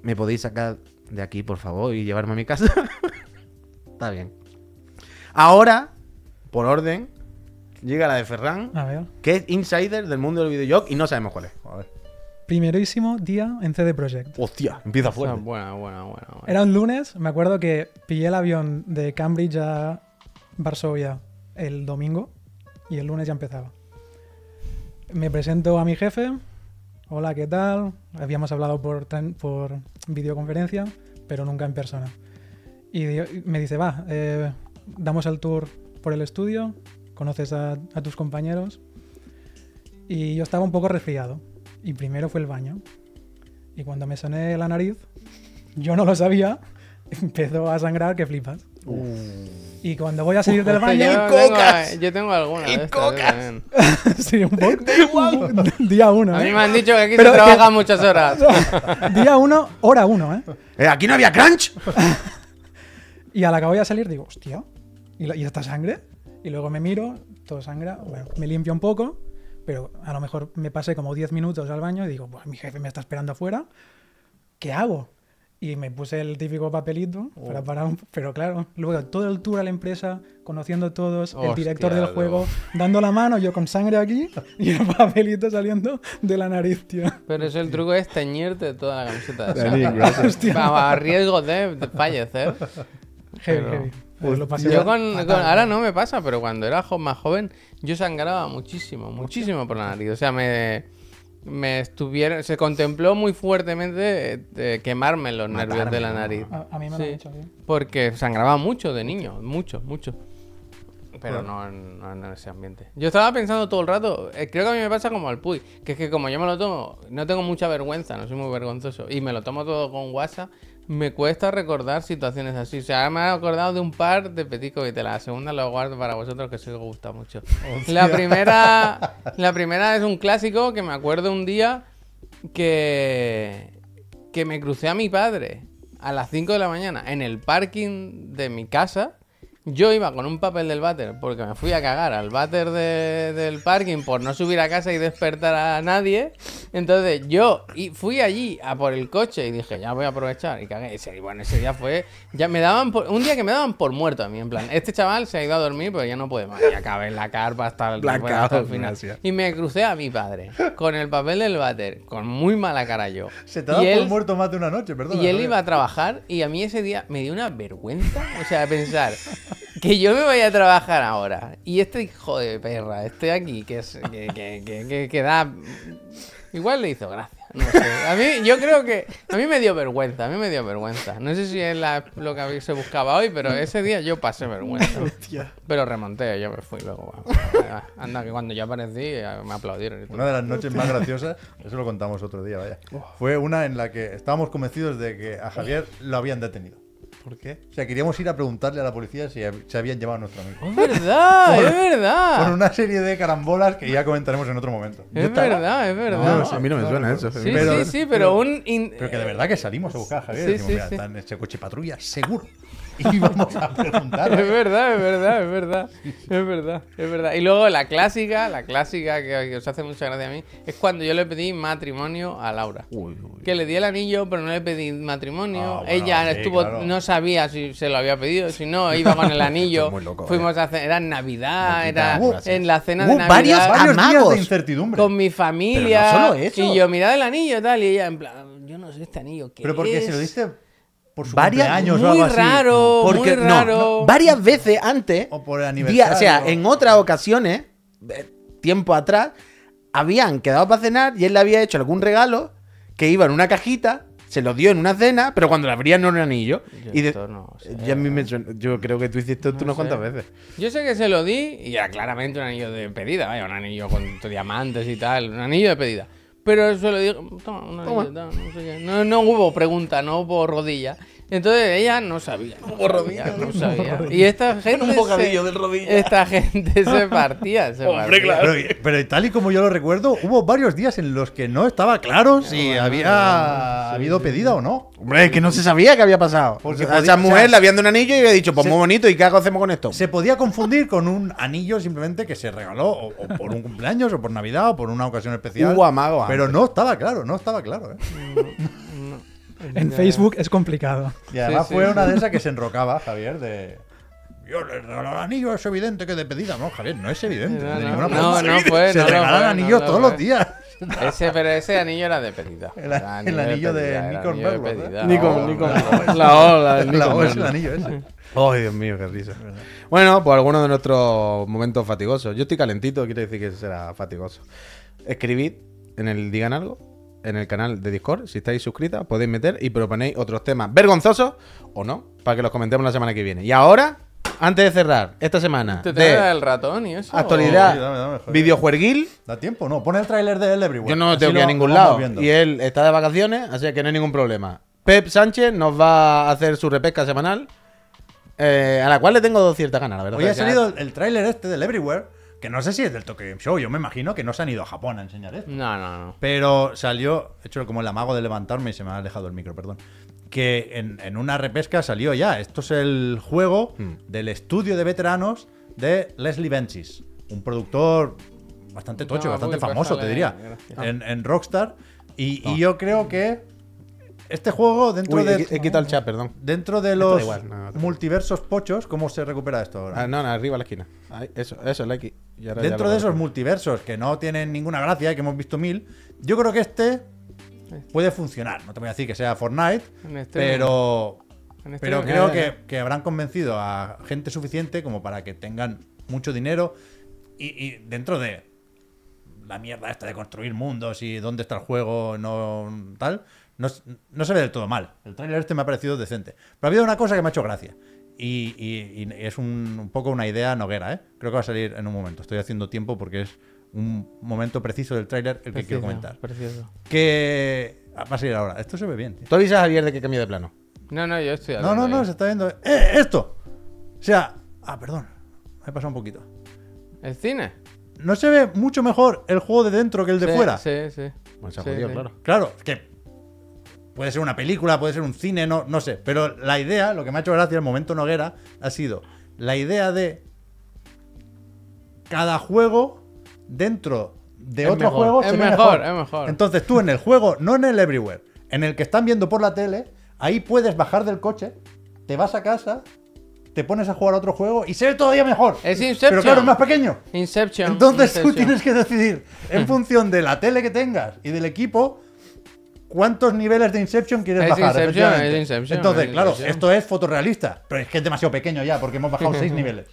¿Me podéis sacar de aquí, por favor, y llevarme a mi casa? Está bien. Ahora, por orden, llega la de Ferran, A ver. que es insider del mundo del videojuego y no sabemos cuál es. Joder. Primerísimo día en CD Projekt. Hostia, empieza O sea, fuerte. buena, buena, buena. buena. Era un lunes, me acuerdo que pillé el avión de Cambridge a Varsovia el domingo y el lunes ya empezaba. Me presento a mi jefe. Hola, ¿qué tal? Habíamos hablado por, por videoconferencia, pero nunca en persona. Y me dice, va, eh, damos el tour por el estudio, conoces a, a tus compañeros. Y yo estaba un poco resfriado. Y primero fue el baño. Y cuando me soné la nariz, yo no lo sabía, empezó a sangrar que flipas. Y cuando voy a salir del yo, baño, tengo, cocas! yo tengo alguna ¡Y de estas, yo cocas! también. sí, un poco. Día uno, A mí ¿eh? me han dicho que aquí Pero se que- trabaja muchas horas. Día uno, hora uno, ¿eh? Eh, aquí no había crunch. Y a la que voy a salir digo, hostia, ¿y, la- y esta sangre? Y luego me miro, todo sangra, bueno, me limpio un poco, pero a lo mejor me pasé como 10 minutos al baño y digo, pues mi jefe me está esperando afuera, ¿qué hago? Y me puse el típico papelito para parar un... Pero claro, luego todo el tour a la empresa, conociendo a todos, el Hostia, director del juego, dando la mano, yo con sangre aquí y el papelito saliendo de la nariz, tío. Pero eso el truco es teñirte toda la camiseta de Dani, sangre. gracias. Va, a riesgo de, de fallecer. Heavy, Pero- heavy. Pero lo pasé Yo con, ahora no me pasa, pero cuando era más joven, yo sangraba muchísimo, muchísimo por la nariz. O sea, me, me estuvieron, se contempló muy fuertemente eh, de quemarme los nervios de la nariz. A, a mí me lo Sí. han dicho, tío. Porque sangraba mucho de niño, mucho, mucho. Pero no en, no en ese ambiente. Yo estaba pensando todo el rato, eh, creo que a mí me pasa como al Puy, que es que como yo me lo tomo, no tengo mucha vergüenza, no soy muy vergonzoso, y me lo tomo todo con WhatsApp, me cuesta recordar situaciones así. O sea, me he acordado de un par de Petit Comité. La segunda lo guardo para vosotros, que que os gusta mucho. La primera, la primera es un clásico que me acuerdo un día que, que me crucé a mi padre a las 5 de la mañana en el parking de mi casa. Yo iba con un papel del váter porque me fui a cagar al váter de- del parking por no subir a casa y despertar a nadie. Entonces yo y fui allí a por el coche y dije, ya voy a aprovechar. Y cagué. Ese, y bueno, ese día fue. Ya me daban por- un día que me daban por muerto a mí. En plan, este chaval se ha ido a dormir, pero ya no puede más. Y acabé en la carpa hasta el, hasta el final. gracias. Y me crucé a mi padre con el papel del váter, con muy mala cara yo. Se te ha dado por él- muerto más de una noche, perdón. y él iba a trabajar y a mí ese día me dio una vergüenza, o sea, pensar que yo me vaya a trabajar ahora y este hijo de perra, este aquí, que es que, que, que, que- que da... Igual le hizo gracia, no sé. A mí, yo creo que... A mí me dio vergüenza, a mí me dio vergüenza. No sé si es la- lo que se buscaba hoy, pero ese día yo pasé vergüenza. Pero remonté, yo me fui luego. bueno, Anda, que cuando yo aparecí eh, me aplaudieron. y todo. Una de las noches más graciosas, eso lo contamos otro día, vaya. Fue una en la que estábamos convencidos de que a Javier lo habían detenido. ¿Por qué? O sea, queríamos ir a preguntarle a la policía si se habían llevado a nuestro amigo. ¡Es verdad! ¡Es verdad! Con una serie de carambolas que ya comentaremos en otro momento. Es verdad, es verdad. No, No, a mí no me suena eso. Sí, Pero- sí, sí, pero un... in- Pero que de verdad que salimos a buscar a Javier. Sí, decimos, sí, mira, sí. está en ese coche patrulla, seguro. Y vamos a preguntar. Es verdad, es verdad, es verdad. Es verdad, es verdad. Y luego la clásica, la clásica que, que os hace mucha gracia a mí, es cuando yo le pedí matrimonio a Laura. Uy, uy. Que le di el anillo, pero no le pedí matrimonio. Ah, bueno, Ella sí, estuvo, claro. no sabía si se lo había pedido, si no, iba con el anillo. Loco, Fuimos a hacer, era Navidad, era en la cena de Navidad. varios Varios días de incertidumbre. con mi familia. Pero no solo eso. Y yo, mirad el anillo y tal. Y ella, en plan, yo no sé este anillo. ¿qué Pero porque es? se lo diste por su Varias- cumpleaños o Muy algo así. raro, Porque muy no, raro. no, varias veces antes, O por el día- o sea, aniversario. en otras ocasiones, eh, tiempo atrás, habían quedado para cenar y él le había hecho algún regalo que iba en una cajita, se lo dio en una cena, pero cuando la abría no era un anillo. Yo Y de- esto no sé. ya a mí me yo creo que tú hiciste esto No unas cuantas veces. Yo sé que se lo di y era claramente un anillo de pedida, vaya, un anillo con diamantes y tal, un anillo de pedida. Pero se lo digo, toma, un anillo, Toma. no sé qué. No, no hubo pregunta, no hubo rodilla. Entonces ella no sabía. No hubo rodilla, no sabía. Y esta gente. Un bocadillo se, del rodilla. Esta gente se partía. Se Hombre, partía. claro. Pero, pero tal y como yo lo recuerdo, hubo varios días en los que no estaba claro si bueno, había habido pedida o no. Hombre, es que no se sabía qué había pasado. Porque a podía- esa o mujer sea, le habían dado un anillo y había dicho, pues se- muy bonito, ¿y qué hago hacemos con esto? Se podía confundir con un anillo simplemente que se regaló o, o por un cumpleaños o por Navidad o por una ocasión especial. Hubo amago Pero antes. no estaba claro, no estaba claro. ¿eh? En Facebook es complicado. Y además sí, fue sí. una de esas que se enrocaba, Javier, de... Yo le regalo el anillo, es evidente que de pedida. No, Javier, no es evidente. No, de no, ninguna no, forma. no fue, Se no regalan fue, anillos todos los días. Ese, pero ese anillo era de pedida. El- anillo de pedida, Nikon ¿eh? Oh, Nikon. la- del La O es el anillo ese. Ay, Dios mío, qué risa. Bueno, pues algunos de nuestros momentos fatigosos. Yo estoy calentito, quiere decir que será fatigoso. Escribid en el Digan Algo, en el canal de Discord. Si estáis suscritas, podéis meter y proponéis otros temas vergonzosos o no, para que los comentemos la semana que viene. Y ahora, antes de cerrar esta semana ¿Te trae de el ratón y eso? actualidad Sí, videojueguil, ¿Da tiempo? No, pon el tráiler de él everywhere. yo no tengo que ir a ningún lado. viendo. Y él está de vacaciones, así que no hay ningún problema. Pep Sánchez nos va a hacer su repesca semanal, eh, a la cual le tengo cierta ganas, la verdad. Hoy ha salido el, el tráiler este del Everywhere, que no sé si es del Tokyo Game Show. Yo me imagino que no se han ido a Japón a enseñar esto. No, no, no. Pero salió, he hecho como el amago de levantarme y se me ha alejado el micro, perdón. Que en, en una repesca salió ya. Esto es el juego Hmm. del estudio de veteranos de Leslie Benzies, un productor bastante tocho, No, bastante famoso, te diría, gracias. en, en Rockstar. Y, y yo creo que este juego, dentro Uy, de. he, he quitado el chat, perdón. Dentro de los igual, no, no te multiversos pochos, ¿cómo se recupera esto ahora? Ah, no, no, arriba a la esquina. Ahí, eso, eso, la ya Dentro de esos multiversos que no tienen ninguna gracia y que hemos visto mil, yo creo que este puede funcionar. No te voy a decir que sea Fortnite, En este pero, En este pero creo ya, que, que habrán convencido a gente suficiente como para que tengan mucho dinero y, y dentro de la mierda esta de construir mundos y dónde está el juego, no tal, no, s- no se ve del todo mal. El tráiler este me ha parecido decente. Pero ha habido una cosa que me ha hecho gracia. Y, y- y es un, un poco una idea noguera, ¿eh? Creo que va a salir en un momento. Estoy haciendo tiempo porque es un momento preciso del tráiler el que quiero comentar. precioso. Que ah, va a salir ahora. Esto se ve bien, tío. Tú avisas a Javier de que cambie de plano. No, no, yo estoy No, no, no, se está viendo. ¡Eh, esto! O sea, ah, perdón. Me he pasado un poquito. ¿El cine? ¿No se ve mucho mejor el juego de dentro que el de Sí, fuera? Sí, sí. Bueno, se ha Sí, jodido, sí. claro. Claro, es que puede ser una película, puede ser un cine, no, no sé. Pero la idea, lo que me ha hecho gracia el momento Noguera, ha sido la idea de cada juego dentro de Es otro mejor, juego es mejor, es mejor. Entonces tú en el juego, no en el Everywhere, en el que están viendo por la tele, ahí puedes bajar del coche, te vas a casa, te pones a jugar a otro juego y se ve todavía mejor. Es Inception. Pero claro, es más pequeño. Inception. Entonces tú tienes que decidir, en función de la tele que tengas y del equipo, cuántos niveles de Inception quieres Es bajar. Inception, es Inception, Entonces, es claro, Inception. esto es fotorrealista, pero es que es demasiado pequeño ya, porque hemos bajado seis niveles.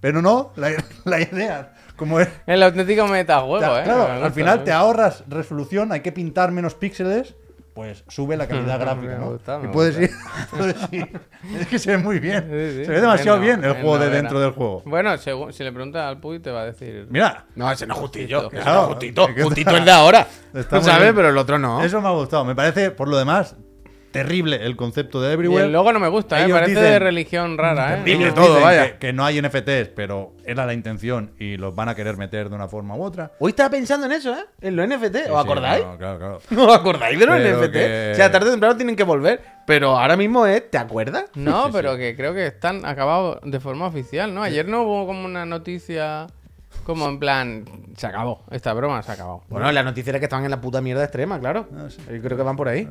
Pero no, la, la idea, como es... El auténtico metajuego, te- ¿eh? claro, al final me te ahorras resolución, hay que pintar menos píxeles, pues sube la calidad gráfica, ¿no? gusta, me y puedes ir, puedes ir. Es que se ve muy bien. Sí, sí. Se ve demasiado bien el juego de dentro del juego. Bueno, según- si le preguntas al Puy te va a decir... Mira, No, ese no es justillo. Ese Claro, no es justito. Justito es de ahora. muy ¿Sabes? bien. Pero el otro no. Eso me ha gustado. Me parece, por lo demás, terrible el concepto de Y Everywhere. el logo no me gusta, ¿eh? Parece dicen- de religión rara, ¿eh? Ellos Terrible todo, dicen vaya. Que, que no hay NFTs, pero era la intención y los van a querer meter de una forma u otra. Hoy estaba pensando en eso, ¿eh? En los NFT. Sí, ¿Os sí, acordáis? no, claro, claro. ¿No os acordáis de los Pero NFT? que- O sea, tarde o temprano tienen que volver. Pero ahora mismo es, ¿te acuerdas? No, Sí, pero sí. que creo que están acabados de forma oficial, ¿no? Ayer no hubo como una noticia como en plan, se acabó, esta broma se ha acabado. Bueno, la noticia era que estaban en la puta mierda extrema, claro. Ah, sí. Yo creo que van por ahí.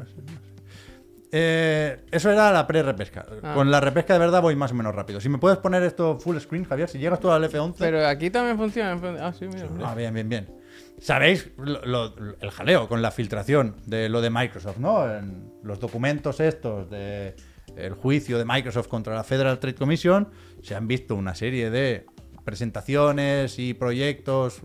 Eh, eso era la pre-repesca. Ah. Con la repesca de verdad voy más o menos rápido. Si me puedes poner esto full screen, Javier, si llegas tú al F11. Pero aquí también funciona. Ah, sí, mira. Ah, bien, bien, bien. Sabéis lo- lo- el jaleo con la filtración de lo de Microsoft, ¿no? En los documentos estos de el juicio de Microsoft contra la Federal Trade Commission se han visto una serie de presentaciones y proyectos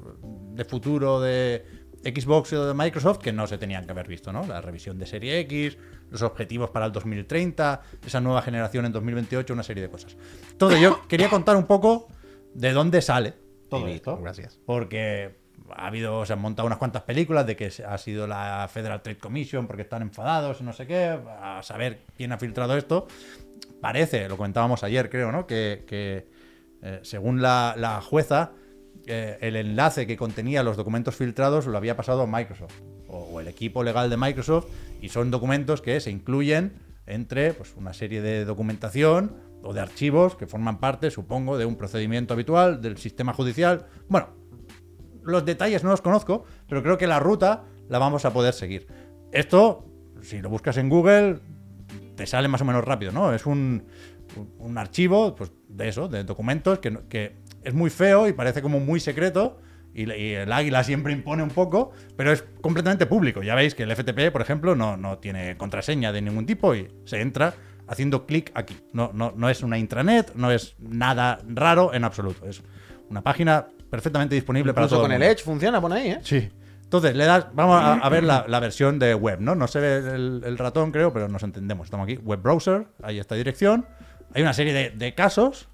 de futuro de Xbox o de Microsoft que no se tenían que haber visto, ¿no? La revisión de Serie X, los objetivos para el 2030, esa nueva generación en 2028, una serie de cosas. Entonces yo quería contar un poco de dónde sale todo Y- esto. Gracias. Porque ha habido, se han montado unas cuantas películas de que ha sido la Federal Trade Commission porque están enfadados y no sé qué, a saber quién ha filtrado esto. Parece, lo comentábamos ayer, creo, ¿no? Que, que, eh, según la, la jueza, eh, el enlace que contenía los documentos filtrados lo había pasado a Microsoft o, o el equipo legal de Microsoft y son documentos que se incluyen entre pues, una serie de documentación o de archivos que forman parte, supongo, de un procedimiento habitual del sistema judicial. Bueno, los detalles no los conozco, pero creo que la ruta la vamos a poder seguir. Esto, si lo buscas en Google, te sale más o menos rápido, ¿no? Es un, un archivo pues, de eso, de documentos, que, que es muy feo y parece como muy secreto. Y, el águila siempre impone un poco, pero es completamente público. Ya veis que el FTP, por ejemplo, no, no tiene contraseña de ningún tipo y se entra haciendo clic aquí. No, no, no es una intranet, no es nada raro en absoluto. Es una página perfectamente disponible para Incluso todo con el. Edge funciona, pone ahí, ¿eh? Sí. Entonces, le das. Vamos a, a ver la, la versión de web, ¿no? No se ve el, el ratón, creo, pero nos entendemos. Estamos aquí. Web browser, hay esta dirección. Hay una serie de, de casos.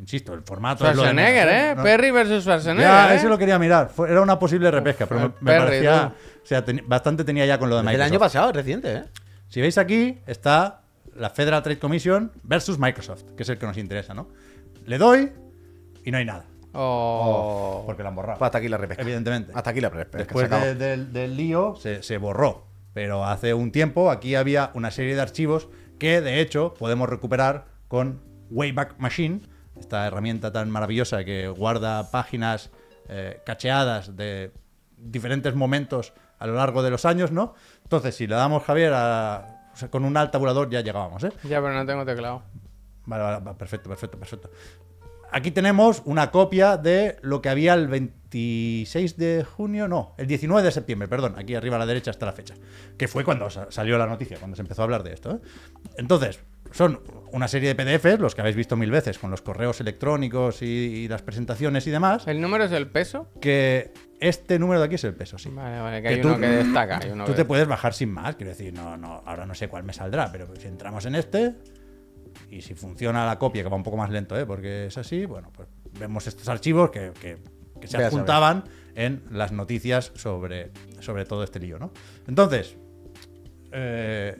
Insisto, el formato es lo de Schwarzenegger, ¿eh? No- Perry versus Schwarzenegger. Ya, ¿eh? ese lo quería mirar. Fue- era una posible repesca, pero me, me Perry, parecía. tú. O sea, bastante tenía ya con lo de El Microsoft. año pasado, es reciente, ¿eh? Si veis aquí, está la Federal Trade Commission versus Microsoft, que es el que nos interesa, ¿no? Le doy y no hay nada. Oh. Porque lo han borrado. Pues hasta aquí la repesca. Evidentemente. Hasta aquí la repesca. Después de- del- del lío se, se borró. Pero hace un tiempo aquí había una serie de archivos que de hecho podemos recuperar con Wayback Machine, esta herramienta tan maravillosa que guarda páginas eh, cacheadas de diferentes momentos a lo largo de los años, ¿no? Entonces, si le damos, Javier, a- o sea, con un alt tabulador ya llegábamos, ¿eh? Ya, pero no tengo teclado. Vale, vale, va, perfecto, perfecto, perfecto. Aquí tenemos una copia de lo que había el 26 de junio, no, el 19 de septiembre, perdón, aquí arriba a la derecha está la fecha, que fue cuando sa- salió la noticia, cuando se empezó a hablar de esto. ¿eh? Entonces, son una serie de PDFs, los que habéis visto mil veces, con los correos electrónicos y, y las presentaciones y demás, ¿El número es el peso? que este número de aquí es el peso, sí. Vale, vale, que, Que hay tú- uno que destaca. hay uno Tú que- te puedes bajar sin más, quiero decir, no, no, ahora no sé cuál me saldrá, pero si entramos en este, y si funciona la copia, que va un poco más lento, ¿eh? porque es así, bueno, pues vemos estos archivos que, que- que se adjuntaban en las noticias sobre, sobre todo este lío, ¿no? Entonces, eh,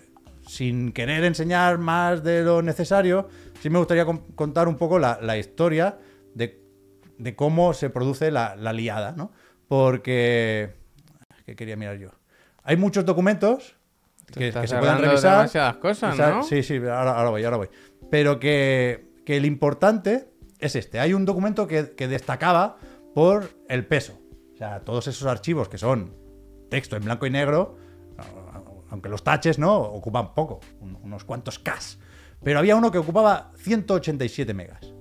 sin querer enseñar más de lo necesario, sí me gustaría con- contar un poco la, la historia de, de cómo se produce la, la liada, ¿no? Porque... ¿Qué quería mirar yo? Hay muchos documentos que, estás que se pueden revisar. demasiadas cosas, ¿no? Sí, sí, ahora, ahora voy, ahora voy. Pero que, que el importante es este. Hay un documento que, que destacaba por el peso. O sea, todos esos archivos que son texto en blanco y negro, aunque los taches, ¿no? Ocupan poco, un- unos cuantos K. Pero había uno que ocupaba 187 megas.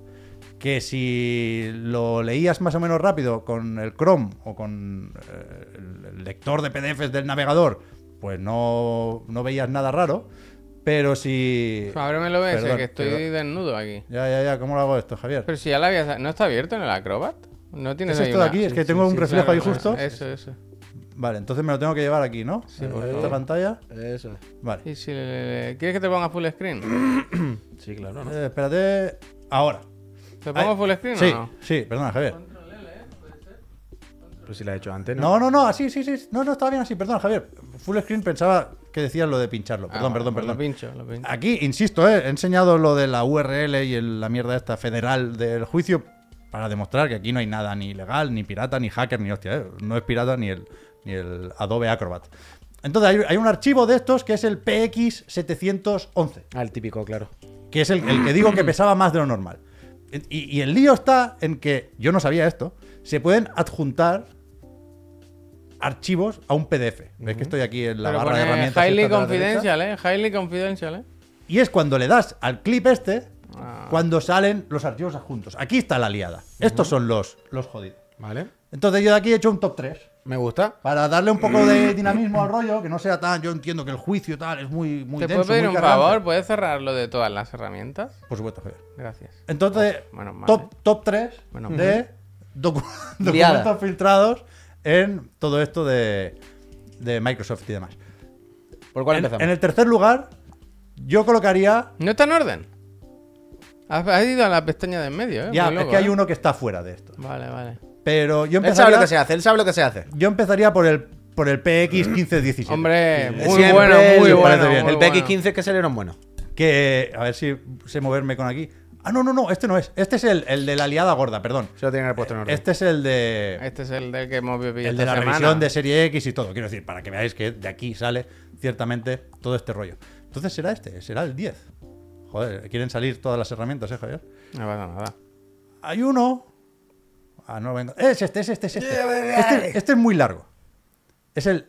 Que si lo leías más o menos rápido con el Chrome o con eh, el lector de PDFs del navegador, pues no, no veías nada raro. Pero si. Ábremelo ese, Perdón, que estoy perdón. desnudo aquí. Ya, ya, ya, ¿cómo lo hago esto, Javier? Pero si ya la habías... ¿No está abierto en el Acrobat? ¿No tienes ¿Es esto de una- aquí? Es que tengo un reflejo claro, ahí eso, justo. Eso, eso. Vale, entonces me lo tengo que llevar aquí, ¿no? Sí, Eh, por esta pantalla. Eso. Vale. Y si le- ¿Quieres que te ponga full screen? Sí, claro, ¿no? Eh, espérate. Ahora. ¿Te pongo Ay, full screen Sí, o no? sí, perdona, Javier. Pues si la he hecho antes, ¿no? No, no, no, así, sí, sí. No, no, estaba bien así, perdón, Javier. Full screen pensaba que decías lo de pincharlo. Ah, Perdón, perdón, pues perdón. Lo pincho, lo pincho. Aquí, insisto, eh, he enseñado lo de la URL y el- la mierda esta federal del juicio para demostrar que aquí no hay nada ni ilegal, ni pirata, ni hacker, ni hostia. eh. No es pirata ni el, ni el Adobe Acrobat. Entonces hay, hay un archivo de estos que es el PX711 Ah, el típico, claro. que es el, el que digo que pesaba más de lo normal. Y, y el lío está en que, yo no sabía esto, se pueden adjuntar archivos a un PDF. ¿Ves que estoy aquí en la Pero barra de herramientas? highly confidential, ¿eh? Highly confidential, ¿eh? Y es cuando le das al clip este, Ah. cuando salen los archivos adjuntos. Aquí está la liada. Estos son los, los jodidos. Vale. Entonces yo de aquí he hecho un top 3. Me gusta. Para darle un poco de dinamismo al rollo, que no sea tan. Yo entiendo que el juicio tal es muy, muy ¿Te denso, puedo pedir muy un cargante. favor? ¿Puedes cerrarlo de todas las herramientas? Por supuesto, Javier. Gracias. Entonces, Oh, menos mal, top, eh. top 3 Menos de docu- Liada. documentos filtrados en todo esto de, de Microsoft y demás. ¿Por cuál En, empezamos? en el tercer lugar, yo colocaría. ¿No está en orden? Has, has ido a la pestaña de en medio, ¿eh? Ya, Muy es loco, que hay ¿eh? uno que está fuera de esto. Vale, vale. Pero yo Él sabe empezaría, lo que se hace, él sabe lo que se hace. yo empezaría por el, por el PX1517. Hombre, Sí, muy Siempre bueno, muy bueno. muy El. PX15 es que salieron buenos. Que, a ver si sé moverme con aquí. Ah, no, no, no, este no es. Este es el, el de la liada gorda, perdón. Se lo tienen que haber puesto en orden. Este es el de. Este es el del que hemos vivido El de la semana. revisión de serie X y todo. Quiero decir, para que veáis que de aquí sale ciertamente todo este rollo. Entonces será este, será el 10. Joder, quieren salir todas las herramientas, ¿eh, Javier? No pasa nada. Hay uno. Ah, no vengo. Es este, es este, es este. Este, este es muy largo. Es el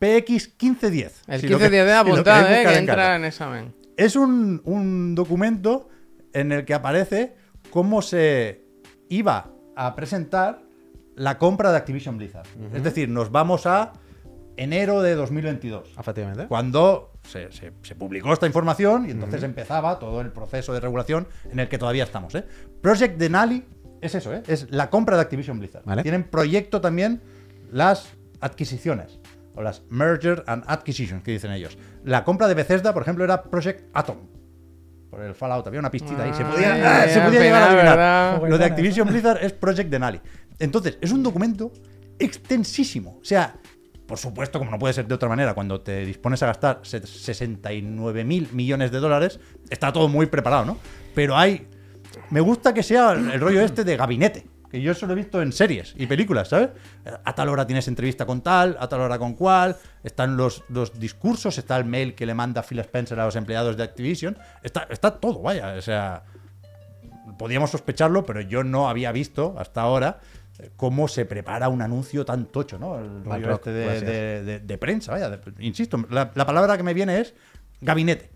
PX1510. El Si lo 15 que- de si lo apuntado, ¿eh? Que en entra en examen. Es un, un documento en el que aparece cómo se iba a presentar la compra de Activision Blizzard. Es decir, nos vamos a enero de 2022. Efectivamente. Cuando se, se- se publicó esta información y entonces empezaba todo el proceso de regulación en el que todavía estamos. ¿eh? Project Denali es eso, ¿eh? es la compra de Activision Blizzard. Vale. Tienen proyecto también las adquisiciones o las merger and acquisitions que dicen ellos. La compra de Bethesda, por ejemplo, era Project Atom. Por el Fallout había una pistita ahí. Se Ay, podía, ah, se podía llegar a adivinar. ¿verdad? Lo de Activision Blizzard es Project Denali. Entonces, es un documento extensísimo. O sea, por supuesto, como no puede ser de otra manera, cuando te dispones a gastar 69 mil millones de dólares, está todo muy preparado, ¿no? Pero hay. Me gusta que sea el rollo este de gabinete. Que yo eso lo he visto en series y películas, ¿sabes? A tal hora tienes entrevista con tal, a tal hora con cual, están los, los discursos, está el mail que le manda Phil Spencer a los empleados de Activision, está, está todo, vaya, o sea, podíamos sospecharlo, pero yo no había visto hasta ahora eh, cómo se prepara un anuncio tan tocho, ¿no? El rollo este de, de- de- de prensa, vaya. insisto, la, la palabra que me viene es gabinete.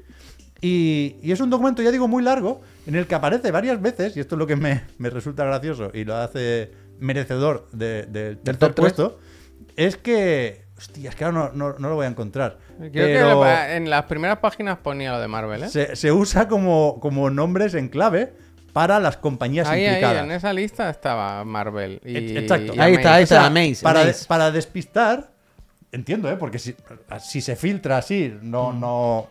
Y, y es un documento, ya digo, muy largo, en el que aparece varias veces, y esto es lo que me, me resulta gracioso y lo hace merecedor de- de- del tercer puesto, es que... Hostia, es que ahora no, no- no lo voy a encontrar. Creo Pero- que en las primeras páginas ponía lo de Marvel, ¿eh? se, se usa como, como nombres en clave para las compañías Ahí, ahí, implicadas. en esa lista estaba Marvel. Y, E- exacto. y Ahí está, ahí está, sea, para, para despistar, entiendo, ¿eh? porque si, si se filtra así, no, no,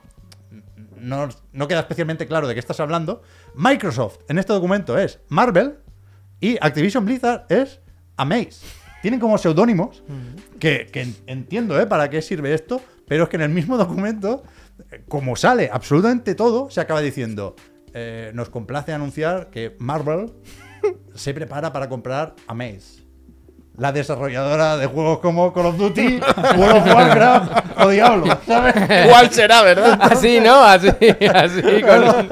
no, no queda especialmente claro de qué estás hablando. Microsoft en este documento es Marvel y Activision Blizzard es Amaze. Tienen como seudónimos que, que en- entiendo ¿eh? para qué sirve esto, pero es que en el mismo documento, como sale absolutamente todo, se acaba diciendo, eh, nos complace anunciar que Marvel se prepara para comprar Amaze. La desarrolladora de juegos como Call of Duty, World of Warcraft o Diablo, ¿sabes? ¿Cuál será, verdad? Así, ¿no? Así, así. Con...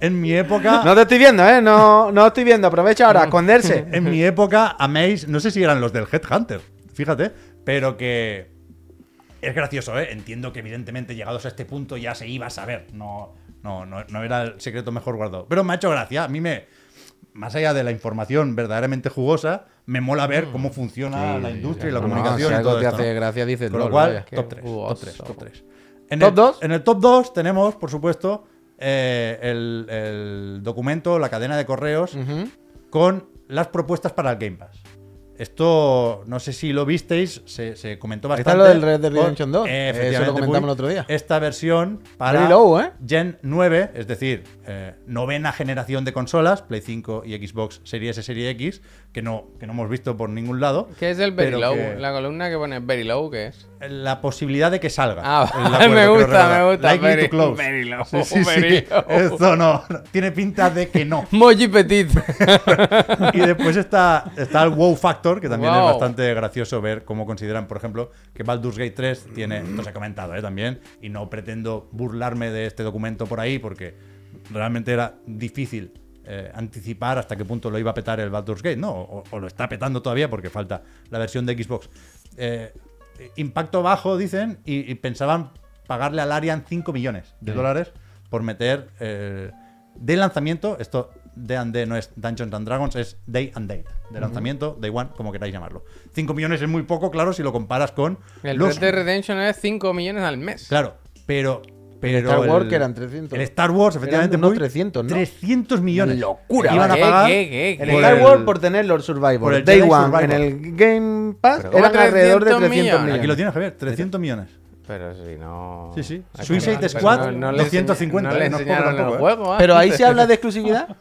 En mi época, No te estoy viendo, ¿eh? No, no estoy viendo. Aprovecha ahora, esconderse. en mi época, Amaze, no sé si eran los del Headhunter, fíjate, pero que es gracioso, ¿eh? Entiendo que evidentemente llegados a este punto ya se iba a saber, no, no, no, no era el secreto mejor guardado. Pero me ha hecho gracia, a mí me, más allá de la información verdaderamente jugosa, me mola ver cómo funciona la industria y la No, no, comunicación si y algo todo te esto, hace ¿no? gracia, dices Con lo cual, vaya. top 3, top jugoso. 3, top 3. En ¿Top el, dos? En el top 2 tenemos, por supuesto, eh, el, el documento, la cadena de correos con las propuestas para el Game Pass. Esto, no sé si lo visteis, se, se comentó bastante. está lo del Red Dead Redemption 2. Eh, Eso lo efectivamente, comentamos Puy, el otro día. Esta versión para low, ¿eh? Gen 9, es decir, eh, novena generación de consolas, Play 5 y Xbox Series S, Series X, que no, que no hemos visto por ningún lado. ¿Qué es el Very Low? que- La columna que pone Very Low, ¿qué es? La posibilidad de que salga. Ah, me gusta, me gusta. Likely Very, to close. very low. Sí, sí, sí. very low. Esto no, no, tiene pinta de que no. Moji Petit. Y después está, está el wow factor, que también Wow. es bastante gracioso ver cómo consideran, por ejemplo, que Baldur's Gate 3 tiene, esto se ha comentado ¿eh? también, y no pretendo burlarme de este documento por ahí, porque realmente era difícil eh, anticipar hasta qué punto lo iba a petar el Baldur's Gate, ¿no? O, o lo está petando todavía porque falta la versión de Xbox. Eh, impacto bajo, dicen, y, y pensaban pagarle al Arian 5 millones de dólares por meter eh, de lanzamiento, esto D and D no es Dungeons and Dragons, es Day and Date. De lanzamiento, Day One, como queráis llamarlo. 5 millones es muy poco, claro, si lo comparas con El los... Red Dead Redemption es 5 millones al mes. Claro, pero... pero Star Wars que eran 300. El Star Wars, efectivamente, unos muy- 300, ¿no? 300 millones. Locura, Iban a ¿Qué, pagar qué, qué, El Star el- Wars por tener Lord Survivor. por el Day Jedi One Survivor. en el Game Pass Pero ¿cómo eran alrededor de 300 300 millones? millones. Aquí lo tienes, Javier, 300 millones. Pero si no. Sí, sí. Suicide no- Squad, pero no le 250, enseña- No le eh, no enseñaron tampoco, el eh. juego. Pero ahí se habla de exclusividad.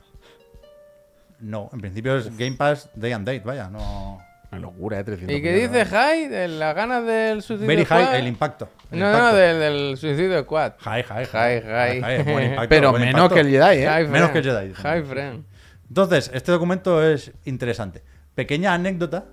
No, en principio es Game Pass Day and Date, vaya, no... Una locura, ¿eh? 300 ¿Y qué dice High? De las ganas del suicidio Very Squad. high el impacto. el No, impacto. no, del, del suicidio Squad. High, high, High, high. buen impacto, Pero buen menos impacto. que el Jedi, ¿eh? High Menos friend. que Jedi, dicen. High friend. Entonces, este documento es interesante. Pequeña anécdota.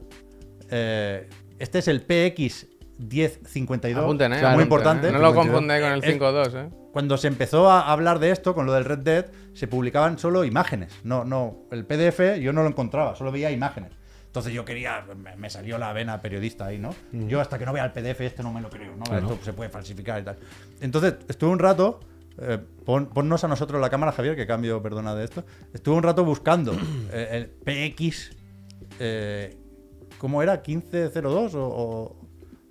eh, este es el PX 1052. Apunten, eh. muy apunten, importante. eh. No lo 52. confundáis con el Es- 5-2, eh. Cuando se empezó a hablar de esto, con lo del Red Dead, se publicaban solo imágenes. No, no, el PDF yo no lo encontraba, solo veía imágenes. Entonces yo quería, me, me salió la vena periodista ahí, ¿no? Yo hasta que no vea el PDF este no me lo creo, ¿no? Esto se puede falsificar y tal. Entonces estuve un rato, eh, pon- ponnos a nosotros la cámara, Javier, que cambio, perdona de esto. Estuve un rato buscando eh, el PX, eh, ¿cómo era? ¿1502 o, o,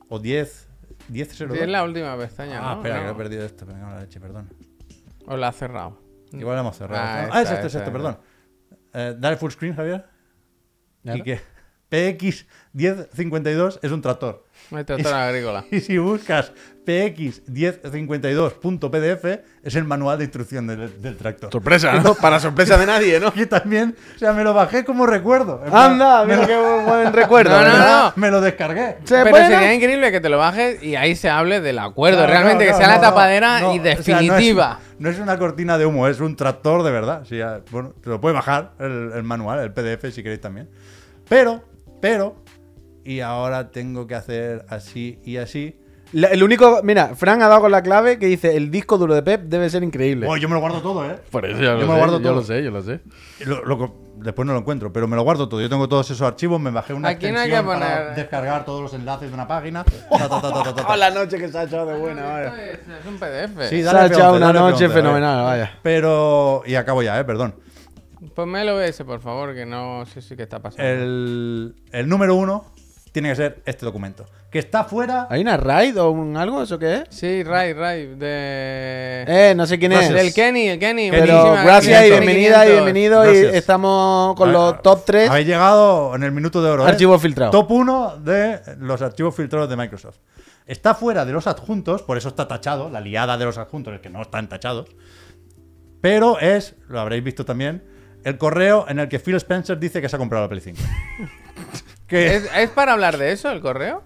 o 10, 1002? Sí, es la última pestaña, Ah, ¿no? espera, que No. he perdido esto, me en la leche, perdón. O la ha cerrado. Igual la hemos cerrado. Ah, Ah, esta, es este, es esta. perdón. Eh, dale full screen, Javier. ¿Ya Y no? Que PX1052 es un tractor. No hay tractor agrícola. Y si buscas PX1052.pdf es el manual de instrucción del, del tractor. Sorpresa, ¿no? Para sorpresa de nadie, ¿no? Que también, o sea, me lo bajé como recuerdo. Anda, me mira lo, qué buen recuerdo. No, no, ¿verdad? no. me lo descargué. ¿Se Pero puede, sería no? increíble que te lo bajes y ahí se hable del acuerdo. Claro, Realmente claro, que sea la tapadera no, y o sea, no es- definitiva. no, es, una cortina de humo, es un tractor de verdad. Sí, ya, bueno, te lo puede bajar el, el manual, el PDF, si queréis también. Pero, pero, y ahora tengo que hacer así y así. La- el único, mira, Fran ha dado con la clave que dice el disco duro de Pep debe ser increíble. Oh, yo me lo guardo todo, ¿eh? Por eso Yo me lo guardo todo. sé, yo lo sé. Lo- lo- después no lo encuentro, pero me lo guardo todo. Yo tengo todos esos archivos, me bajé una Aquí no hay que extensión para poner- descargar todos los enlaces de una página. Ta, ta, ta, ta, ta, ta. Oh, la noche que se ha echado de buena, vaya. Es, un PDF. Sí, Se dale ha echado F11, una dale noche F11, a ver. fenomenal, vaya. Pero, y acabo ya, ¿eh? Perdón. Ponme el OBS, por favor, que no sé si qué está pasando. El, el número uno tiene que ser este documento. Que está fuera. ¿Hay una raid o un algo? ¿Eso qué es? Sí, Ray, Ray, de... Eh, no sé quién es. Del Kenny, el Kenny. Kenny. Pero gracias y Kenny bienvenida y 500. bienvenido. Gracias. Y estamos con los top 3 Habéis llegado en el minuto de oro. ¿eh? archivos filtrados. Top 1 de los archivos filtrados de Microsoft. Está fuera de los adjuntos, por eso está tachado, la liada de los adjuntos es que no están tachados. Pero es, lo habréis visto también, el correo en el que Phil Spencer dice que se ha comprado la Play 5. que ¿Es, es para hablar de eso el correo?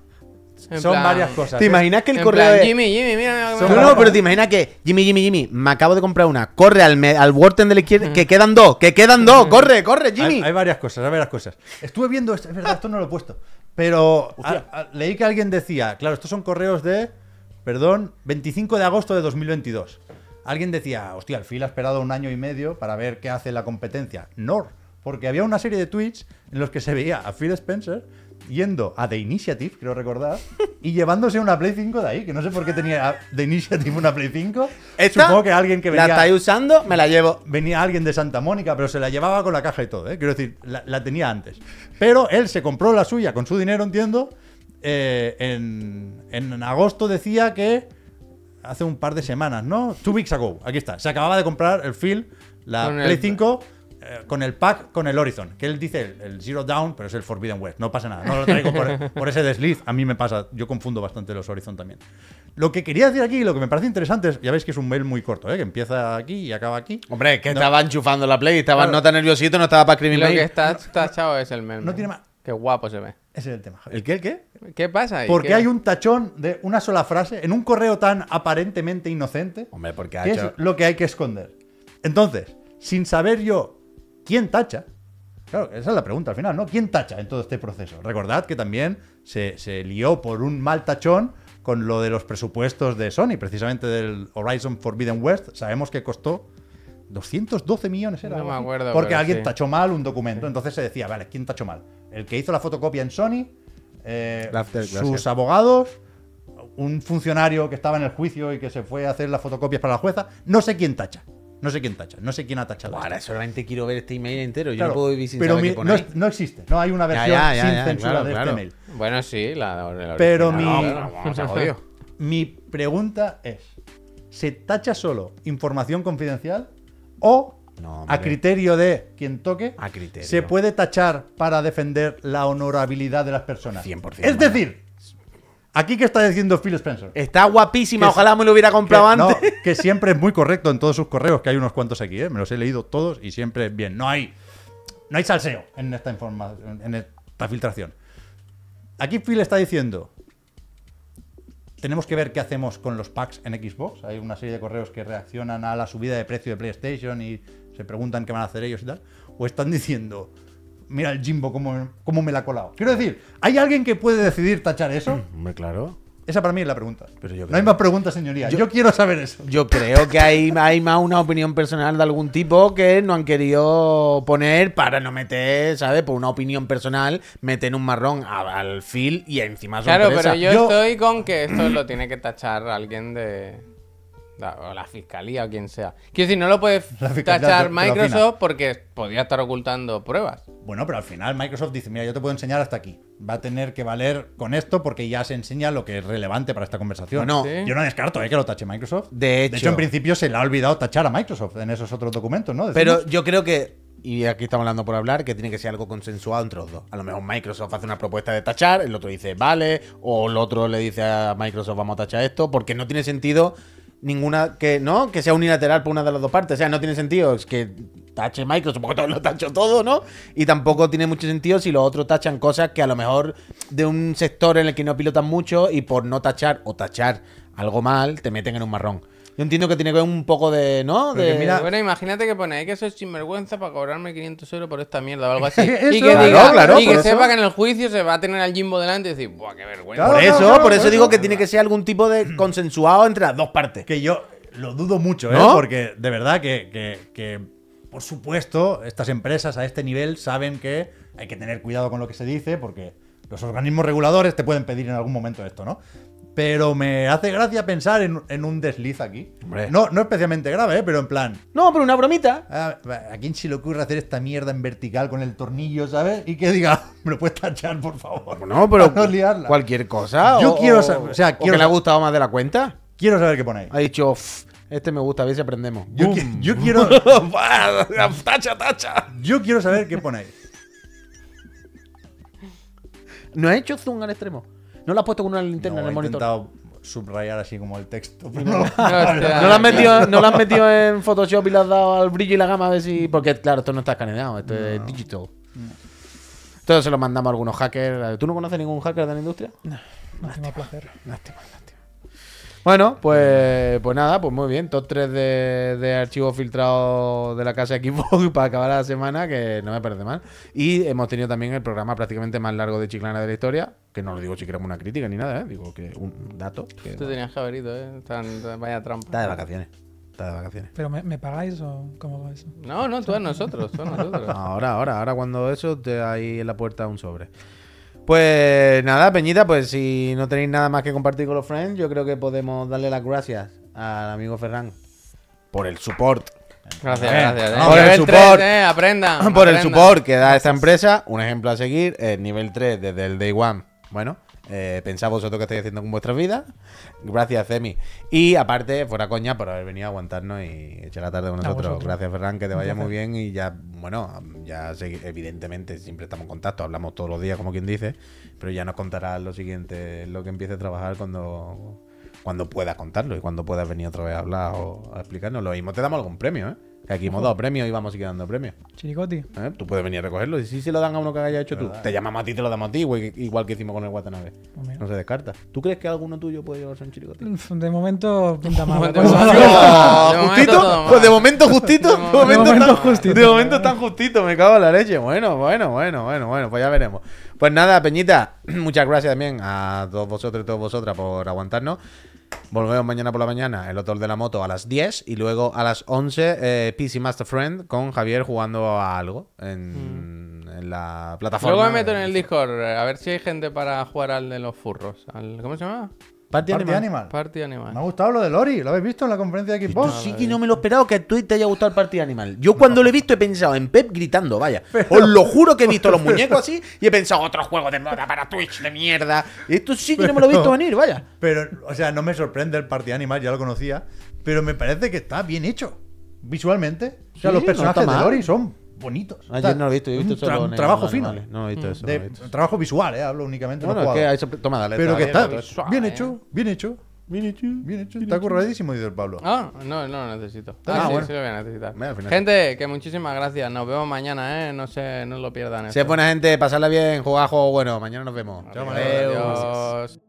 En son plan- varias cosas. ¿Te imaginas que el en correo plan, es- Jimmy, Jimmy, mira. Son No, mira, no, pero te imaginas que Jimmy, Jimmy, Jimmy, me acabo de comprar una. Corre al, me- al Wharton de la izquierda, que quedan dos, que quedan dos. Corre, corre, Jimmy. Hay, hay varias cosas, hay varias cosas. Estuve viendo, esto, es verdad, esto no lo he puesto. Pero a- a- leí que alguien decía, claro, estos son correos de, perdón, 25 de agosto de 2022. Alguien decía, hostia, el Phil ha esperado un año y medio para ver qué hace la competencia. No, porque había una serie de tweets en los que se veía a Phil Spencer yendo a The Initiative, creo recordar, y llevándose una Play 5 de ahí, que no sé por qué tenía The Initiative una Play 5. ¿Esta? Supongo que alguien que ¿La venía estáis usando? Me la llevo. venía alguien de Santa Mónica, pero se la llevaba con la caja y todo, ¿eh? Quiero decir, la, la tenía antes. Pero él se compró la suya con su dinero, entiendo. eh, en, en agosto decía que hace un par de semanas, ¿no? Two weeks ago, aquí está. Se acababa de comprar el Phil, la Con el- Play 5, eh, con el pack, con el Horizon. Que él dice el, el Zero Down, pero es el Forbidden West. No pasa nada. No lo traigo por, por ese desliz. A mí me pasa. Yo confundo bastante los Horizon también. Lo que quería decir aquí, lo que me parece interesante es, ya veis que es un mail muy corto, ¿eh? Que empieza aquí y acaba aquí. Hombre, que No. estaba enchufando la Play, estaba Claro. no tan nerviosito, no estaba para escribir Lo que mail. está tachado es el meme. No tiene más. Qué guapo se ve. Ese es el tema, Javier. ¿El qué, el qué? ¿Qué pasa ahí? Porque ¿Qué- hay un tachón de una sola frase en un correo tan aparentemente inocente Hombre, porque ha que hecho... es lo que hay que esconder. Entonces, sin saber yo quién tacha, claro, esa es la pregunta al final, ¿no? ¿Quién tacha en todo este proceso? Recordad que también se, se lió por un mal tachón con lo de los presupuestos de Sony, precisamente del Horizon Forbidden West. Sabemos que costó 212 millones, era No algo me así, acuerdo, Porque pero alguien sí. tachó mal un documento. Entonces se decía, vale, ¿quién tachó mal? El que hizo la fotocopia en Sony, eh, sus gracias. abogados, un funcionario que estaba en el juicio y que se fue a hacer las fotocopias para la jueza. No sé quién tacha. No sé quién tacha. No sé quién ha tachado. Ahora esto. solamente quiero ver este email entero. Yo Claro, no puedo vivir sin pero saber mi- qué pone no, ahí. es- no existe. No hay una versión ya, ya, sin ya, censura claro, de claro. este mail. Bueno, sí, la, el Pero mi- No, no, Vamos a jodido. Mi pregunta es: ¿se tacha solo información confidencial o No, a criterio de quien toque A criterio. se puede tachar para defender la honorabilidad de las personas? 100%, Es decir, aquí que está diciendo Phil Spencer. Está guapísima, Que- ojalá me lo hubiera comprado que, no, antes. que siempre es muy correcto en todos sus correos, que hay unos cuantos aquí, ¿eh? me los he leído todos y siempre bien. No hay, no hay salseo en esta información, en esta filtración. Aquí Phil está diciendo, tenemos que ver qué hacemos con los packs en Xbox. Hay una serie de correos que reaccionan a la subida de precio de PlayStation y se preguntan qué van a hacer ellos y tal. O están diciendo, mira el Jimbo cómo, cómo me la ha colado. Quiero decir, ¿hay alguien que puede decidir tachar eso? Hombre, claro. Esa para mí es la pregunta. Pero yo no hay más preguntas, señoría. Yo, quiero saber eso. Yo creo que hay, hay más una opinión personal de algún tipo que no han querido poner para no meter, ¿sabes? Por una opinión personal, meter un marrón a- al Phil y encima su Claro, empresa. pero yo, Yo- estoy con que esto lo tiene que tachar alguien de. La- O la fiscalía o quien sea. Quiero decir, no lo puede tachar te- te lo Microsoft porque podía estar ocultando pruebas. Bueno, pero al final Microsoft dice, mira, yo te puedo enseñar hasta aquí. Va a tener que valer con esto porque ya se enseña lo que es relevante para esta conversación. Sí. Yo no descarto eh, que lo tache Microsoft. De hecho. en principio se le ha olvidado tachar a Microsoft en esos otros documentos, ¿no? Pero yo creo que, y aquí estamos hablando por hablar, que tiene que ser algo consensuado entre los dos. A lo mejor Microsoft hace una propuesta de tachar, el otro dice vale, o el otro le dice a Microsoft vamos a tachar esto, porque no tiene sentido ninguna que no que sea unilateral por una de las dos partes. O sea, no tiene sentido es que tache Microsoft, porque lo tacho todo, ¿no? Y tampoco tiene mucho sentido si los otros tachan cosas que a lo mejor de un sector en el que no pilotan mucho y por no tachar o tachar algo mal, te meten en un marrón. Yo entiendo que tiene que ver un poco de, ¿no? De, mira- Bueno, imagínate que pone, hay que ser sinvergüenza para cobrarme 500 euros por esta mierda o algo así. Eso, y que, claro, diga- claro, y que eso. sepa que en el juicio se va a tener al Jimbo delante y decir, ¡buah, qué vergüenza! Claro, Por eso, claro, por eso claro. digo que tiene que ser algún tipo de consensuado entre las dos partes. Que yo lo dudo mucho, ¿eh? ¿No? Porque de verdad que, que- que, por supuesto, estas empresas a este nivel saben que hay que tener cuidado con lo que se dice porque los organismos reguladores te pueden pedir en algún momento esto, ¿no? Pero me hace gracia pensar en, en un desliz aquí. Hombre. No, no especialmente grave, ¿eh? Pero en plan, No, pero una bromita. ¿a, a quién se le ocurre hacer esta mierda en vertical con el tornillo, ¿sabes? Y que diga, me lo puedes tachar, por favor. No, pero Para no liarla. cualquier cosa. Yo o- quiero o- saber- o sea, quiero que le ha gustado más de la cuenta. Quiero saber qué pone ahí. Ha dicho, "Uf, este me gusta, a ver si aprendemos. Yo, Boom. qui- yo quiero, tacha, tacha. yo quiero saber qué pone ahí. No ha hecho zoom al extremo. ¿No lo has puesto con una No, linterna en he el monitor? intentado subrayar así como el texto. pero no. Hostia, ¿No lo, has metido, ¿No lo has metido en Photoshop y le has dado al brillo y la gama a ver si.? Porque, claro, esto no está escaneado, esto es digital. Entonces se lo mandamos a algunos hackers. ¿Tú no conoces ningún hacker de la industria? No tengo placer. Lástima, lástima. Bueno, pues, pues nada, pues muy bien. Top 3 de, de archivos filtrados de la casa de Xbox para acabar la semana, que no me parece mal. Y hemos tenido también el programa prácticamente más largo de Chiclana de la historia, que no lo digo si queremos una crítica ni nada, ¿eh? digo que un dato. Que Tú tenías que haber ido, ¿eh? Tan- vaya trampa. está de vacaciones. Está de vacaciones. ¿Pero me, me pagáis o cómo va eso? No, no, tú a nosotros, tú a nosotros. Ahora, ahora, ahora cuando eso, te ahí en la puerta un sobre. Pues nada, Peñita, pues si no tenéis nada más que compartir con los friends, yo creo que podemos darle las gracias al amigo Ferran por el support. Gracias, Eh, gracias. por eh. el Nivel support. 3, eh, aprendan. por el support que da esta empresa. Un ejemplo a seguir, el nivel 3 desde el day one. Bueno, eh, pensad vosotros qué estáis haciendo con vuestras vidas. Gracias, Cemi. Y aparte, fuera coña, por haber venido a aguantarnos y echar la tarde con nosotros. Gracias, Ferran, que te vaya muy bien. Y ya, bueno, ya evidentemente siempre estamos en contacto, hablamos todos los días, como quien dice. Pero ya nos contarás lo siguiente, lo que empiece a trabajar cuando, cuando puedas contarlo y cuando puedas venir otra vez a hablar o a explicarnos. Lo mismo te damos algún premio, ¿eh? Que aquí hemos dado premios y vamos a seguir dando premios. Chiricoti. ¿Eh? Tú puedes venir a recogerlo. Y si se lo dan a uno que haya hecho tú, te llamamos a ti, te lo damos a ti, igual que- igual que hicimos con el Watanabe. Pues. No se descarta. ¿Tú crees que alguno tuyo puede llevarse un chiricote? De momento momento- ¡Oh! de momento ¿Justito? Pues de momento justito. De momento- momento, de momento tan, justito. de momento tan justito, me cago en la leche. Bueno, bueno, bueno, bueno, bueno, pues ya veremos. Pues nada, Peñita, muchas gracias también a todos vosotros y todas vosotras por aguantarnos. Volvemos mañana por la mañana, el autor de la moto a las 10 y luego a las 11 eh, PC Master Friend con Javier jugando a algo en, en la plataforma. Luego me meto en el Discord a ver si hay gente para jugar al de los furros. Al, ¿Cómo se llama? Party Party Animal. Animal. Party Me ha Animal. gustado lo de Lori. ¿Lo habéis visto en la conferencia de Esto Xbox? sí que no me lo he esperado que a Twitch te haya gustado el Party Animal. Yo cuando lo he visto he pensado en Pep gritando, vaya. Os lo juro que he visto los muñecos así y he pensado otro juego de moda para Twitch de mierda. Esto sí que no me lo he visto venir, vaya. Pero, o sea, no me sorprende el Party Animal, ya lo conocía. Pero me parece que está bien hecho. Visualmente. O sea, Sí, los personajes de. Lori son bonitos. O sea, Ayer no lo he visto, he visto un, solo tra- trabajo fino. vale. No lo he visto eso. no De- lo he visto. trabajo visual, eh, hablo únicamente. no Bueno, es que hay sobre- Toma, dale. Pero que dale, está bien eh. hecho, bien hecho. Bien hecho. Bien hecho. Está curradísimo, dice el Pablo. Ah, no, no lo necesito. Ah, Ah, sí, bueno. sí lo voy a necesitar. Mira. Gente, que muchísimas gracias. Nos vemos mañana, ¿eh? No se, no lo pierdan. Sé esto. buena gente, pasarla bien, jugar juego bueno. Mañana nos vemos. Adiós.